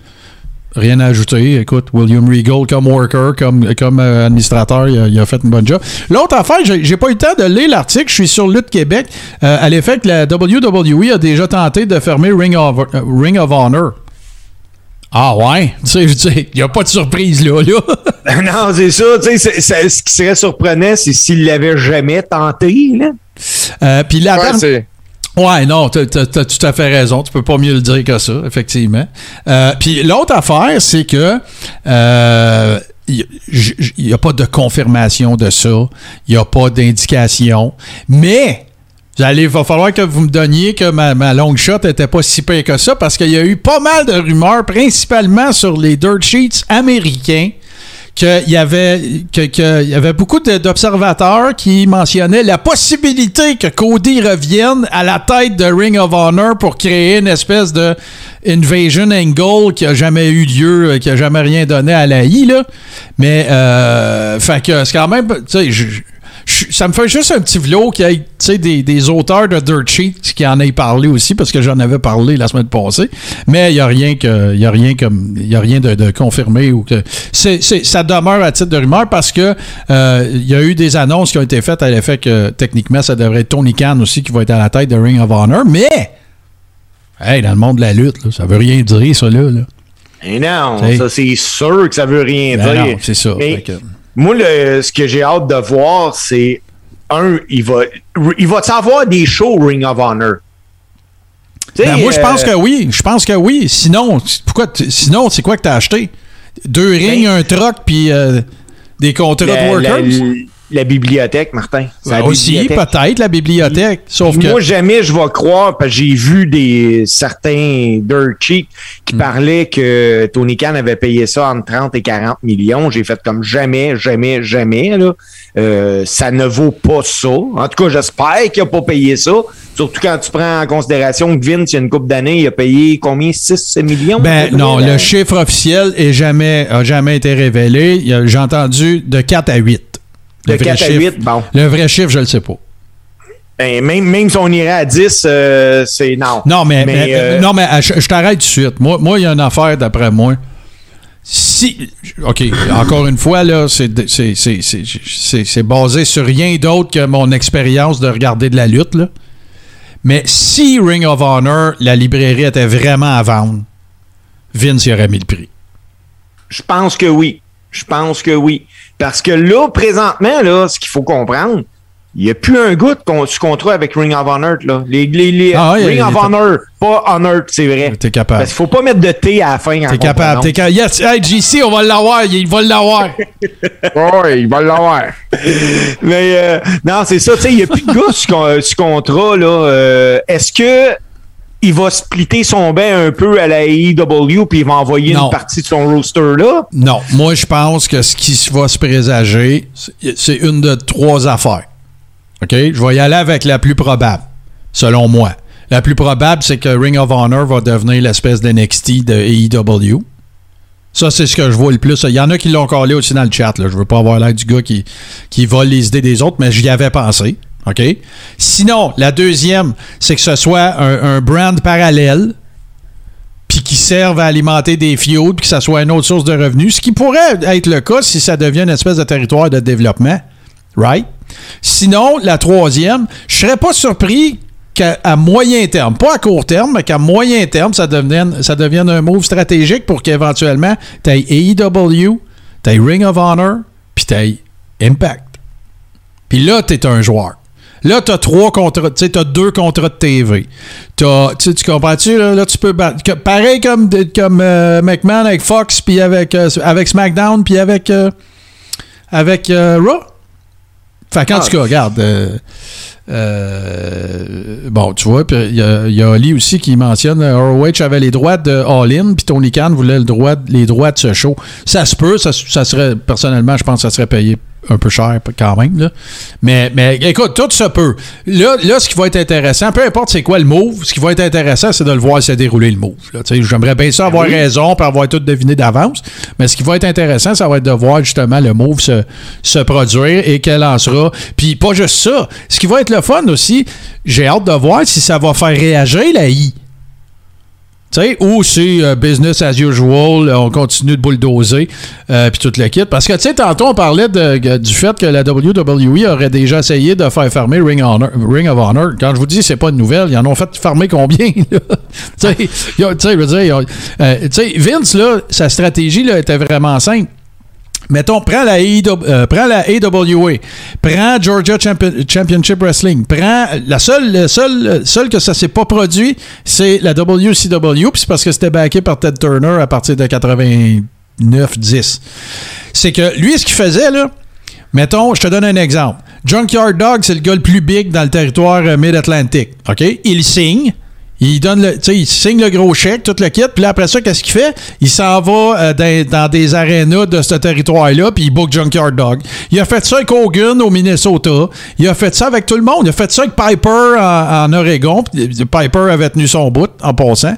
Rien à ajouter. Écoute, William Regal comme worker, comme, comme administrateur, il a, fait une bonne job. L'autre affaire, j'ai pas eu le temps de lire l'article. Je suis sur Lutte Québec à l'effet que la WWE a déjà tenté de fermer Ring of, Ring of Honor. Ah ouais? Tu sais, je dis, il n'y a pas de surprise là. là. non, c'est ça. Tu sais, c'est- c'est- ce qui serait surprenant, c'est s'il l'avait jamais tenté. Là. Euh, Puis la Ouais, dernière- Ouais, non, t'as as, tout à fait raison. Tu peux pas mieux le dire que ça, effectivement. Euh, Puis l'autre affaire, c'est que euh, il n'y a pas de confirmation de ça. Il n'y a pas d'indication. Mais il va falloir que vous me donniez que ma, ma long shot n'était pas si pire que ça parce qu'il y a eu pas mal de rumeurs, principalement sur les dirt sheets américains qu'il y avait que, que y avait beaucoup d'observateurs qui mentionnaient la possibilité que Cody revienne à la tête de Ring of Honor pour créer une espèce de invasion angle qui a jamais eu lieu, euh, qui a jamais rien donné à la I là. Mais euh, fait que c'est quand même tu sais ça me fait juste un petit vlog qu'il y ait des, des auteurs de Dirt Sheet qui en aient parlé aussi, parce que j'en avais parlé la semaine passée. Mais il n'y a rien que. Y a rien comme. Y a rien de, de confirmé ou que. ça demeure à titre de rumeur parce que euh, il y a eu des annonces qui ont été faites à l'effet que techniquement ça devrait être Tony Khan aussi qui va être à la tête de Ring of Honor. Mais hey, dans le monde de la lutte, là, ça veut rien dire, ça là. là. Et non, T'sais. ça c'est sûr que ça veut rien Ben dire. non, c'est ça. Mais Moi, le- ce que j'ai hâte de voir, c'est un, il va, il va avoir des shows Ring of Honor? Ben, moi, je pense euh, que oui. Je pense que oui. Sinon, pourquoi sinon, c'est quoi que t'as acheté? Deux rings, un truck, puis euh, des contrats Ben, de workers? La- bibliothèque, Martin. La aussi, bibliothèque. peut-être, la bibliothèque. Sauf que. Moi, jamais je vais croire, parce que j'ai vu des certains dirt cheap Hmm. qui parlaient que Tony Khan avait payé ça entre 30 et 40 millions. J'ai fait comme jamais, jamais, jamais. Là. Euh, ça ne vaut pas ça. En tout cas, j'espère qu'il n'a pas payé ça. Surtout quand tu prends en considération que Vince, il y a une couple d'années, il a payé combien? 6 millions? Ben non, le chiffre officiel est jamais, a jamais été révélé. J'ai entendu de 4 à 8. De Le vrai 4 à chiffre- 8, bon. Le vrai chiffre, je le sais pas. Ben, même, même si on irait à 10, euh, c'est non. Non, mais, mais- euh, non, mais je, je t'arrête tout de suite. Moi, moi, il y a une affaire d'après moi. Si. OK, encore une fois, là, c'est de- c'est- c'est- c'est- c'est- c'est basé sur rien d'autre que mon expérience de regarder de la lutte, là. Mais si Ring of Honor, la librairie était vraiment à vendre, Vince y aurait mis le prix. Je pense que oui. Je pense que oui. Parce que là, présentement, là, ce qu'il faut comprendre, il n'y a plus un goût de contrat avec Ring of Honor. Là. Les, les, les- Ah ouais, Ring of Honor, pas Honor, c'est vrai. T'es capable. Parce qu'il faut pas mettre de T à la fin. T'es capable. T'es capable. Yes, hey, JC, on va l'avoir. Il va l'avoir. Oui, il va l'avoir. Mais euh, non, c'est ça. Tu sais, il n'y a plus de gars sur, con- sur contrat. là. Euh, Est-ce que il va splitter son bain un peu à la AEW puis il va envoyer Non. une partie de son roster là? Non, moi je pense que ce qui va se présager, c'est- c'est une de trois affaires. OK? Je vais y aller avec la plus probable, selon moi. La plus probable, c'est que Ring of Honor va devenir l'espèce d'NXT de AEW. Ça, c'est ce que je vois le plus. Il y en a qui l'ont collé aussi dans le chat. Là. Je veux pas avoir l'air du gars qui, qui vole les idées des autres, mais j'y avais pensé. OK? Sinon, la deuxième, c'est que ce soit un, brand parallèle. puis qui servent à alimenter des fioles, puis que ça soit une autre source de revenus, ce qui pourrait être le cas si ça devient une espèce de territoire de développement. Right? Sinon, la troisième, je serais pas surpris qu'à moyen terme, pas à court terme, mais qu'à moyen terme, ça devienne, ça devienne un move stratégique pour qu'éventuellement, tu aies AEW, tu aies Ring of Honor, puis tu aies Impact. Puis là, tu es un joueur. Là, tu as trois contrats, tu sais, as deux contrats de TV. T'as- tu tu comprends-tu? Là, Là, tu peux battre. que- pareil comme, comme euh, McMahon avec Fox, puis avec, euh, avec SmackDown, puis avec, euh, avec Raw? Fait qu'en Ah. tout cas, regarde. euh, euh, bon, tu vois, puis il y, y a Ali aussi qui mentionne ROH avait les droits de All In, puis Tony Khan voulait le droit, les droits de ce show. Ça se peut, ça, ça serait, personnellement, je pense que ça serait payé un peu cher quand même. Là. Mais, mais écoute, tout se peut. Là, là, ce qui va être intéressant, peu importe c'est quoi le move, ce qui va être intéressant, c'est de le voir se dérouler le move. J'aimerais bien ça avoir oui. raison pour avoir tout deviné d'avance. Mais ce qui va être intéressant, ça va être de voir justement le move se, se produire et qu'elle en sera. Puis pas juste ça. Ce qui va être le fun aussi, j'ai hâte de voir si ça va faire réagir la I. Tu sais, ou c'est euh, business as usual, euh, on continue de bulldozer, euh, puis tout le kit. Parce que, tu sais, tantôt, on parlait de- du fait que la WWE aurait déjà essayé de faire fermer Ring, of Honor. Quand je vous dis, c'est pas une nouvelle, ils en ont fait fermer combien, tu sais, je veux dire, euh, Vince, là, sa stratégie, là, était vraiment simple. Mettons, prends la, AEW, euh, prends la AWA, prends Georgia Champion- Championship Wrestling, prends la seule, le seul, seul que ça s'est pas produit, c'est la WCW, puis c'est parce que c'était backé par Ted Turner à partir de 89-10. C'est que lui, ce qu'il faisait, là, mettons, je te donne un exemple. Junkyard Dog, c'est le gars le plus big dans le territoire euh, Mid-Atlantic. OK? Il signe. Il donne le, il signe le gros chèque, tout le kit, puis après ça, qu'est-ce qu'il fait? Il s'en va euh, dans, dans des arénas de ce territoire-là, puis il book Junkyard Dog. Il a fait ça avec Hogan au Minnesota. Il a fait ça avec tout le monde. Il a fait ça avec Piper en, en Oregon. Piper avait tenu son bout en passant.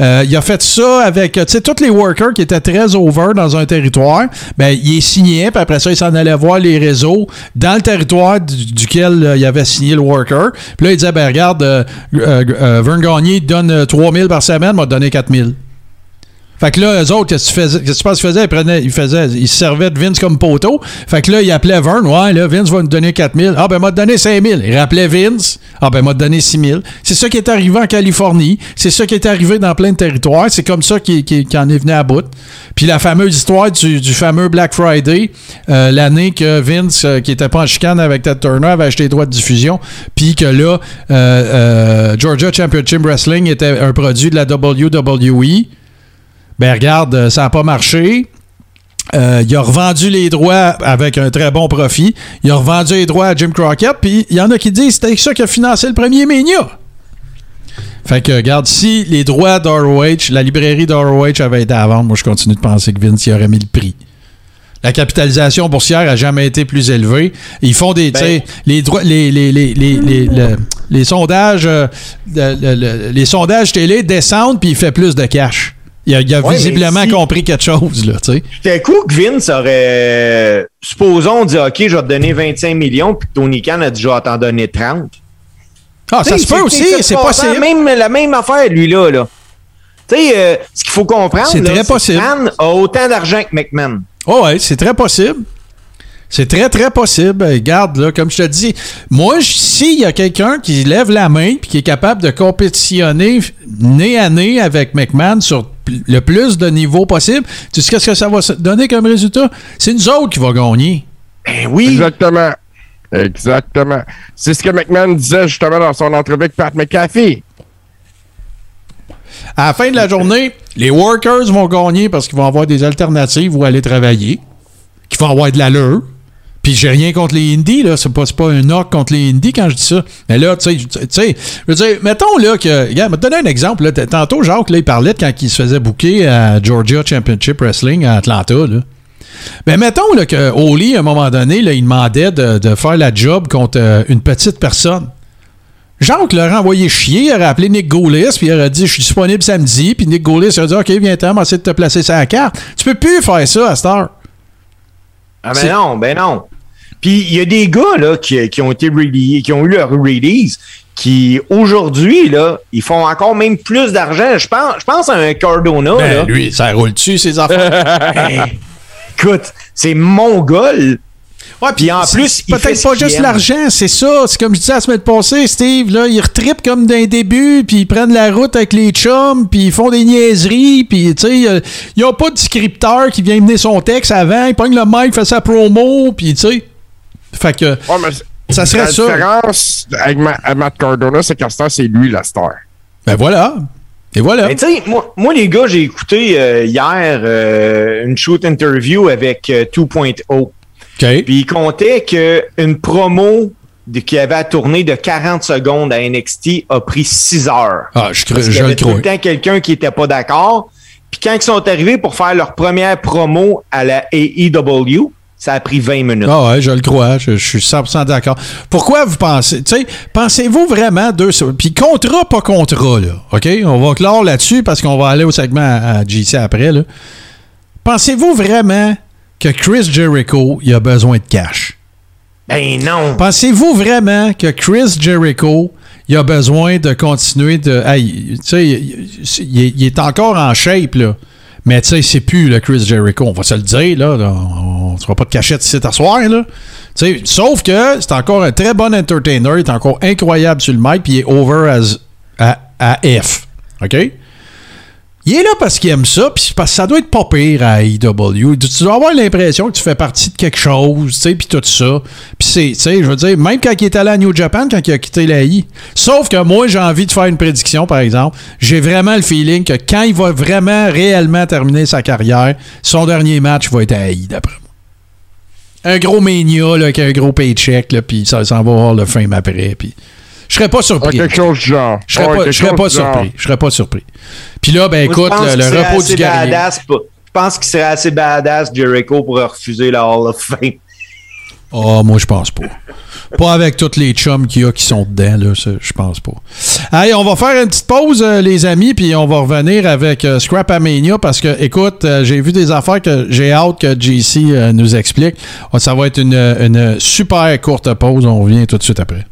Euh, il a fait ça avec, tous les workers qui étaient très over dans un territoire. Ben, il est signé, puis après ça, il s'en allait voir les réseaux dans le territoire du- duquel euh, il avait signé le worker. Puis là, il disait, ben regarde, Vern Gagné, te donne euh, 3000 par semaine, m'a donné 4000. Fait que là, eux autres, qu'est-ce que tu penses qu'ils faisaient? Ils, prenaient, faisaient, ils se servaient de Vince comme poteau. Fait que là, ils appelaient Vern. Ouais, là, Vince va nous donner 4000. Ah, ben, m'a donné 5000. Ils rappelaient Vince. Ah, ben, m'a donné 6000. C'est ça qui est arrivé en Californie. C'est ça qui est arrivé dans plein de territoires. C'est comme ça qu'il en est venu à bout. Puis la fameuse histoire du, fameux Black Friday, euh, l'année que Vince, euh, qui était pas en chicane avec Ted Turner, avait acheté les droits de diffusion. Puis que là, euh, Georgia Championship Wrestling était un produit de la WWE. Ben regarde, euh, ça n'a pas marché. Euh, il a revendu les droits avec un très bon profit. Il a revendu les droits à Jim Crockett. Puis il y en a qui disent que c'était ça qui a financé le premier Mania. Fait que, regarde, si les droits d'ROH, la librairie d'ROH avait été à vendre, moi je continue de penser que Vince y aurait mis le prix. La capitalisation boursière a jamais été plus élevée. Ils font des, sais, les, droits- les, les, les, les, les, le- les sondages, euh, le- le- le- les sondages télé descendent puis il fait plus de cash. Il a, il a Ouais, mais visiblement si- compris quelque chose là, tu sais. C'était cool que Vince aurait. Supposons, on dit, OK, je vais te donner 25 millions, puis Tony Khan a dit, je vais t'en donner 30. Ah, ça se peut aussi, c'est possible. Même, la même affaire, lui-là. là. Tu sais, euh, ce qu'il faut comprendre, C'est très que possible. Khan a autant d'argent que McMahon. Oh ouais, c'est très possible. C'est très, très possible. Regarde, là, comme je te dis, moi, s'il y a quelqu'un qui lève la main et qui est capable de compétitionner nez à nez avec McMahon sur le plus de niveaux possible, tu sais ce que ça va se donner comme résultat? C'est nous autres qui va gagner. Ben oui. Exactement. Exactement. C'est ce que McMahon disait justement dans son entrevue avec Pat McAfee. À la fin de la journée, les workers vont gagner parce qu'ils vont avoir des alternatives où aller travailler, qui vont avoir de l'allure. Puis j'ai rien contre les indies, là. C'est pas, pas un knock contre les indies quand je dis ça. Mais là, tu sais, tu sais, je veux dire, mettons là que. Regarde, je te donner un exemple. Là. Tantôt, Jacques, là, il parlait de quand il se faisait booker à Georgia Championship Wrestling à Atlanta, là. Ben, mettons là, que Oli, à un moment donné, là, il demandait de, de faire la job contre euh, une petite personne. Jacques l'aurait envoyé chier, il aurait appelé Nick Gaulis, puis il aurait dit Je suis disponible samedi, puis Nick Gaulis aurait dit Ok, viens-t'en, on va essayer de te placer la carte. Tu peux plus faire ça à cette heure. Ah ben non, ben non. Puis il y a des gars là, qui, qui ont été qui ont eu leur release, qui aujourd'hui, là, ils font encore même plus d'argent. Je pense, je pense à un Cardona. Ben, là. lui, ça roule dessus, ses affaires? Hey, écoute, c'est mongol. Ouais, Puis en c'est plus, peut-être pas juste l'argent, c'est ça. C'est comme je disais la semaine passée, Steve, là, ils retrippent comme d'un début, puis ils prennent la route avec les chums, puis ils font des niaiseries, puis tu sais, euh, ils ont pas de scripteur qui vient mener son texte avant, il pogne le mic, fait sa promo, puis tu sais. Fait que ça serait la ça. différence avec Ma- à Matt Cardona, c'est qu'à c'est lui la star. Ben voilà. Et voilà. Mais tu sais, moi, moi, les gars, j'ai écouté euh, hier euh, une shoot interview avec euh, 2.0. Puis il comptait qu'une promo de- qui avait à tourner de 40 secondes à NXT a pris 6 heures. Ah, je, Parce je qu'il y le avait tout crois. le temps quelqu'un qui était pas d'accord. Puis quand ils sont arrivés pour faire leur première promo à la AEW, ça a pris 20 minutes. Ah ouais, je le crois, je, je suis 100% d'accord. Pourquoi vous pensez, tu sais, pensez-vous vraiment deux, puis contrat, pas contrat, là, OK? On va clore là-dessus parce qu'on va aller au segment à, à JC après, là. Pensez-vous vraiment que Chris Jericho, il a besoin de cash? Ben non! Pensez-vous vraiment que Chris Jericho, il a besoin de continuer de... Hey, tu sais, il, il est- il est encore en shape, là. Mais tu sais, c'est plus le Chris Jericho, on va se le dire, là. on ne fera pas de cachette ici à soir, là. Sauf que c'est encore un très bon entertainer, il est encore incroyable sur le mic, puis il est over as, à, à F. OK? Il est là parce qu'il aime ça, puis parce que ça doit être pas pire à AEW. Tu dois avoir l'impression que tu fais partie de quelque chose, tu sais, puis tout ça. Puis c'est, tu sais, je veux dire, même quand il est allé à New Japan, quand il a quitté la I. Sauf que moi, j'ai envie de faire une prédiction, par exemple. J'ai vraiment le feeling que quand il va vraiment, réellement terminer sa carrière, son dernier match va être à AI, d'après moi. Un gros mania, là, avec un gros paycheck, là, puis ça s'en va avoir le fame après, puis... Je serais pas surpris. quelque chose du genre. Je serais Ouais, pas, je serais pas surpris. Je serais pas surpris. Puis là, ben écoute, le, repos du guerrier. badass pour- Je pense qu'il serait assez badass, Jericho, pour refuser la Hall of Fame. Ah, moi, je pense pas. Pas avec toutes les chums qu'il y a qui sont dedans, là, je pense pas. Allez, on va faire une petite pause, euh, les amis, puis on va revenir avec euh, Scrap Amania parce que, écoute, euh, j'ai vu des affaires que j'ai hâte que JC euh, nous explique. Ah, Ça va être une, une super courte pause. On revient tout de suite après.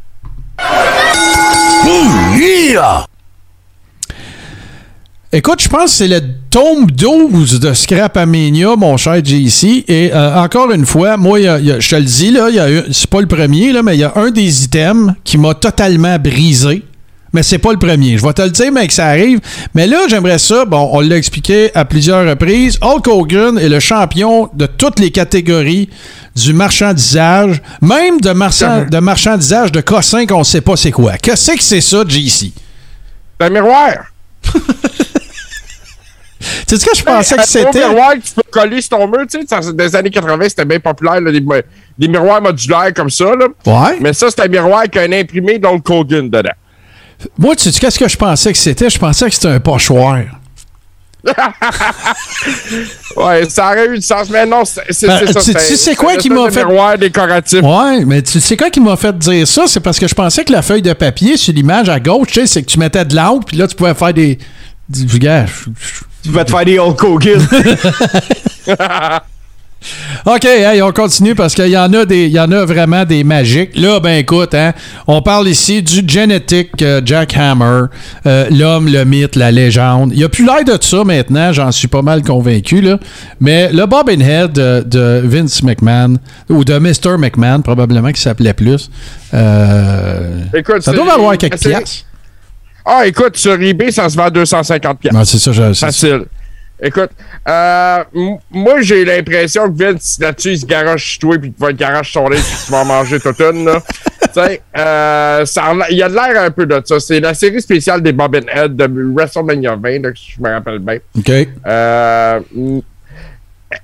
Écoute, je pense que c'est le tome 12 de Scrap Amania, mon cher JC. Et euh, encore une fois, moi, je te le dis, là, c'est pas le premier, là, mais il y a un des items qui m'a totalement brisé. Mais c'est pas le premier. Je vais te le dire, mais que ça arrive. Mais là, j'aimerais ça. Bon, on l'a expliqué à plusieurs reprises. Hulk Hogan est le champion de toutes les catégories du marchandisage, même de, marchand- de marchandisage de cossin qu'on sait pas c'est quoi. Qu'est-ce que c'est ça, JC? C'est un miroir. C'est ce que je pensais que Un c'était? gros miroir que tu peux coller sur ton mur, tu sais, dans les années 80, c'était bien populaire, là, des, des miroirs modulaires comme ça, là. Ouais. Mais ça, c'est un miroir qui a un imprimé d'Hulk Hogan dedans. Moi, tu sais qu'est-ce que je pensais que c'était? Je pensais que c'était un pochoir. Ouais, ça aurait eu du sens, mais non, c'est c'est- Ben, ça. tu- sais quoi qui m'a fait- miroir décoratif. Ouais, mais tu sais quoi qui m'a fait dire ça? C'est parce que je pensais que la feuille de papier sur l'image à gauche, tu sais, c'est que tu mettais de l'encre, puis là, tu pouvais faire des. du gars, Tu vas te faire des Hulk Hogan. OK, hey, on continue parce qu'il y en a des, il y en a vraiment des magiques. Là, ben écoute, hein, on parle ici du Genetic euh, Jack Hammer, euh, l'homme, le mythe, la légende. Il n'y a plus l'air de ça maintenant, j'en suis pas mal convaincu, là. Mais le Bobbin Head de, de Vince McMahon, ou de Mr. McMahon, probablement, qui s'appelait plus, euh, Écoute, ça doit valoir quelques piastres. Ah, écoute, sur eBay, ça se vend à 250 piastres. Ouais, c'est ça, je- Facile. Écoute, euh, moi, j'ai l'impression que Vince, là-dessus, il se garoche toi, puis qu'il va le garoche sur lui, puis tu vas en manger toute une, là. euh, ça il y a de l'air un peu de ça. C'est la série spéciale des Bobbin Head de WrestleMania 20, là, si je me rappelle bien. OK. Euh,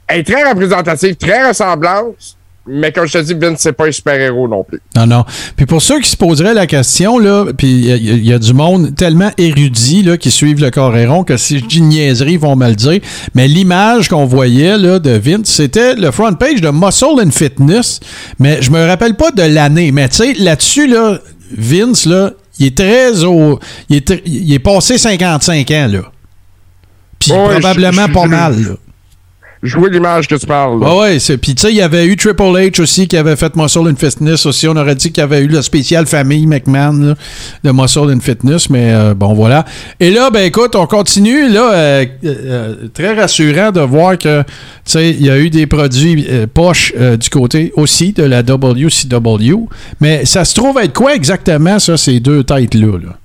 elle est très représentative, très ressemblante, mais comme je te dis, Vince, c'est pas un super-héros non plus. Non, non. Puis pour ceux qui se poseraient la question, là, puis il y, a- il y a du monde tellement érudit là, qui suivent le Coréron que si je dis niaiserie, ils vont me le dire. Mais l'image qu'on voyait là, de Vince, c'était le front page de Muscle and Fitness. Mais je me rappelle pas de l'année. Mais tu sais, là-dessus, là, Vince, là, il est très au. Il est, tr- il est passé 55 ans, là. Puis Ouais, probablement je- je- pas je- mal, là. Vois l'image que tu parles. là. Ouais, ouais, c'est. Puis, tu sais, il y avait eu Triple H aussi qui avait fait Muscle and Fitness aussi. On aurait dit qu'il y avait eu le spécial famille McMahon là, de Muscle and Fitness, mais euh, bon, voilà. Et là, ben écoute, on continue. Là, euh, euh, très rassurant de voir que, tu sais, il y a eu des produits poches du côté aussi de la WCW. Mais ça se trouve être quoi exactement, ça, ces deux têtes-là? Là?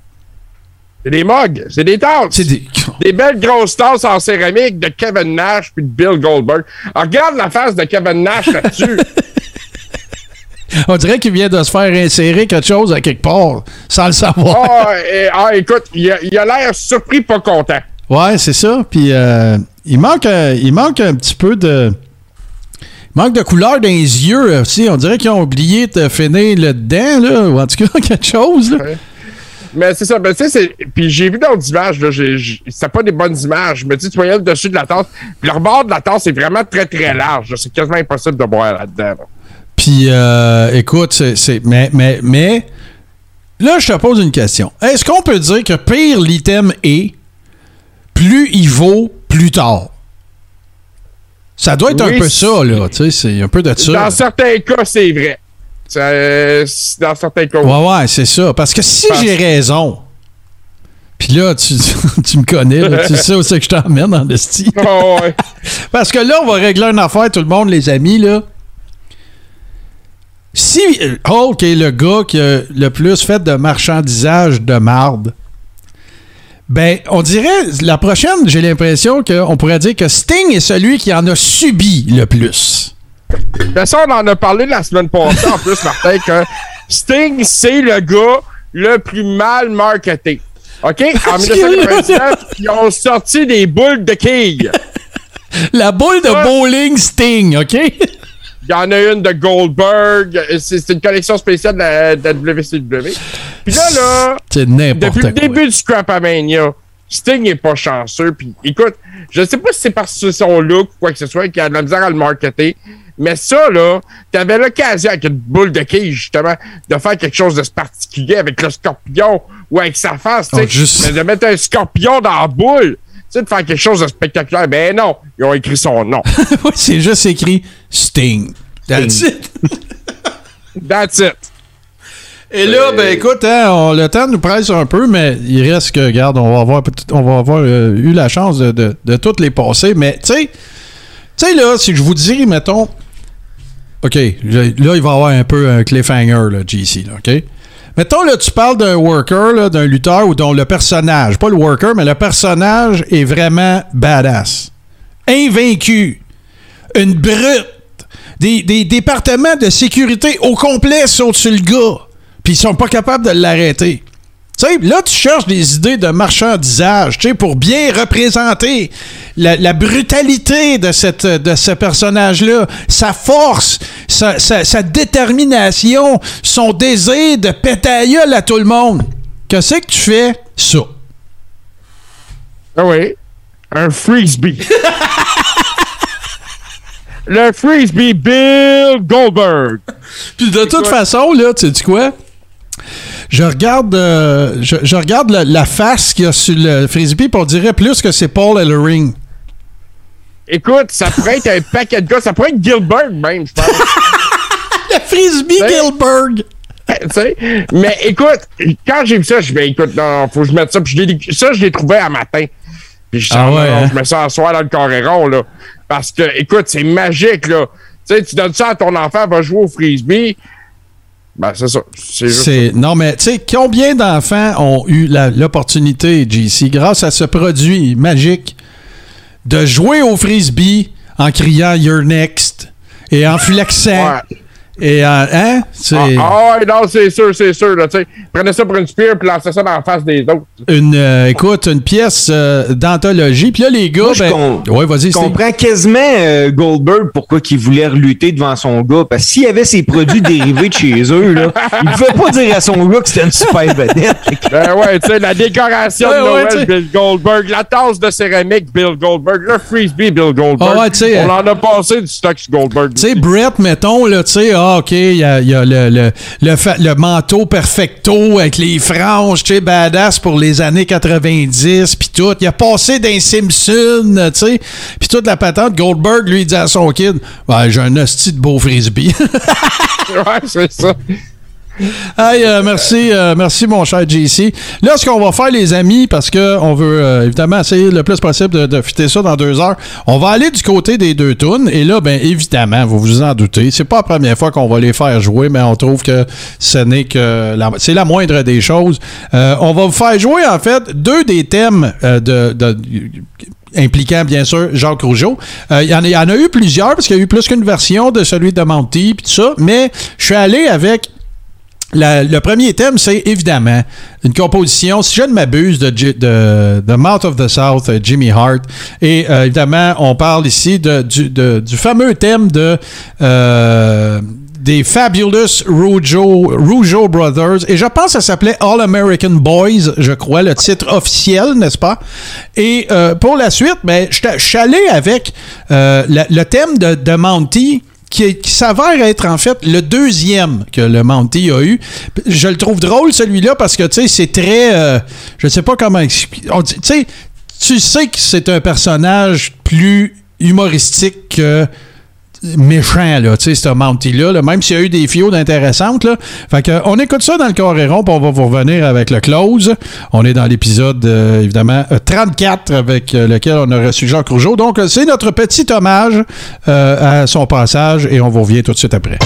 C'est des mugs, c'est des tasses. C'est des... belles grosses tasses en céramique de Kevin Nash puis de Bill Goldberg. Alors, regarde la face de Kevin Nash là-dessus. On dirait qu'il vient de se faire insérer quelque chose à quelque part, sans le savoir. Ah, et- ah, écoute, il a l'air surpris, pas content. Ouais, c'est ça. Puis euh, il, manque, euh, il manque un petit peu de. Il manque de couleur dans les yeux aussi. On dirait qu'ils ont oublié de finir le dedans, là. Ou en tout cas, quelque chose, là. Mais c'est ça, ben, tu sais, puis j'ai vu d'autres images, là, c'était pas des bonnes images. Je me dis, tu voyais le dessus de la tasse, puis le rebord de la tasse est vraiment très très large. C'est quasiment impossible de boire là-dedans. là. Puis euh, écoute, c'est. Mais, mais, mais. Là, je te pose une question. Est-ce qu'on peut dire que pire l'item est, plus il vaut plus tard? Ça doit être Oui, un peu ça, là. Tu sais, c'est un peu de ça. Dans certains cas, c'est vrai. Dans certains cas. Ouais, ouais, c'est ça. Parce que si Parce- j'ai raison, puis là, tu, tu me connais, là, tu sais où c'est que je t'emmène en esti. Oh, ouais. Parce que là, on va régler une affaire, tout le monde, les amis, là. Si Hulk est le gars qui a le plus fait de marchandisage de marde, ben, on dirait, la prochaine, j'ai l'impression qu'on pourrait dire que Sting est celui qui en a subi le plus. De ça, on en a parlé la semaine passée, en plus, Martin, que Sting, c'est le gars le plus mal marketé. OK? En 1999, ils ont sorti des boules de quilles. La boule de bowling Sting, OK? Il y en a une de Goldberg. C'est une collection spéciale de la, de la WCW. Puis là, depuis quoi. le début du Scrapamania, Sting est pas chanceux. Puis écoute, je sais pas si c'est parce que c'est son look ou quoi que ce soit qu'il a de la misère à le marketer. Mais ça, là, t'avais l'occasion avec une boule de quille, justement, de faire quelque chose de particulier avec le scorpion ou avec sa face, tu sais. Oh, juste- Mais de mettre un scorpion dans la boule, tu sais, de faire quelque chose de spectaculaire. Ben non, ils ont écrit son nom. Oui, c'est juste écrit Sting. That's it. That's it. Et là, ben écoute, hein, on- le temps nous presse un peu, mais il reste que, regarde, on va avoir, on va avoir euh, eu la chance de, de- de toutes les passer. Mais tu sais, tu sais, là, si je vous dis, mettons, OK, là, il va y avoir un peu un cliffhanger, là, GC, OK? Mettons, là, tu parles d'un worker, d'un lutteur ou dont le personnage, pas le worker, mais le personnage est vraiment badass. Invaincu. Une brute. Des, départements de sécurité au complet sautent sur le gars. Puis ils sont pas capables de l'arrêter. Tu sais, là, tu cherches des idées de marchandisage, tu sais, pour bien représenter la, la brutalité de, cette, de ce personnage-là, sa force, sa, sa- sa détermination, son désir de péter à tout le monde. Qu'est-ce que tu fais? Ça. Ah oui. Un frisbee. Le frisbee Bill Goldberg. Puis de toute façon, là, tu sais quoi? Je regarde, euh, je, je regarde la, la face qu'il y a sur le frisbee, puis on dirait plus que c'est Paul Ellering. Écoute, ça pourrait être un paquet de gars. Ça pourrait être Gilbert même, je pense. le frisbee Gilbert. Tu sais, mais écoute, quand j'ai vu ça, je vais écoute, non, faut que je mette ça. Puis je l'ai- ça, je l'ai trouvé à matin. Puis je, Ah ouais, non, hein? je mets ça en soir dans le coréron, là. Parce que, écoute, c'est magique, là. Tu sais, tu donnes ça à ton enfant, va jouer au frisbee. Ben, c'est ça. C'est juste non mais tu sais combien d'enfants ont eu l'opportunité JC grâce à ce produit magique de jouer au frisbee en criant you're next et en flexant? Et en hein? C'est Ah, ah ouais, non, c'est sûr, c'est sûr, là, tu sais. Prenez ça pour une spear puis lancez ça dans la face des autres. une euh, écoute une pièce euh, d'anthologie puis là les gars Moi, je ben, com- ouais vas-y comprends quasiment euh, Goldberg pourquoi il voulait relutter devant son gars. Parce que s'il y avait ses produits dérivés de chez eux, là, il pouvait pas dire à son gars que c'était une super vedette. Ben ouais, tu sais, la décoration Ouais, de Noël. Bill Goldberg, la tasse de céramique, Bill Goldberg, le frisbee, Bill Goldberg. Ah ouais, tu sais, On euh, en a passé du stock sur Goldberg. Tu sais, Brett, mettons, là, tu sais, a Ah, OK, il y a, le, le, le, le manteau perfecto avec les franges, tu sais, badass pour les années 90, puis tout. Il a passé d'un Simpson, tu sais, puis toute la patente. Goldberg, lui, il dit à son kid, ouais, j'ai un hostie de beau frisbee. ouais, c'est ça. Hey, euh, merci, euh, merci mon cher JC. Là, ce qu'on va faire, les amis, parce que on veut euh, évidemment essayer le plus possible de, de fitter ça dans deux heures, on va aller du côté des deux tunes. Et là, ben évidemment, vous vous en doutez, c'est pas la première fois qu'on va les faire jouer, mais on trouve que ce n'est que la, c'est la moindre des choses. On va vous faire jouer en fait deux des thèmes de, impliquant bien sûr Jacques Rougeau. Il y, en a- il y en a eu plusieurs parce qu'il y a eu plus qu'une version de celui de Monty puis tout ça, mais je suis allé avec le premier thème, c'est évidemment une composition, si je ne m'abuse, de, de, de Mouth of the South, Jimmy Hart. Et euh, évidemment, on parle ici du, du fameux thème de euh, des Fabulous Rougeau, Brothers. Et je pense que ça s'appelait All American Boys, je crois, le titre officiel, n'est-ce pas? Et euh, pour la suite, ben, je suis allé avec le thème de, de Monty qui, s'avère être en fait le deuxième que le Monty a eu. Je le trouve drôle celui-là parce que tu sais c'est très euh, je sais pas comment Tu sais tu sais que c'est un personnage plus humoristique que méchant là, tu sais ce Monty là, même s'il y a eu des fios intéressantes là. Fait que on écoute ça dans le carré rond, puis on va vous revenir avec le close. On est dans l'épisode euh, évidemment euh, 34 avec euh, lequel on a reçu Jacques Rougeau. Donc euh, c'est notre petit hommage euh, à son passage et on vous revient tout de suite après.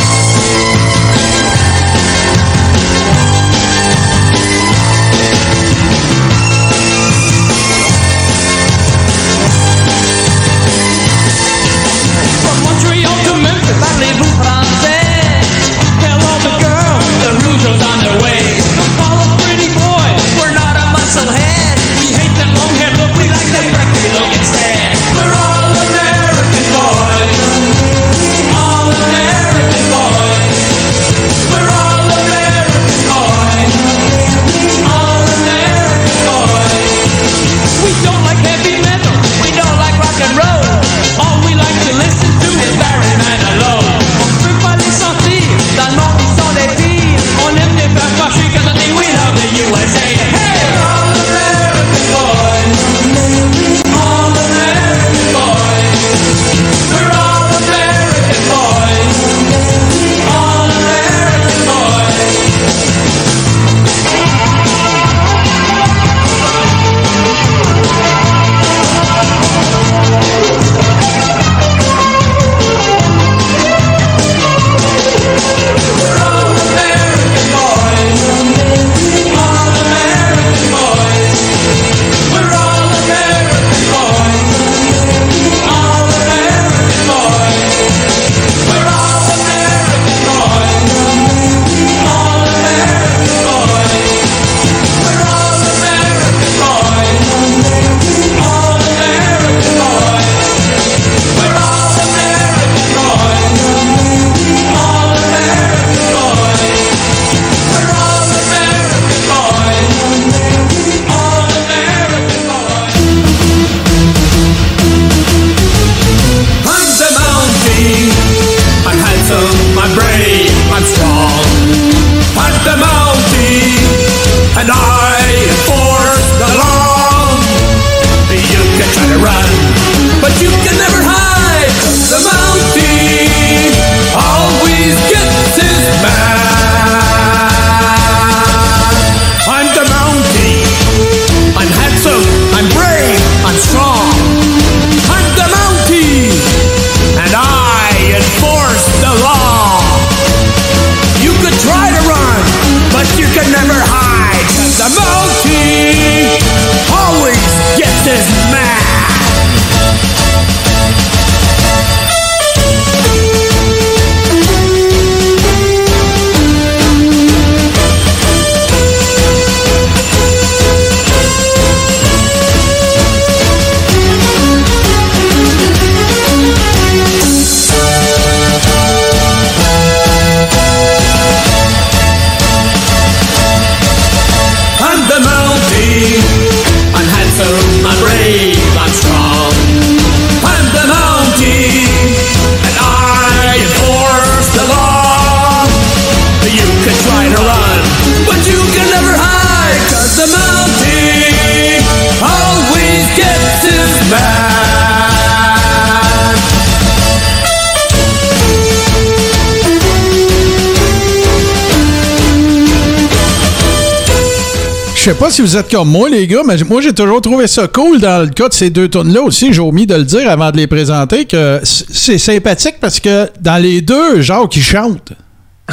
Pas si vous êtes comme moi, les gars, mais moi, j'ai toujours trouvé ça cool dans le cas de ces deux tunes-là aussi. J'ai omis de le dire avant de les présenter que c'est sympathique parce que dans les deux, genre, qui chantent.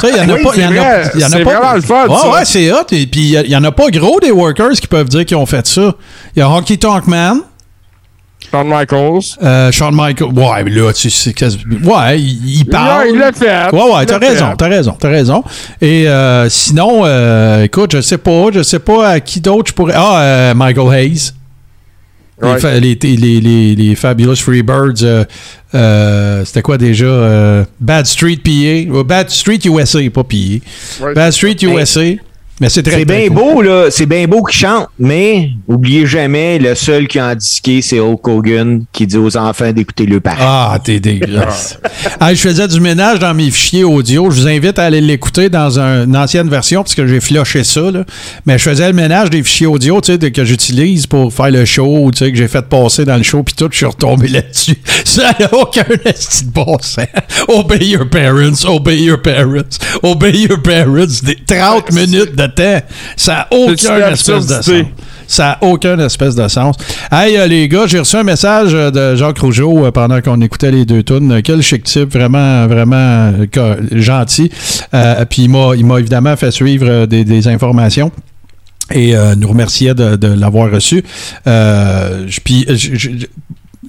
Il y en a Oui, pas. y en a- c'est vrai. il y en a C'est pas- vraiment le fun, Ouais, ça. ouais, c'est hot. Et puis, il y a- il y, en a pas gros des workers qui peuvent dire qu'ils ont fait ça. Il y a Honky Tonk Man. Shawn Michaels? Euh, Shawn Michaels. Ouais, mais là, tu sais, ouais, il, il parle. il l'a fait. Ouais, ouais, t'as raison, t'as raison, t'as raison. Et euh, sinon, euh, écoute, je sais pas, je sais pas à qui d'autre je pourrais. Ah, euh, Michael Hayes. Les, fa- les, les, les, les Fabulous Freebirds, euh, euh, c'était quoi déjà? Euh, Bad Street PA. Bad Street USA, pas PA. Bad Street USA. Mais c'est très bien beau, là. C'est bien beau qu'il chante, mais oubliez jamais, le seul qui a indiqué, c'est Hulk Hogan qui dit aux enfants d'écouter le parent. Ah, t'es dégueulasse. Ah, je faisais du ménage dans mes fichiers audio. Je vous invite à aller l'écouter dans un- une ancienne version parce que j'ai flushé ça. là. Mais je faisais le ménage des fichiers audio tu sais, que j'utilise pour faire le show, tu sais, que j'ai fait passer dans le show, puis tout, je suis retombé là-dessus. Ça n'a aucun esti de bon sens. Obey your parents, obey your parents, obey your parents. Des 30 minutes de temps. Ça n'a aucun espèce de sens. Ça n'a aucun espèce de sens. Hey, euh, les gars, j'ai reçu un message euh, de Jacques Rougeau euh, pendant qu'on écoutait les deux tunes. Quel chic type, vraiment, vraiment gentil. Euh, puis il m'a, évidemment fait suivre des, des informations. Et euh, nous remerciait de, de l'avoir reçu. Euh, puis,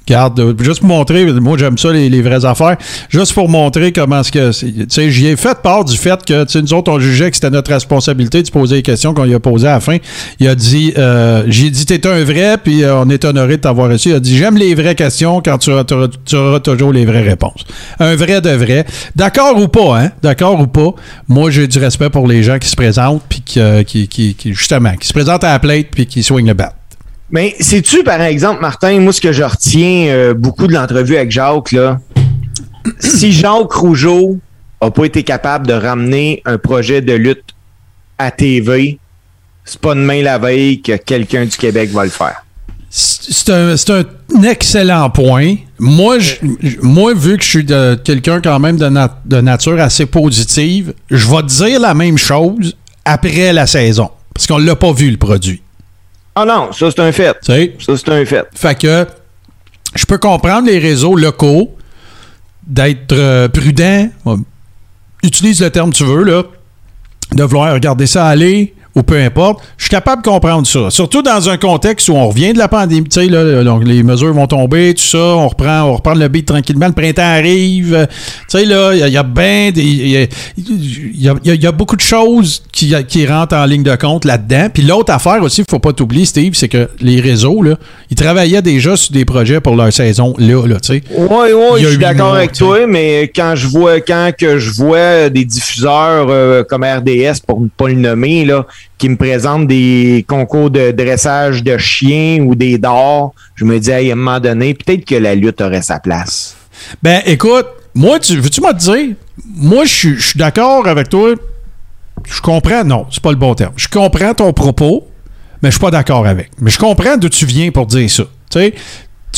Regarde, juste pour montrer, moi j'aime ça les, vraies affaires, juste pour montrer comment est-ce que, tu sais, j'y ai fait part du fait que, nous autres on jugeait que c'était notre responsabilité de se poser les questions qu'on lui a posées à la fin. Il a dit, euh, j'ai dit t'es un vrai, puis euh, on est honoré de t'avoir reçu. Il a dit j'aime les vraies questions quand tu auras, toujours les vraies réponses. Un vrai de vrai. D'accord ou pas, hein? D'accord ou pas? Moi j'ai du respect pour les gens qui se présentent, puis qui, qui, qui- qui- justement, qui se présentent à la plate, puis qui swing le bat. Mais sais-tu, par exemple, Martin, moi, ce que je retiens euh, beaucoup de l'entrevue avec Jacques, là, si Jacques Rougeau n'a pas été capable de ramener un projet de lutte à TV, c'est pas demain la veille que quelqu'un du Québec va le faire. C'est un, un excellent point. Moi, moi, vu que je suis quelqu'un quand même de nature assez positive, je vais te dire la même chose après la saison. Parce qu'on l'a pas vu, le produit. Ah non, ça c'est un fait. Ça, c'est un fait. Fait que je peux comprendre les réseaux locaux d'être euh, prudent. Utilise le terme que tu veux, là. De vouloir regarder ça aller ou peu importe. Je suis capable de comprendre ça. Surtout dans un contexte où on revient de la pandémie. Tu sais, là, donc les mesures vont tomber, tout ça. On reprend, on reprend le beat tranquillement. Le printemps arrive. euh, Tu sais, là, il y a- bien des. Il y a, y y beaucoup de choses qui, qui rentrent en ligne de compte là-dedans. Puis l'autre affaire aussi, il faut pas t'oublier, Steve, c'est que les réseaux, là, ils travaillaient déjà sur des projets pour leur saison là, là, tu sais. Oui, oui, je suis d'accord avec toi, mais quand je vois quand que je vois des diffuseurs euh, comme RDS, pour ne pas le nommer, là, qui me présentent des concours de dressage de chiens ou des dards, je me dis à un moment donné, peut-être que la lutte aurait sa place. Ben, écoute, moi, tu, veux-tu me dire? Moi, je suis- d'accord avec toi. Je comprends, non, c'est pas le bon terme. Je comprends ton propos, mais je suis pas d'accord avec. Mais je comprends d'où tu viens pour dire ça. Tu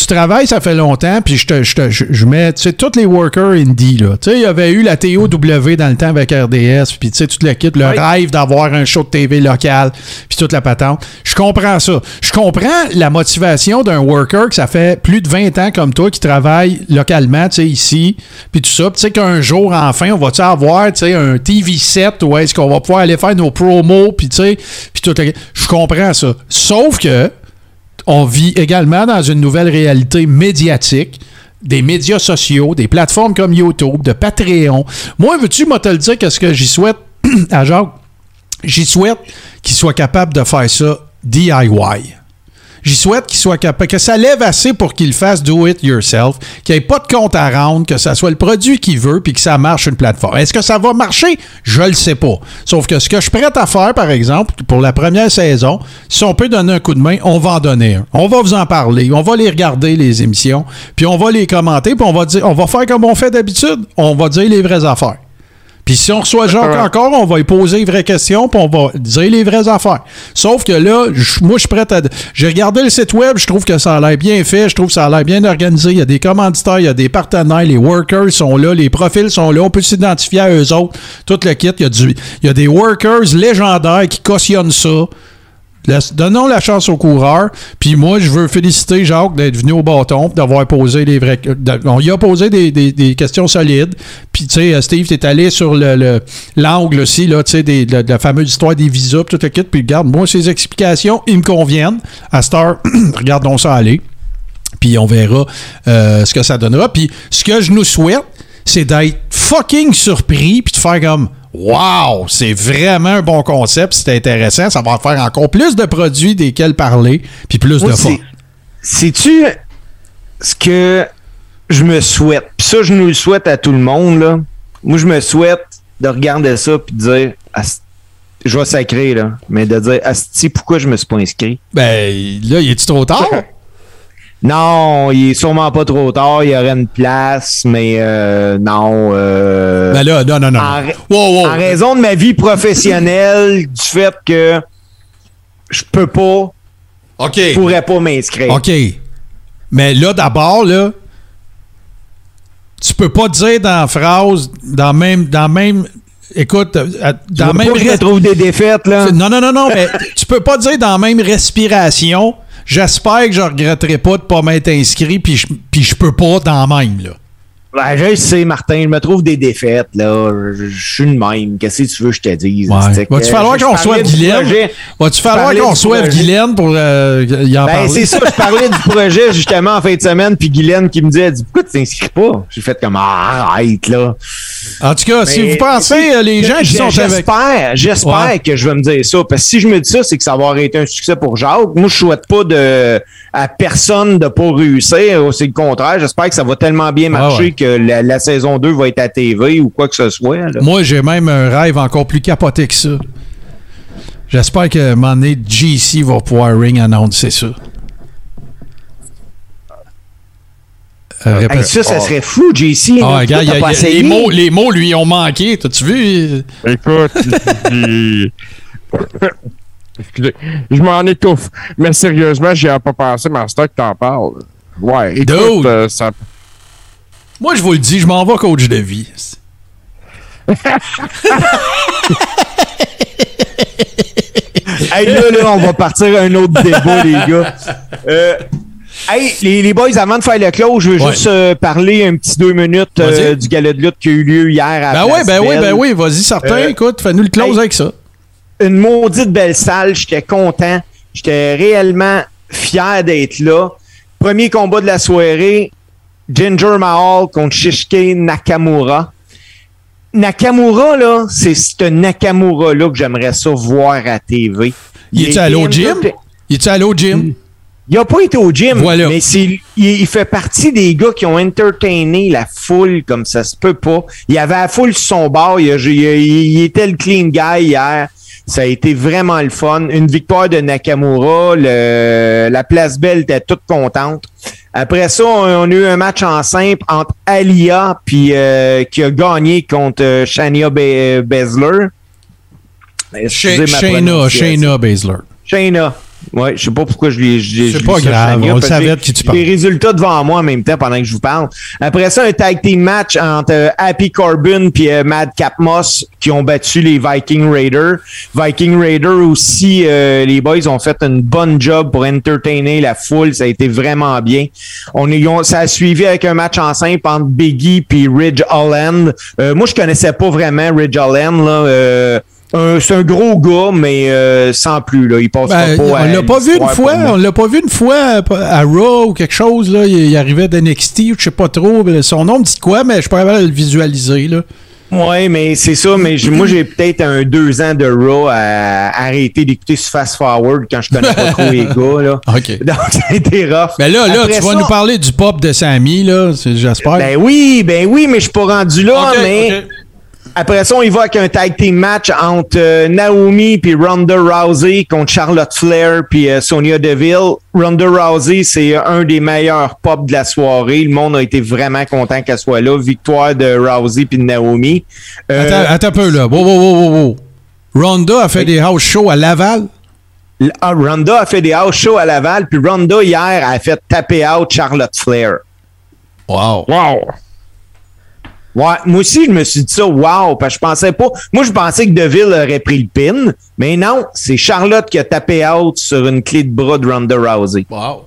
tu travailles, ça fait longtemps, puis je te, je te- je- je mets, tu sais, tous les workers indie, là. Tu sais, il y avait eu la TOW dans le temps avec RDS, puis tu sais, toute l'équipe, le rêve d'avoir un show de TV local, puis toute la patente. Je comprends ça. Je comprends la motivation d'un worker que ça fait plus de 20 ans comme toi qui travaille localement, tu sais, ici, puis tout ça. Tu sais qu'un jour, enfin, on va-tu avoir, tu sais, un TV set où est-ce qu'on va pouvoir aller faire nos promos, puis tu sais, puis tout. le- Je comprends ça. Sauf que, on vit également dans une nouvelle réalité médiatique des médias sociaux, des plateformes comme YouTube, de Patreon. Moi, veux-tu, moi, te le dire, qu'est-ce que j'y souhaite? À Jacques? J'y souhaite qu'il soit capable de faire ça DIY. J'y souhaite qu'il soit capable, que ça lève assez pour qu'il fasse do it yourself, qu'il n'y ait pas de compte à rendre, que ça soit le produit qu'il veut, puis que ça marche une plateforme. Est-ce que ça va marcher? Je le sais pas. Sauf que ce que je suis prêt à faire, par exemple, pour la première saison, si on peut donner un coup de main, on va en donner un. On va vous en parler, on va les regarder, les émissions, puis on va les commenter, puis on va dire, on va faire comme on fait d'habitude, on va dire les vraies affaires. Puis si on reçoit Jacques encore, on va lui poser les vraies questions, puis on va dire les vraies affaires. Sauf que là, moi, je suis prêt à... J'ai regardé le site web, je trouve que ça a l'air bien fait, je trouve que ça a l'air bien organisé. Il y a des commanditaires, il y a des partenaires, les workers sont là, les profils sont là, on peut s'identifier à eux autres, tout le kit. Il y a, du, il y a des workers légendaires qui cautionnent ça donnons la chance aux coureurs. Puis moi, je veux féliciter Jacques d'être venu au bâton, d'avoir posé des vrais. de- on y a posé des, des- questions solides. Puis, tu sais, euh, Steve, t'es allé sur le- le- l'angle aussi, là, tu sais, de, la fameuse histoire des visas, tout le kit. Puis, regarde, moi, ces explications, ils me conviennent. À cette heure, regardons ça aller. Puis, on verra euh, ce que ça donnera. Puis, ce que je nous souhaite, c'est d'être fucking surpris, puis de faire comme. Wow, c'est vraiment un bon concept, c'est intéressant. Ça va faire encore plus de produits desquels parler, puis plus Moi, de fun. Sais-tu ce que je me souhaite? Puis ça, je nous le souhaite à tout le monde. Là. Moi, je me souhaite de regarder ça puis de dire, je vais sacrer, là, mais de dire, Asti, pourquoi je me suis pas inscrit? Ben, là, il est-tu trop tard? non, il est sûrement pas trop tard. Il y aurait une place, mais euh, non. euh, Ben là, non, non, non. En, ra- Wow, wow. en raison de ma vie professionnelle, du fait que je peux pas, OK. je pourrais pas m'inscrire. OK. Mais là, d'abord, là, tu peux pas dire dans la phrase, dans même, dans même, écoute, euh, dans veux même pas que je trouve des défaites, là? Non, non, non, non, mais tu peux pas dire dans la même respiration. J'espère que je regretterai pas de pas m'être inscrit, puis je, puis je peux pas dans même, là. Ben, je sais, Martin, je me trouve des défaites, là. Je je suis le même. Qu'est-ce que tu veux que je te dise? Ouais. Va-tu falloir qu'on du Guylaine? Va-tu falloir qu'on projet. Guylaine pour euh, y en Ben, parler? c'est ça, je parlais du projet justement en fin de semaine, puis Guylaine qui me dit, elle dit, pourquoi tu t'inscris pas? J'ai fait comme, ah, arrête, là. En tout cas, si vous pensez, euh, les gens qui sont avec. J'espère, j'espère Ouais. que je vais me dire ça. Parce que si je me dis ça, c'est que ça va avoir été un succès pour Jacques. Moi, je souhaite pas de, à personne de pas réussir. C'est le contraire. J'espère que ça va tellement bien marcher ouais. Que la, la saison 2 va être à TV ou quoi que ce soit. là. Moi, j'ai même un rêve encore plus capoté que ça. J'espère que à un moment donné, GC va pouvoir ring annoncer ça. Euh, Hey, répète. ça, ça serait fou, JC. Ah, là. regarde, Pourquoi il y a- t'as pas il y a- les, mots, les mots lui ont manqué. T'as-tu vu? Écoute, Excusez, je m'en étouffe. Mais sérieusement, j'y ai pas pensé, Master, que t'en parles. Ouais, écoute, euh, ça... Moi, je vous le dis, je m'en vais coach de vie. Hey, là, là, on va partir à un autre débat, les gars. Euh, hey, les, les boys, avant de faire le close, je veux Ouais. juste euh, parler un petit deux minutes euh, du gala de lutte qui a eu lieu hier à Ben oui, ben oui, ben oui, vas-y, certain. Écoute, fais-nous le close hey. avec ça. Une maudite belle salle. J'étais content. J'étais réellement fier d'être là. Premier combat de la soirée, Ginger Mahal contre Shishke Nakamura. Nakamura, là, c'est ce Nakamura-là que j'aimerais ça voir à TV. Il est-tu allé au était gym? entertain- Il est-tu allé au gym? Il n'a pas été au gym, Voilà. mais c'est, il, il fait partie des gars qui ont entertainé la foule comme ça se peut pas. Il y avait la foule sur son bord, il, a- il- il était le clean guy hier. Ça a été vraiment le fun. Une victoire de Nakamura. le- la place belle était toute contente. Après ça, on, on a eu un match en simple entre Alia puis euh, qui a gagné contre euh, Shania Be- Baszler. Excusez ma Shayna. Shayna Baszler. Shayna. Ouais, je sais pas pourquoi je l'ai. je- C'est je pas grave, on le que savait qui tu parles. Les résultats devant moi en même temps pendant que je vous parle. Après ça, un tag team match entre euh, Happy Corbin puis euh, Madcap Moss qui ont battu les Viking Raiders. Viking Raiders aussi, euh, les boys ont fait une bonne job pour entertainer la foule. Ça a été vraiment bien. On est, on- ça a suivi avec un match en simple entre Biggie puis Ridge Holland. Euh, moi, je connaissais pas vraiment Ridge Holland. Là, euh, c'est un gros gars, mais euh, sans plus. Là. Il passera Ben, pas on l'a pas vu une fois, on l'a pas vu une fois euh, à Raw ou quelque chose là, il, il arrivait d'NXT ou je sais pas trop, son nom me dit quoi mais je pourrais pas le visualiser là. Ouais, mais c'est ça, mais moi j'ai peut-être un deux ans de Raw à arrêter d'écouter ce fast forward quand je connais pas trop les gars là. OK. Donc ça a été rough. Mais là là, Après tu vas nous parler du pop de Sammy là, j'espère. Ben oui, ben oui, mais je suis pas rendu là, mais. Après ça, on y va avec un tag team match entre euh, Naomi puis Ronda Rousey contre Charlotte Flair puis euh, Sonia Deville. Ronda Rousey, c'est un des meilleurs pop de la soirée. Le monde a été vraiment content qu'elle soit là. Victoire de Rousey puis de Naomi. Euh, Attends, attends un peu là. Wow, wow, wow, wow, wow. Ronda a fait des house shows à Laval? L- ah, Ronda a fait des house shows à Laval, puis Ronda hier a fait taper out Charlotte Flair. Wow. Wow! Ouais, moi aussi, je me suis dit ça, wow, parce que je pensais pas. Moi, je pensais que Deville aurait pris le pin, mais non, c'est Charlotte qui a tapé out sur une clé de bras de Ronda Rousey. Wow.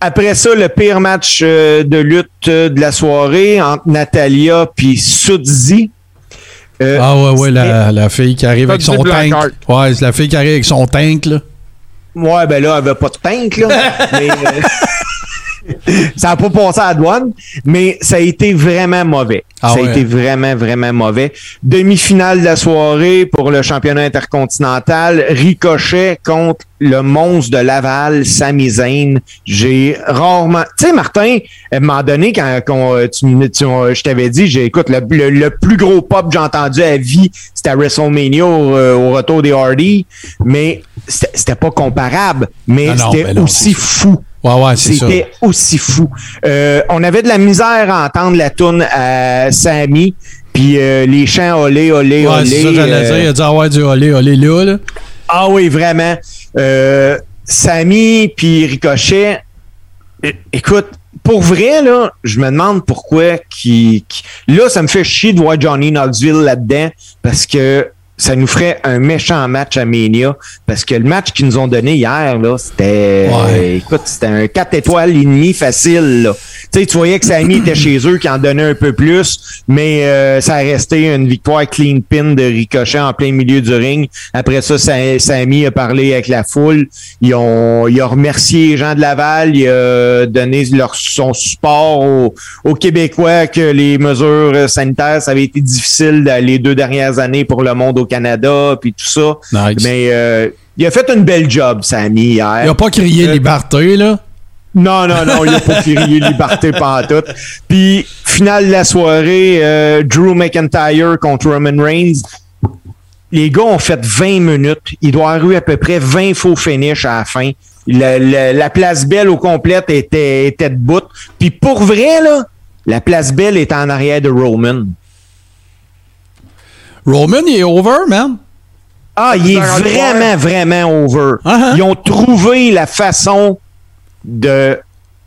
Après ça, le pire match euh, de lutte euh, de la soirée entre Natalia puis Sudzi. Euh, ah ouais, ouais, la, la fille qui arrive avec son tank. Ouais, c'est la fille qui arrive avec son tank, là. Ouais, ben là, elle avait pas de tank, là. mais, euh, ça n'a pas passé à la douane, mais ça a été vraiment mauvais. Ah ça a ouais. été vraiment, vraiment mauvais. Demi-finale de la soirée pour le championnat intercontinental. Ricochet contre le monstre de Laval, Sami Zayn. J'ai rarement... Tu sais, Martin, à un moment donné, quand, quand, tu, tu- je t'avais dit, j'ai, écoute, le, le- le plus gros pop que j'ai entendu à vie, c'était à WrestleMania au, euh, au retour des Hardy, mais c'était pas comparable, mais Ah c'était ben aussi fou. Ouais, ouais, c'est ça. C'était aussi fou. Euh, on avait de la misère à entendre la tourne à Sammy, puis euh, les chants olé, olé, Ouais, olé. c'est ça, j'allais euh, dire. Il a dit, ah ouais, du olé, olé, là, là. Ah oui, vraiment. Euh, Sammy puis Ricochet, écoute, pour vrai, là, je me demande pourquoi qui, qui- Là, ça me fait chier de voir Johnny Knoxville là-dedans parce que ça nous ferait un méchant match à Mania. Parce que le match qu'ils nous ont donné hier, là, c'était. Écoute, c'était un 4 étoiles et demi facile, là. Tu sais, tu voyais que Sammy était chez eux, qui en donnait un peu plus, mais euh, ça a resté une victoire clean pin de Ricochet en plein milieu du ring. Après ça, Sa- Sammy a parlé avec la foule. Ils ont, il a remercié les gens de Laval. Il a donné leur, son support aux, aux Québécois que les mesures sanitaires, ça avait été difficile les deux dernières années pour le monde au Canada, puis tout ça. Nice. Mais euh, il a fait une belle job, Sammy, hier. Il a pas crié Euh, liberté, là? non, non, non, il a pas crié liberté pantoute. Puis, finale de la soirée, euh, Drew McIntyre contre Roman Reigns. Les gars ont fait 20 minutes. Il doit avoir eu à peu près 20 faux finish à la fin. La place belle au complète était, était debout. Puis pour vrai, là, la place belle est en arrière de Roman. Roman, il est over, man. Ah, il est vraiment, vraiment over. Ils ont trouvé la façon de.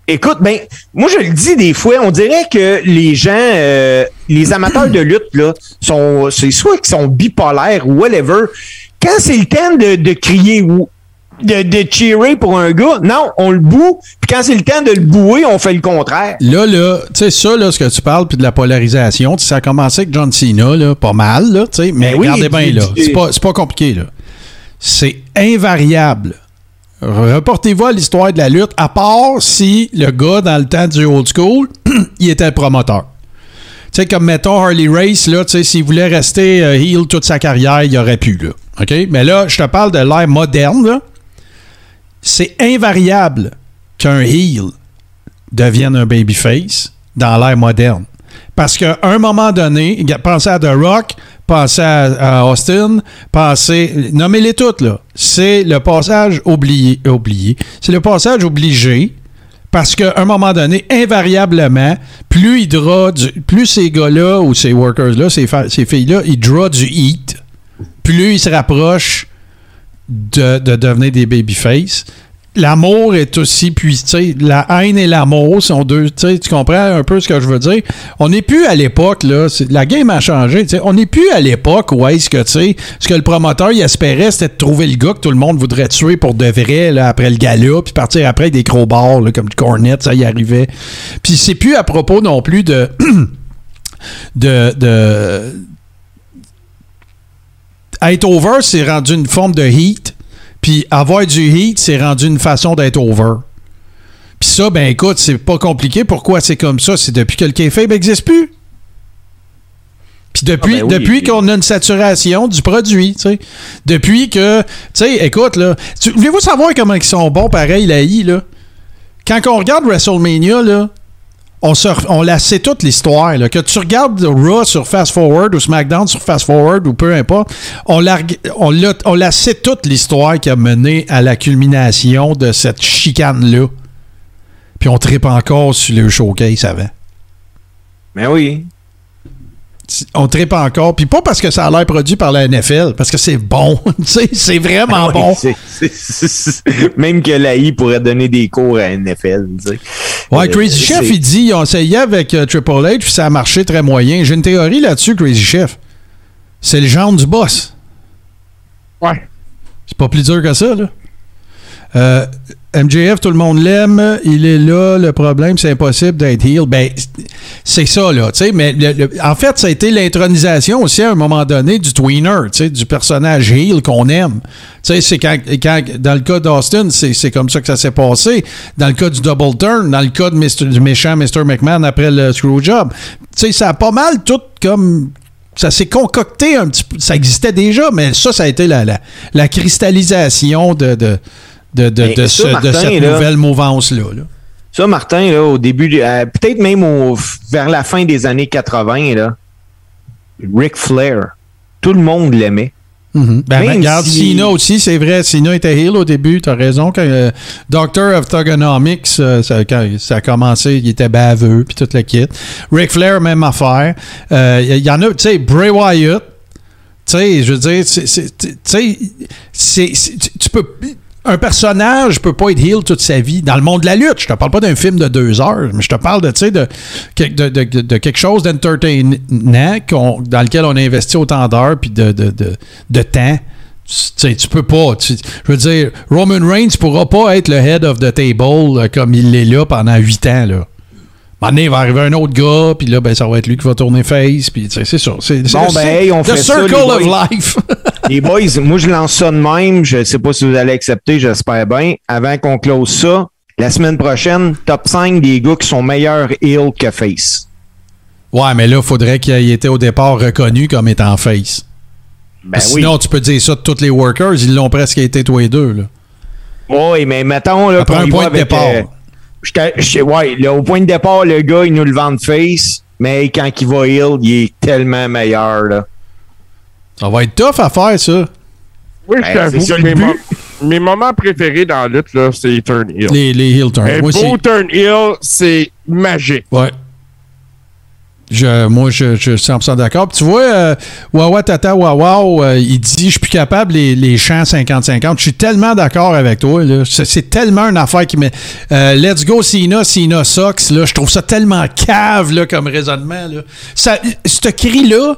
Écoute, ben, moi je le dis des fois, on dirait que les gens, euh, les amateurs de lutte, là, sont, c'est soit qu'ils sont bipolaires ou whatever. Quand c'est le temps de, de crier ou de, de cheerer pour un gars, non, on le boue. Puis quand c'est le temps de le bouer, on fait le contraire. Là, là, tu sais, ça, là, ce que tu parles, puis de la polarisation, ça a commencé avec John Cena, là, pas mal, là, tu sais, mais Ben oui, regardez bien, là, c'est pas, pas compliqué, là. C'est invariable. Reportez-vous à l'histoire de la lutte, à part si le gars, dans le temps du old school, il était promoteur. Tu sais, comme mettons Harley Race, là, tu sais, s'il voulait rester euh, heel toute sa carrière, il aurait pu, là. OK? Mais là, je te parle de l'ère moderne, là. C'est invariable qu'un heel devienne un babyface dans l'ère moderne. Parce qu'à un moment donné, pensez à The Rock, pensez à, Austin, pensez. Nommez-les toutes, là. C'est le passage oublié. C'est le passage obligé. Parce qu'à un moment donné, invariablement, plus il du- plus ces gars-là ou ces workers-là, ces, ces filles-là, ils draw du heat, plus ils se rapprochent de, de devenir des babyface. L'amour est aussi puissant. La haine et l'amour sont deux. tu comprends un peu ce que je veux dire? On n'est plus à l'époque, là. La game a changé. On n'est plus à l'époque où est-ce que, tu ce que le promoteur espérait, c'était de trouver le gars que tout le monde voudrait tuer pour de vrai, là, après le gala, puis partir après des crowbars, là, comme du cornet, ça y arrivait. Puis c'est plus à propos non plus de être over, c'est rendu une forme de heat. Puis avoir du heat, c'est rendu une façon d'être over. Puis ça, ben écoute, c'est pas compliqué. Pourquoi c'est comme ça? C'est depuis que le kayfabe n'existe plus. Puis depuis, Ah ben oui, depuis puis- qu'on a une saturation du produit, tu sais. Depuis que, tu sais, écoute, là, voulez-vous savoir comment ils sont bons, pareil, la I, là? Quand on regarde WrestleMania, là, on, la sait toute l'histoire. Que tu regardes Raw sur Fast Forward ou SmackDown sur Fast Forward ou peu importe, on la, on la, sait toute l'histoire qui a mené à la culmination de cette chicane-là. Puis on tripe encore sur le showcase avant. Mais oui. On tripe encore. Puis pas parce que ça a l'air produit par la NFL, parce que c'est bon. tu sais, c'est vraiment Ah bon. Même que l'AI pourrait donner des cours à NFL. tu sais. Ouais, Euh, Crazy Chef, c'est- il dit, ils ont essayé avec euh, Triple H, puis ça a marché très moyen. J'ai une théorie là-dessus, Crazy Chef. C'est le genre du boss. Ouais. C'est pas plus dur que ça, là. Euh, MJF, tout le monde l'aime. Il est là. Le problème, c'est impossible d'être heel. Ben, c'est ça, là. tu Mais en fait, ça a été l'intronisation aussi à un moment donné du tweener, tu du personnage heel qu'on aime. Tu sais, c'est quand, dans le cas d'Austin, c'est comme ça que ça s'est passé. Dans le cas du Double Turn, dans le cas de Mr. du méchant Mr. McMahon après le Screwjob. Tu sais, ça a pas mal tout comme ça s'est concocté un petit peu. Ça existait déjà, mais ça, ça a été la, la, cristallisation de, de, de, Ben, de ça, ce- de Martin, cette là, nouvelle mouvance-là. là. Ça, Martin, là, au début, euh, peut-être même au, vers la fin des années 80, là, Ric Flair, tout le monde l'aimait. Mhm. Ben, Même regarde, si- Cena aussi, c'est vrai. Cena était heel au début, t'as raison. Quand euh, Doctor of Thugonomics, euh, ça, quand ça a commencé, il était baveux, puis toute la kit. Ric Flair, même affaire. Euh, Il y, en a, tu sais, Bray Wyatt. Tu sais, je veux dire, tu sais, tu peux. Un personnage peut pas être heel toute sa vie. Dans le monde de la lutte, je te parle pas d'un film de deux heures, mais je te parle de, de, de, quelque chose d'entertainant dans lequel on a investi autant d'heures puis de, temps. Tu tu peux pas. je veux dire, Roman Reigns pourra pas être le head of the table euh, comme il l'est là pendant huit ans. Donné, il va arriver un autre gars, puis là, ben, ça va être lui qui va tourner face, puis tu sais, c'est ça. C'est Bon, le- ben, hey, on fait ça, circle les of boys. life. Les boys, moi, je lance ça de même. Je sais pas si vous allez accepter, j'espère bien. Avant qu'on close ça, la semaine prochaine, top 5 des gars qui sont meilleurs heel que face. Ouais, mais là, il faudrait qu'il ait été au départ reconnu comme étant face. Ben Sinon, oui. tu peux dire ça de tous les workers, ils l'ont presque été tous les deux. Là. Oui, mais mettons là, Après un point de départ. euh, ouais, là, au point de départ, le gars, il nous le vend de face, mais quand il va heel, il est tellement meilleur. Là. Ça va être tough à faire, ça. Oui, Ben, je t'avoue c'est ça le mes, but. mo- mes moments préférés dans la lutte, là, c'est les turn heel. Les, les heel turns. Un beau aussi. turn heel, c'est magique. Ouais. Je, moi, je, je suis 100% d'accord. Tu vois, euh, Wawa Tata Wawa, euh, il dit Je suis plus capable les, les chants 50-50. Je suis tellement d'accord avec toi. C'est, tellement une affaire qui met. euh, let's go Sina, Sina Sox. Là, je trouve ça tellement cave là, comme raisonnement. Là. Ça, ce cri-là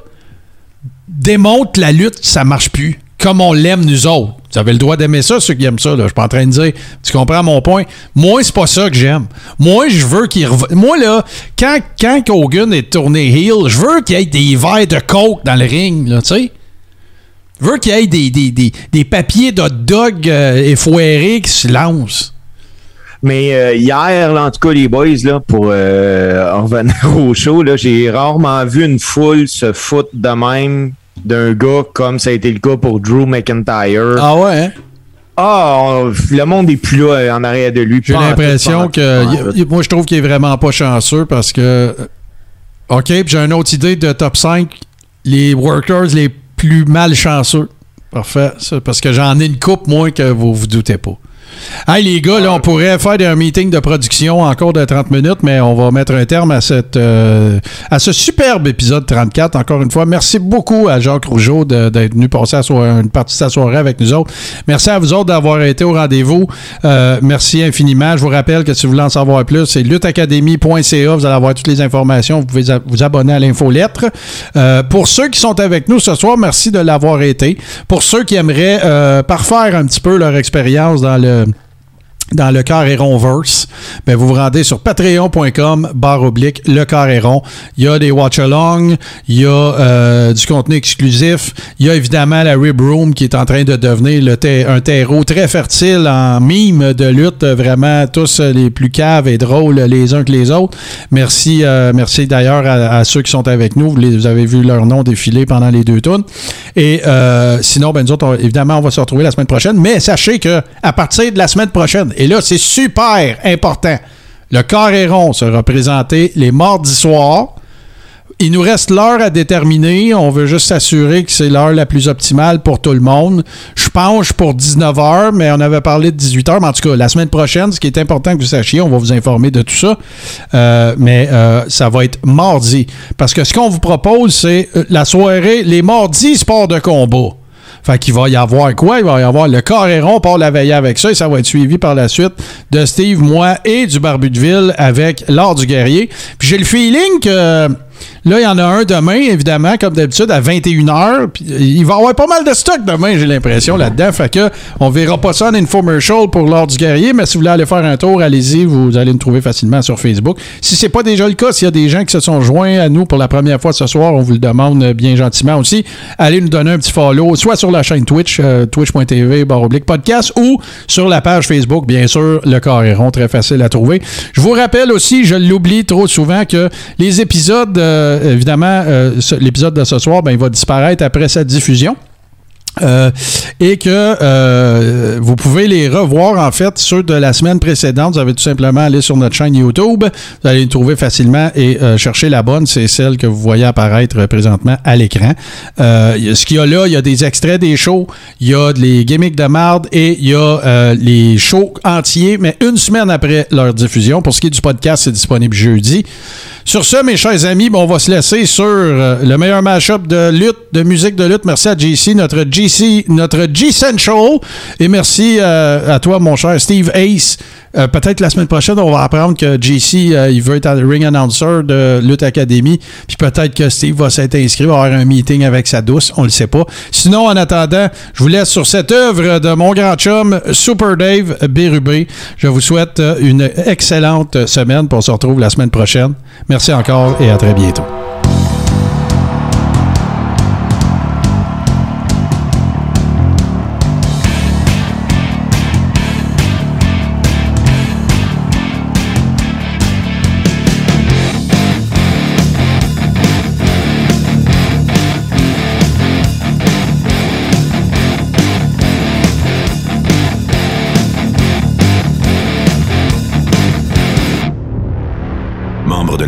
démontre la lutte, ça marche plus. Comme on l'aime, nous autres. Vous avez le droit d'aimer ça, ceux qui aiment ça. Là. Je suis pas en train de dire. Tu comprends mon point? Moi, c'est pas ça que j'aime. Moi, je veux qu'il rev- Moi, là, quand, quand Hogan est tourné heel, je veux qu'il y ait des verres de coke dans le ring, tu sais. Je veux qu'il y ait des, des, des, des papiers de hot dog euh, effoirés qui se lancent. Mais euh, hier, en tout cas, les boys, là, pour euh, en revenir au show, j'ai rarement vu une foule se foutre de même d'un gars comme ça a été le cas pour Drew McIntyre. Ah ouais, hein? Ah, on- le monde est plus là euh, en arrière de lui. J'ai l'impression que. en moi, je trouve qu'il est vraiment pas chanceux parce que. euh, OK, puis j'ai une autre idée de top 5. Les workers les plus malchanceux. Parfait. ça, parce que j'en ai une coupe, moi, que vous vous doutez pas. Hey, les gars, là, on pourrait faire un meeting de production encore de 30 minutes, mais on va mettre un terme à, euh, ce superbe épisode 34. Encore une fois, merci beaucoup à Jacques Rougeau d'être venu passer une partie de sa soirée avec nous autres. Merci à vous autres d'avoir été au rendez-vous. Euh, merci infiniment. Je vous rappelle que si vous voulez en savoir plus, c'est lutteacademy.ca. Vous allez avoir toutes les informations. Vous pouvez vous abonner à l'infolettre. Euh, pour ceux qui sont avec nous ce soir, merci de l'avoir été. Pour ceux qui aimeraient euh, parfaire un petit peu leur expérience dans le dans le Carréron Verse, ben vous vous rendez sur patreon.com barre oblique le Carréron. Il y a des watch-alongs, il y a euh, du contenu exclusif, il y a évidemment la Rib Room qui est en train de devenir un terreau très fertile en mimes de lutte, vraiment tous les plus caves et drôles les uns que les autres. Merci, euh, merci d'ailleurs à, ceux qui sont avec nous. Vous, avez vu leur nom défiler pendant les deux tours. Et euh, sinon, ben nous autres, évidemment, on va se retrouver la semaine prochaine. Mais sachez que à partir de la semaine prochaine, et là, c'est super important, le Carréron sera présenté les mardis soirs. il nous reste l'heure à déterminer. On veut juste s'assurer que c'est l'heure la plus optimale pour tout le monde. Je penche pour 19h, mais on avait parlé de 18h. Mais en tout cas, la semaine prochaine, ce qui est important que vous sachiez, on va vous informer de tout ça. Euh, mais euh, ça va être mardi. Parce que ce qu'on vous propose, c'est euh, la soirée, les mardis sport de combat. Fait qu'il va y avoir quoi? Il va y avoir le Coréron pour la veille avec ça et ça va être suivi par la suite de Steve, moi et du Barbu de Ville avec l'art du guerrier. Puis j'ai le feeling que là, il y en a un demain, évidemment, comme d'habitude, à 21h. Puis il va y avoir pas mal de stock demain, j'ai l'impression, là-dedans. Fait que on verra pas ça en infomercial pour l'art du guerrier, mais si vous voulez aller faire un tour, allez-y, vous allez me trouver facilement sur Facebook. Si c'est pas déjà le cas, s'il y a des gens qui se sont joints à nous pour la première fois ce soir, on vous le demande bien gentiment aussi. Allez nous donner un petit follow, soit sur la chaîne Twitch, euh, twitch.tv, podcast, ou sur la page Facebook, bien sûr, le Coréron, très facile à trouver. Je vous rappelle aussi, je l'oublie trop souvent, que les épisodes, évidemment, euh, l'épisode de ce soir, ben, il va disparaître après sa diffusion. Euh, et que euh, vous pouvez les revoir en fait ceux de la semaine précédente. Vous avez tout simplement aller sur notre chaîne YouTube. Vous allez les trouver facilement et euh, chercher la bonne. C'est celle que vous voyez apparaître présentement à l'écran. Ce qu'il y a là, il y a des extraits des shows, il y a les gimmicks de marde et il y a les shows entiers, mais une semaine après leur diffusion. Pour ce qui est du podcast, c'est disponible jeudi. Sur ce, mes chers amis, ben, on va se laisser sur le meilleur mashup de lutte, de musique de lutte. Merci à JC, notre GC, notre G-Central. Et merci euh, à toi, mon cher Steve Ace. Euh, Peut-être la semaine prochaine, on va apprendre que JC, euh, il veut être le ring announcer de Lutte Academy. Puis peut-être que Steve va s'être inscrit, va avoir un meeting avec sa douce. On le sait pas. Sinon, en attendant, je vous laisse sur cette œuvre de mon grand chum, Super Dave Bérubé. Je vous souhaite une excellente semaine. On se retrouve la semaine prochaine. Merci encore et à très bientôt.